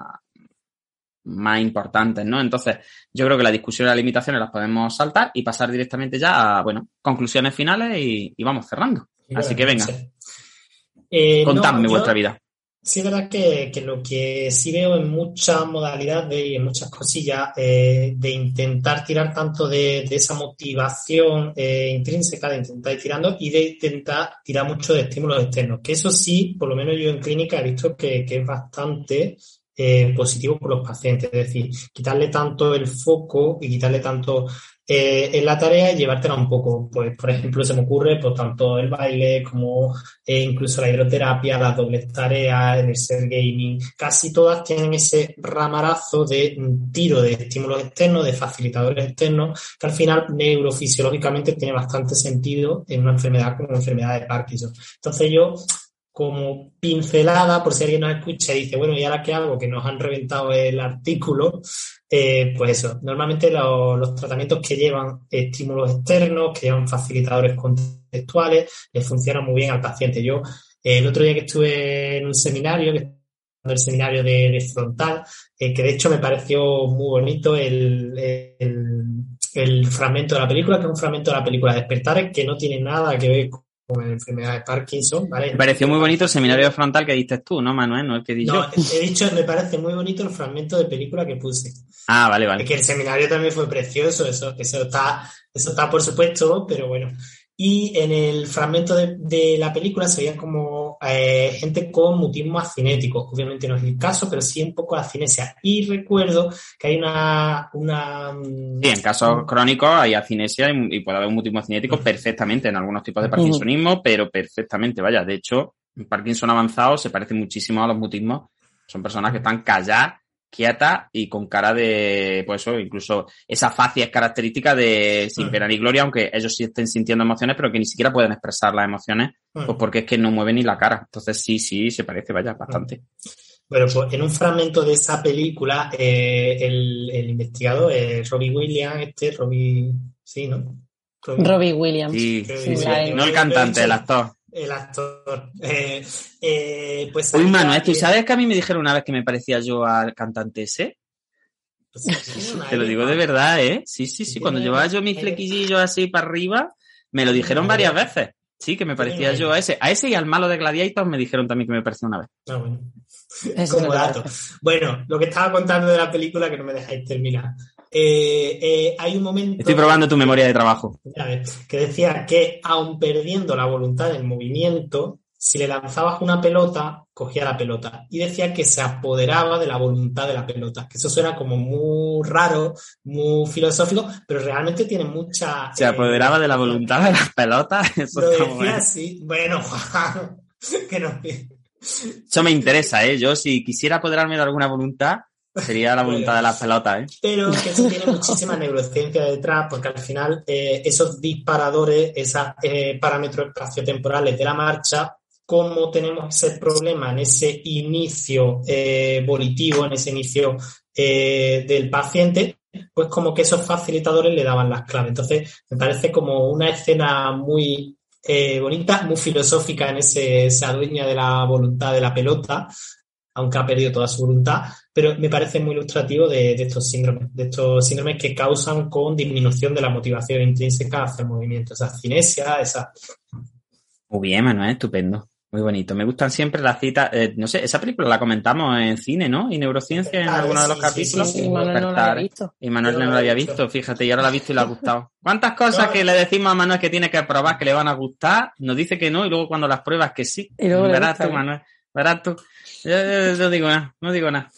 más importantes, ¿no? Entonces, yo creo que la discusión y las limitaciones las podemos saltar y pasar directamente ya a, bueno, conclusiones finales y, y vamos cerrando. Así que venga. Eh, no, Contadme yo- vuestra vida. Sí, es verdad que, que lo que sí veo en muchas modalidades y en muchas cosillas eh, de intentar tirar tanto de, de esa motivación eh, intrínseca, de intentar ir tirando y de intentar tirar mucho de estímulos externos, que eso sí, por lo menos yo en clínica he visto que, que es bastante eh, positivo por los pacientes. Es decir, quitarle tanto el foco y quitarle tanto eh, en la tarea y llevártela un poco. Pues, por ejemplo, se me ocurre, pues, tanto el baile como eh, incluso la hidroterapia, las dobles tareas, el ser gaming, casi todas tienen ese ramarazo de tiro de estímulos externos, de facilitadores externos, que al final neurofisiológicamente tiene bastante sentido en una enfermedad como la enfermedad de Parkinson. Entonces yo como pincelada, por si alguien nos escucha y dice, bueno, ¿y ahora qué hago? Que nos han reventado el artículo, eh, pues eso, normalmente los tratamientos que llevan estímulos externos, que llevan facilitadores contextuales, les funcionan muy bien al paciente. Yo, el otro día que estuve en un seminario, que el seminario de, frontal, eh, que de hecho me pareció muy bonito el, el, el, fragmento de la película, que es un fragmento de la película Despertar, que no tiene nada que ver con con la enfermedad de Parkinson, ¿vale? Me pareció muy bonito el seminario frontal que diste tú, ¿no, Manuel? No el que di no, he dicho, me parece muy bonito el fragmento de película que puse. Ah, vale, vale. Que el seminario también fue precioso, eso, eso está, eso está por supuesto, pero bueno. Y en el fragmento de, la película se veía como eh, gente con mutismo acinético. Obviamente no es el caso, pero sí un poco de acinesia. Y recuerdo que hay una... una mm, sí, en casos crónicos hay acinesia y, puede haber un mutismo acinético perfectamente en algunos tipos de parkinsonismo, pero perfectamente, vaya. De hecho, Parkinson avanzado se parece muchísimo a los mutismos. Son personas que están calladas quieta y con cara de, pues eso, incluso esa facia es característica de sin pena ni gloria, aunque ellos sí estén sintiendo emociones, pero que ni siquiera pueden expresar las emociones, pues porque es que no mueven ni la cara. Entonces sí, sí, se parece, vaya, bastante. Bueno, pues en un fragmento de esa película, eh, el, investigador, eh, Robbie Williams, este, Robbie, sí, ¿no? Robbie, Williams. Sí, no el cantante, el actor el actor. Eh, eh, pues Uy, Manuel, ¿tú sabes que a mí me dijeron una vez que me parecía yo al cantante ese? Pues <laughs> Te lo digo de verdad, ¿eh? Sí, sí, sí. Cuando llevaba yo mis flequillillos así para arriba, me lo dijeron varias veces. Sí, que me parecía yo a ese. A ese y al malo de Gladiator me dijeron también que me parecía una vez. Ah, bueno. Como dato. Bueno, lo que estaba contando de la película que no me dejáis terminar. Eh, eh, hay un momento... Estoy probando tu memoria de trabajo. Que decía que aun perdiendo la voluntad del movimiento, si le lanzabas una pelota, cogía la pelota. Y decía que se apoderaba de la voluntad de la pelota. Que eso suena como muy raro, muy filosófico, pero realmente tiene mucha... Se apoderaba de la voluntad de las pelotas. <laughs> Eso lo decía así. Bueno, <laughs> que no... Eso me interesa, ¿eh? Yo si quisiera apoderarme de alguna voluntad, Sería la voluntad de la pelota, ¿eh? Pero que eso tiene <laughs> muchísima neurociencia detrás, porque al final eh, esos disparadores, esos eh, parámetros espaciotemporales de la marcha, como tenemos ese problema en ese inicio eh, volitivo, en ese inicio eh, del paciente, pues como que esos facilitadores le daban las claves. Entonces, me parece como una escena muy bonita, muy filosófica en ese, esa dueña de la voluntad de la pelota, aunque ha perdido toda su voluntad, pero me parece muy ilustrativo de, estos síndromes, de estos síndromes que causan con disminución de la motivación intrínseca hacia el movimiento, esa cinesia, esa... Muy bien, Manuel, estupendo. Muy bonito. Me gustan siempre las citas. Eh, no sé, esa película la comentamos en cine, ¿no? Y neurociencia en alguno de los capítulos. Sí, y Manuel no la había visto. Y Manuel no, la había visto, fíjate, y ahora la ha visto y le ha <laughs> gustado. ¿Cuántas cosas que le decimos a Manuel que tiene que probar que le van a gustar? Nos dice que no y luego cuando las pruebas que sí. Y luego Verás tú, Manuel. Verás tú. No digo nada, no digo nada.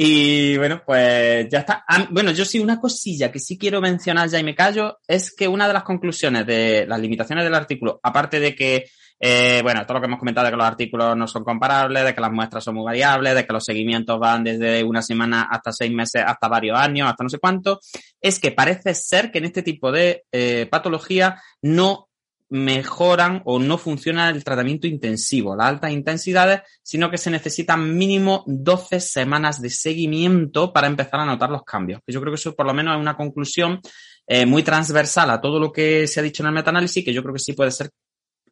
Y bueno, pues ya está. Ah, bueno, yo sí, una cosilla que sí quiero mencionar ya y me callo, es que una de las conclusiones de las limitaciones del artículo, aparte de que, eh, bueno, todo lo que hemos comentado de que los artículos no son comparables, de que las muestras son muy variables, de que los seguimientos van desde una semana hasta seis meses, hasta varios años, hasta no sé cuánto, es que parece ser que en este tipo de eh, patología no mejoran o no funciona el tratamiento intensivo, las altas intensidades, sino que se necesitan mínimo 12 semanas de seguimiento para empezar a notar los cambios. Yo creo que eso por lo menos es una conclusión eh, muy transversal a todo lo que se ha dicho en el metaanálisis, que yo creo que sí puede ser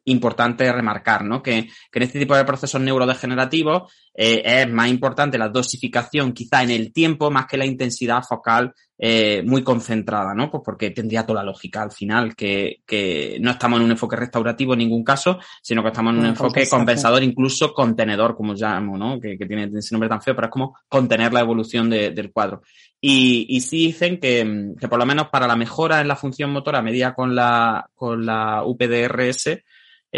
importante remarcar, ¿no? Que, que en este tipo de procesos neurodegenerativos eh, es más importante la dosificación quizá en el tiempo más que la intensidad focal eh, muy concentrada, ¿no? Pues porque tendría toda la lógica al final, que, que no estamos en un enfoque restaurativo en ningún caso, sino que estamos en un enfoque compensador, incluso contenedor, como llamo, ¿no? Que, que, tiene ese nombre tan feo, pero es como contener la evolución de, del cuadro. Y, y sí dicen que, que por lo menos para la mejora en la función motora medida con la, con la UPDRS,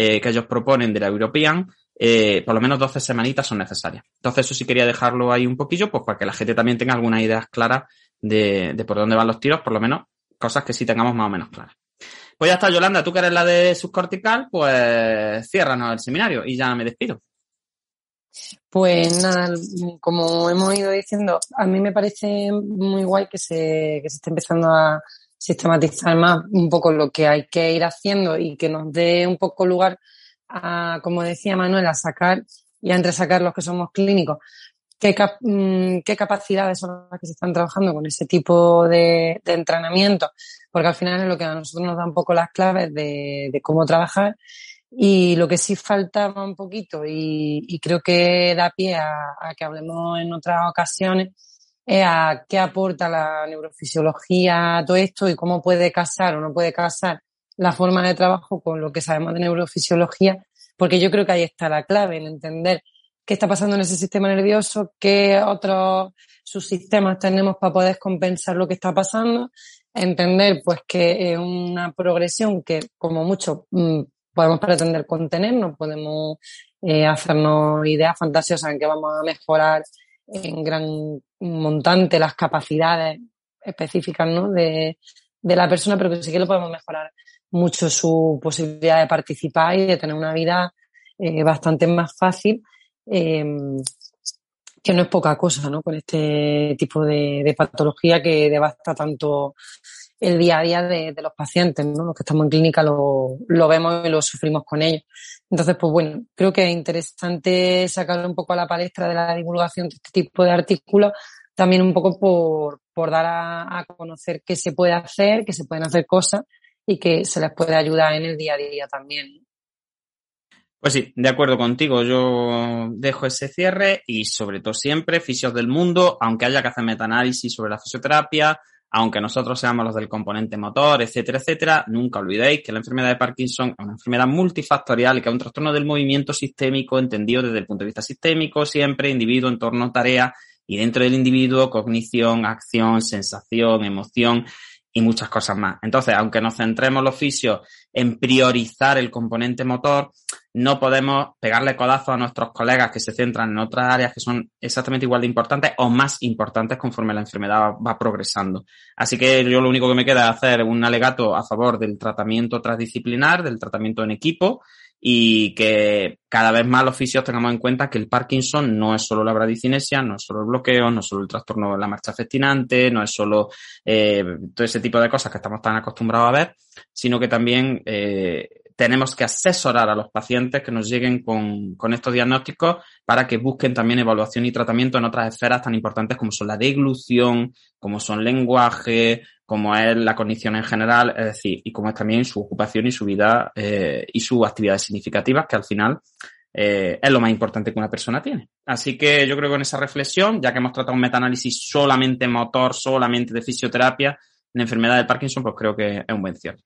eh, que ellos proponen de la European, eh, por lo menos 12 semanitas son necesarias. Entonces, eso sí quería dejarlo ahí un poquillo, pues para que la gente también tenga algunas ideas claras de, por dónde van los tiros, por lo menos cosas que sí tengamos más o menos claras. Pues ya está, Yolanda, tú que eres la de subcortical, pues ciérranos el seminario y ya me despido. Pues nada, como hemos ido diciendo, a mí me parece muy guay que se, que se esté empezando a sistematizar más un poco lo que hay que ir haciendo y que nos dé un poco lugar a, como decía Manuel, a sacar y a entresacar los que somos clínicos. ¿Qué, mm, qué capacidades son las que se están trabajando con ese tipo de, de entrenamiento? Porque al final es lo que a nosotros nos da un poco las claves de, cómo trabajar y lo que sí faltaba un poquito, y, creo que da pie a, que hablemos en otras ocasiones, es a qué aporta la neurofisiología a todo esto y cómo puede casar o no puede casar la forma de trabajo con lo que sabemos de neurofisiología, porque yo creo que ahí está la clave, en entender qué está pasando en ese sistema nervioso, qué otros subsistemas tenemos para poder compensar lo que está pasando, entender pues que es una progresión que como mucho mm, podemos pretender contener, no podemos eh, hacernos ideas fantasiosas en que vamos a mejorar en gran montante las capacidades específicas ¿no? de, de la persona, pero que sí que lo podemos mejorar mucho su posibilidad de participar y de tener una vida eh, bastante más fácil, eh, que no es poca cosa, ¿no? Con este tipo de, de patología que devasta tanto el día a día de, los pacientes, ¿no? Los que estamos en clínica lo, lo, vemos y lo sufrimos con ellos. Entonces, pues bueno, creo que es interesante sacar un poco a la palestra de la divulgación de este tipo de artículos, también un poco por, por dar a, conocer qué se puede hacer, que se pueden hacer cosas y que se les puede ayudar en el día a día también. Pues sí, de acuerdo contigo. Yo dejo ese cierre y sobre todo siempre, fisios del mundo, aunque haya que hacer metaanálisis sobre la fisioterapia, aunque nosotros seamos los del componente motor, etcétera, etcétera, nunca olvidéis que la enfermedad de Parkinson es una enfermedad multifactorial que es un trastorno del movimiento sistémico entendido desde el punto de vista sistémico, siempre individuo, entorno, tarea y dentro del individuo cognición, acción, sensación, emoción y muchas cosas más. Entonces, aunque nos centremos los fisios en priorizar el componente motor, no podemos pegarle codazo a nuestros colegas que se centran en otras áreas que son exactamente igual de importantes o más importantes conforme la enfermedad va, progresando. Así que yo lo único que me queda es hacer un alegato a favor del tratamiento transdisciplinar, del tratamiento en equipo y que cada vez más los fisios tengamos en cuenta que el Parkinson no es solo la bradicinesia, no es solo el bloqueo, no es solo el trastorno de la marcha festinante, no es solo eh, todo ese tipo de cosas que estamos tan acostumbrados a ver, sino que también eh, tenemos que asesorar a los pacientes que nos lleguen con, estos diagnósticos para que busquen también evaluación y tratamiento en otras esferas tan importantes como son la deglución, como son lenguaje, como es la cognición en general, es decir, y como es también su ocupación y su vida eh, y sus actividades significativas, que al final eh, es lo más importante que una persona tiene. Así que yo creo que con esa reflexión, ya que hemos tratado un metaanálisis solamente motor, solamente de fisioterapia, en enfermedad de Parkinson, pues creo que es un buen cierre.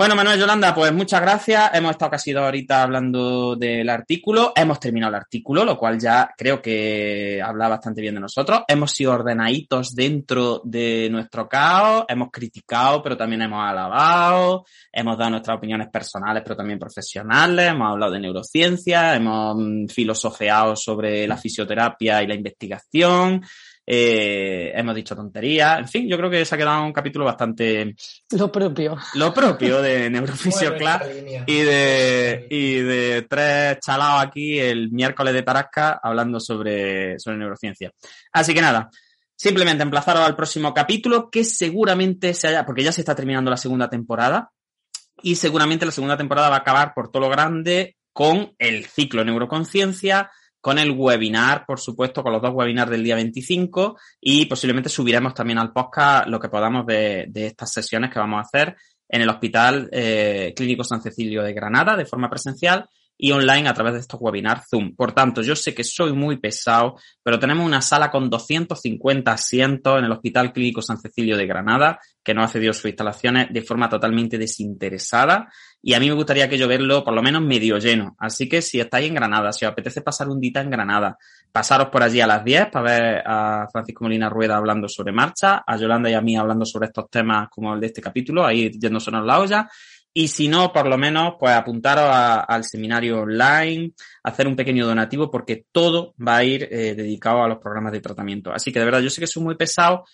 Bueno, Manuel Yolanda, pues muchas gracias. Hemos estado casi dos horitas hablando del artículo. Hemos terminado el artículo, lo cual ya creo que habla bastante bien de nosotros. Hemos sido ordenaditos dentro de nuestro caos. Hemos criticado, pero también hemos alabado. Hemos dado nuestras opiniones personales, pero también profesionales. Hemos hablado de neurociencia. Hemos mm, filosofeado sobre la fisioterapia y la investigación. Eh, hemos dicho tonterías, en fin, yo creo que se ha quedado un capítulo bastante... Lo propio. Lo propio de <laughs> Neurofisio y de, y de tres chalados aquí el miércoles de Tarasca hablando sobre, sobre neurociencia. Así que nada, simplemente emplazaros al próximo capítulo que seguramente se haya, porque ya se está terminando la segunda temporada y seguramente la segunda temporada va a acabar por todo lo grande con el ciclo Neuroconciencia, con el webinar, por supuesto, con los dos webinars del día 25 y posiblemente subiremos también al podcast lo que podamos de, de estas sesiones que vamos a hacer en el Hospital eh, Clínico San Cecilio de Granada de forma presencial y online a través de estos webinars Zoom. Por tanto, yo sé que soy muy pesado, pero tenemos una sala con 250 asientos en el Hospital Clínico San Cecilio de Granada, que nos ha cedido sus instalaciones de forma totalmente desinteresada. Y a mí me gustaría que yo verlo por lo menos medio lleno. Así que si estáis en Granada, si os apetece pasar un día en Granada, pasaros por allí a las 10 para ver a Francisco Molina Rueda hablando sobre marcha, a Yolanda y a mí hablando sobre estos temas como el de este capítulo, ahí yéndonos la olla Y si no, por lo menos, pues apuntaros al seminario online, hacer un pequeño donativo, porque todo va a ir eh, dedicado a los programas de tratamiento. Así que de verdad, yo sé que soy muy pesado,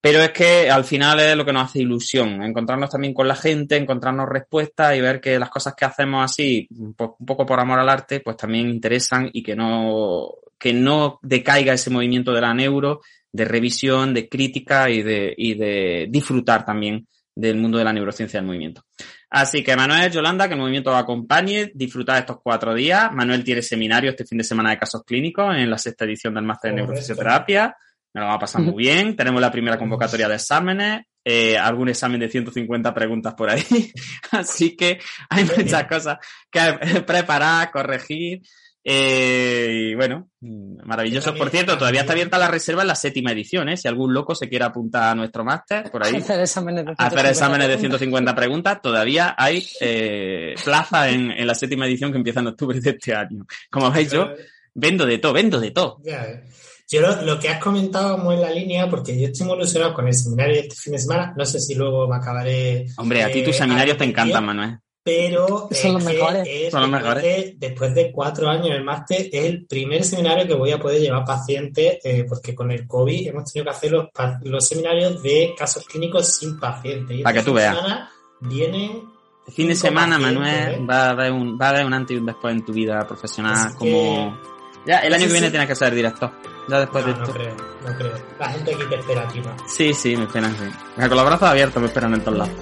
pero es que al final es lo que nos hace ilusión, encontrarnos también con la gente, encontrarnos respuestas y ver que las cosas que hacemos así, po- un poco por amor al arte, pues también interesan y que no, que no decaiga ese movimiento de la neuro, de revisión, de crítica y de, y de disfrutar también del mundo de la neurociencia del movimiento. Así que Manuel, Yolanda, que el movimiento os acompañe, disfrutad estos cuatro días. Manuel tiene seminario este fin de semana de casos clínicos en la sexta edición del máster de neurofisioterapia. Me lo vamos a pasar muy <laughs> bien. Tenemos la primera convocatoria de exámenes, eh, algún examen de 150 preguntas por ahí. <laughs> Así que hay muchas cosas que preparar, corregir. Eh, y bueno, maravilloso. También- Por cierto, todavía está abierta la reserva en la séptima edición, ¿eh? Si algún loco se quiere apuntar a nuestro máster, por ahí, <laughs> Hacer exámenes de hacer 150 exámenes de preguntas. 150 preguntas, todavía hay eh, plaza en, en la séptima edición que empieza en octubre de este año. Como veis, yo vendo de todo, vendo de todo. Eh. Yo lo, lo que has comentado muy en la línea, porque yo estoy muy ilusionado con el seminario de este fin de semana, no sé si luego me acabaré... Hombre, a ti tus seminarios te encantan, Manuel. Pero Son los es que mejores. es Son los después mejores. de- después de cuatro años en el máster, es el primer seminario que voy a poder llevar pacientes, eh, porque con el COVID hemos tenido que hacer los, los seminarios de casos clínicos sin pacientes. Y Pa' que tú veas. semana Vienen El fin de semana, Manuel, ¿eh? va a, haber un, va a haber un antes y un después en tu vida profesional. Así como... Ya, el año Sí, que viene sí. tienes que ser director. Ya después no, de no esto. creo, no creo. La gente aquí te espera, tío. Sí, sí, me esperan, sí. Con los brazos abiertos me esperan en todos lados.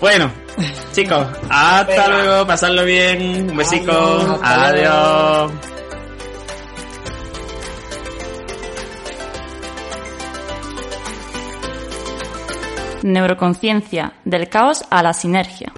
Bueno, chicos, hasta Venga. luego, pasadlo bien, un besico, adiós. Neuroconciencia, del caos a la sinergia.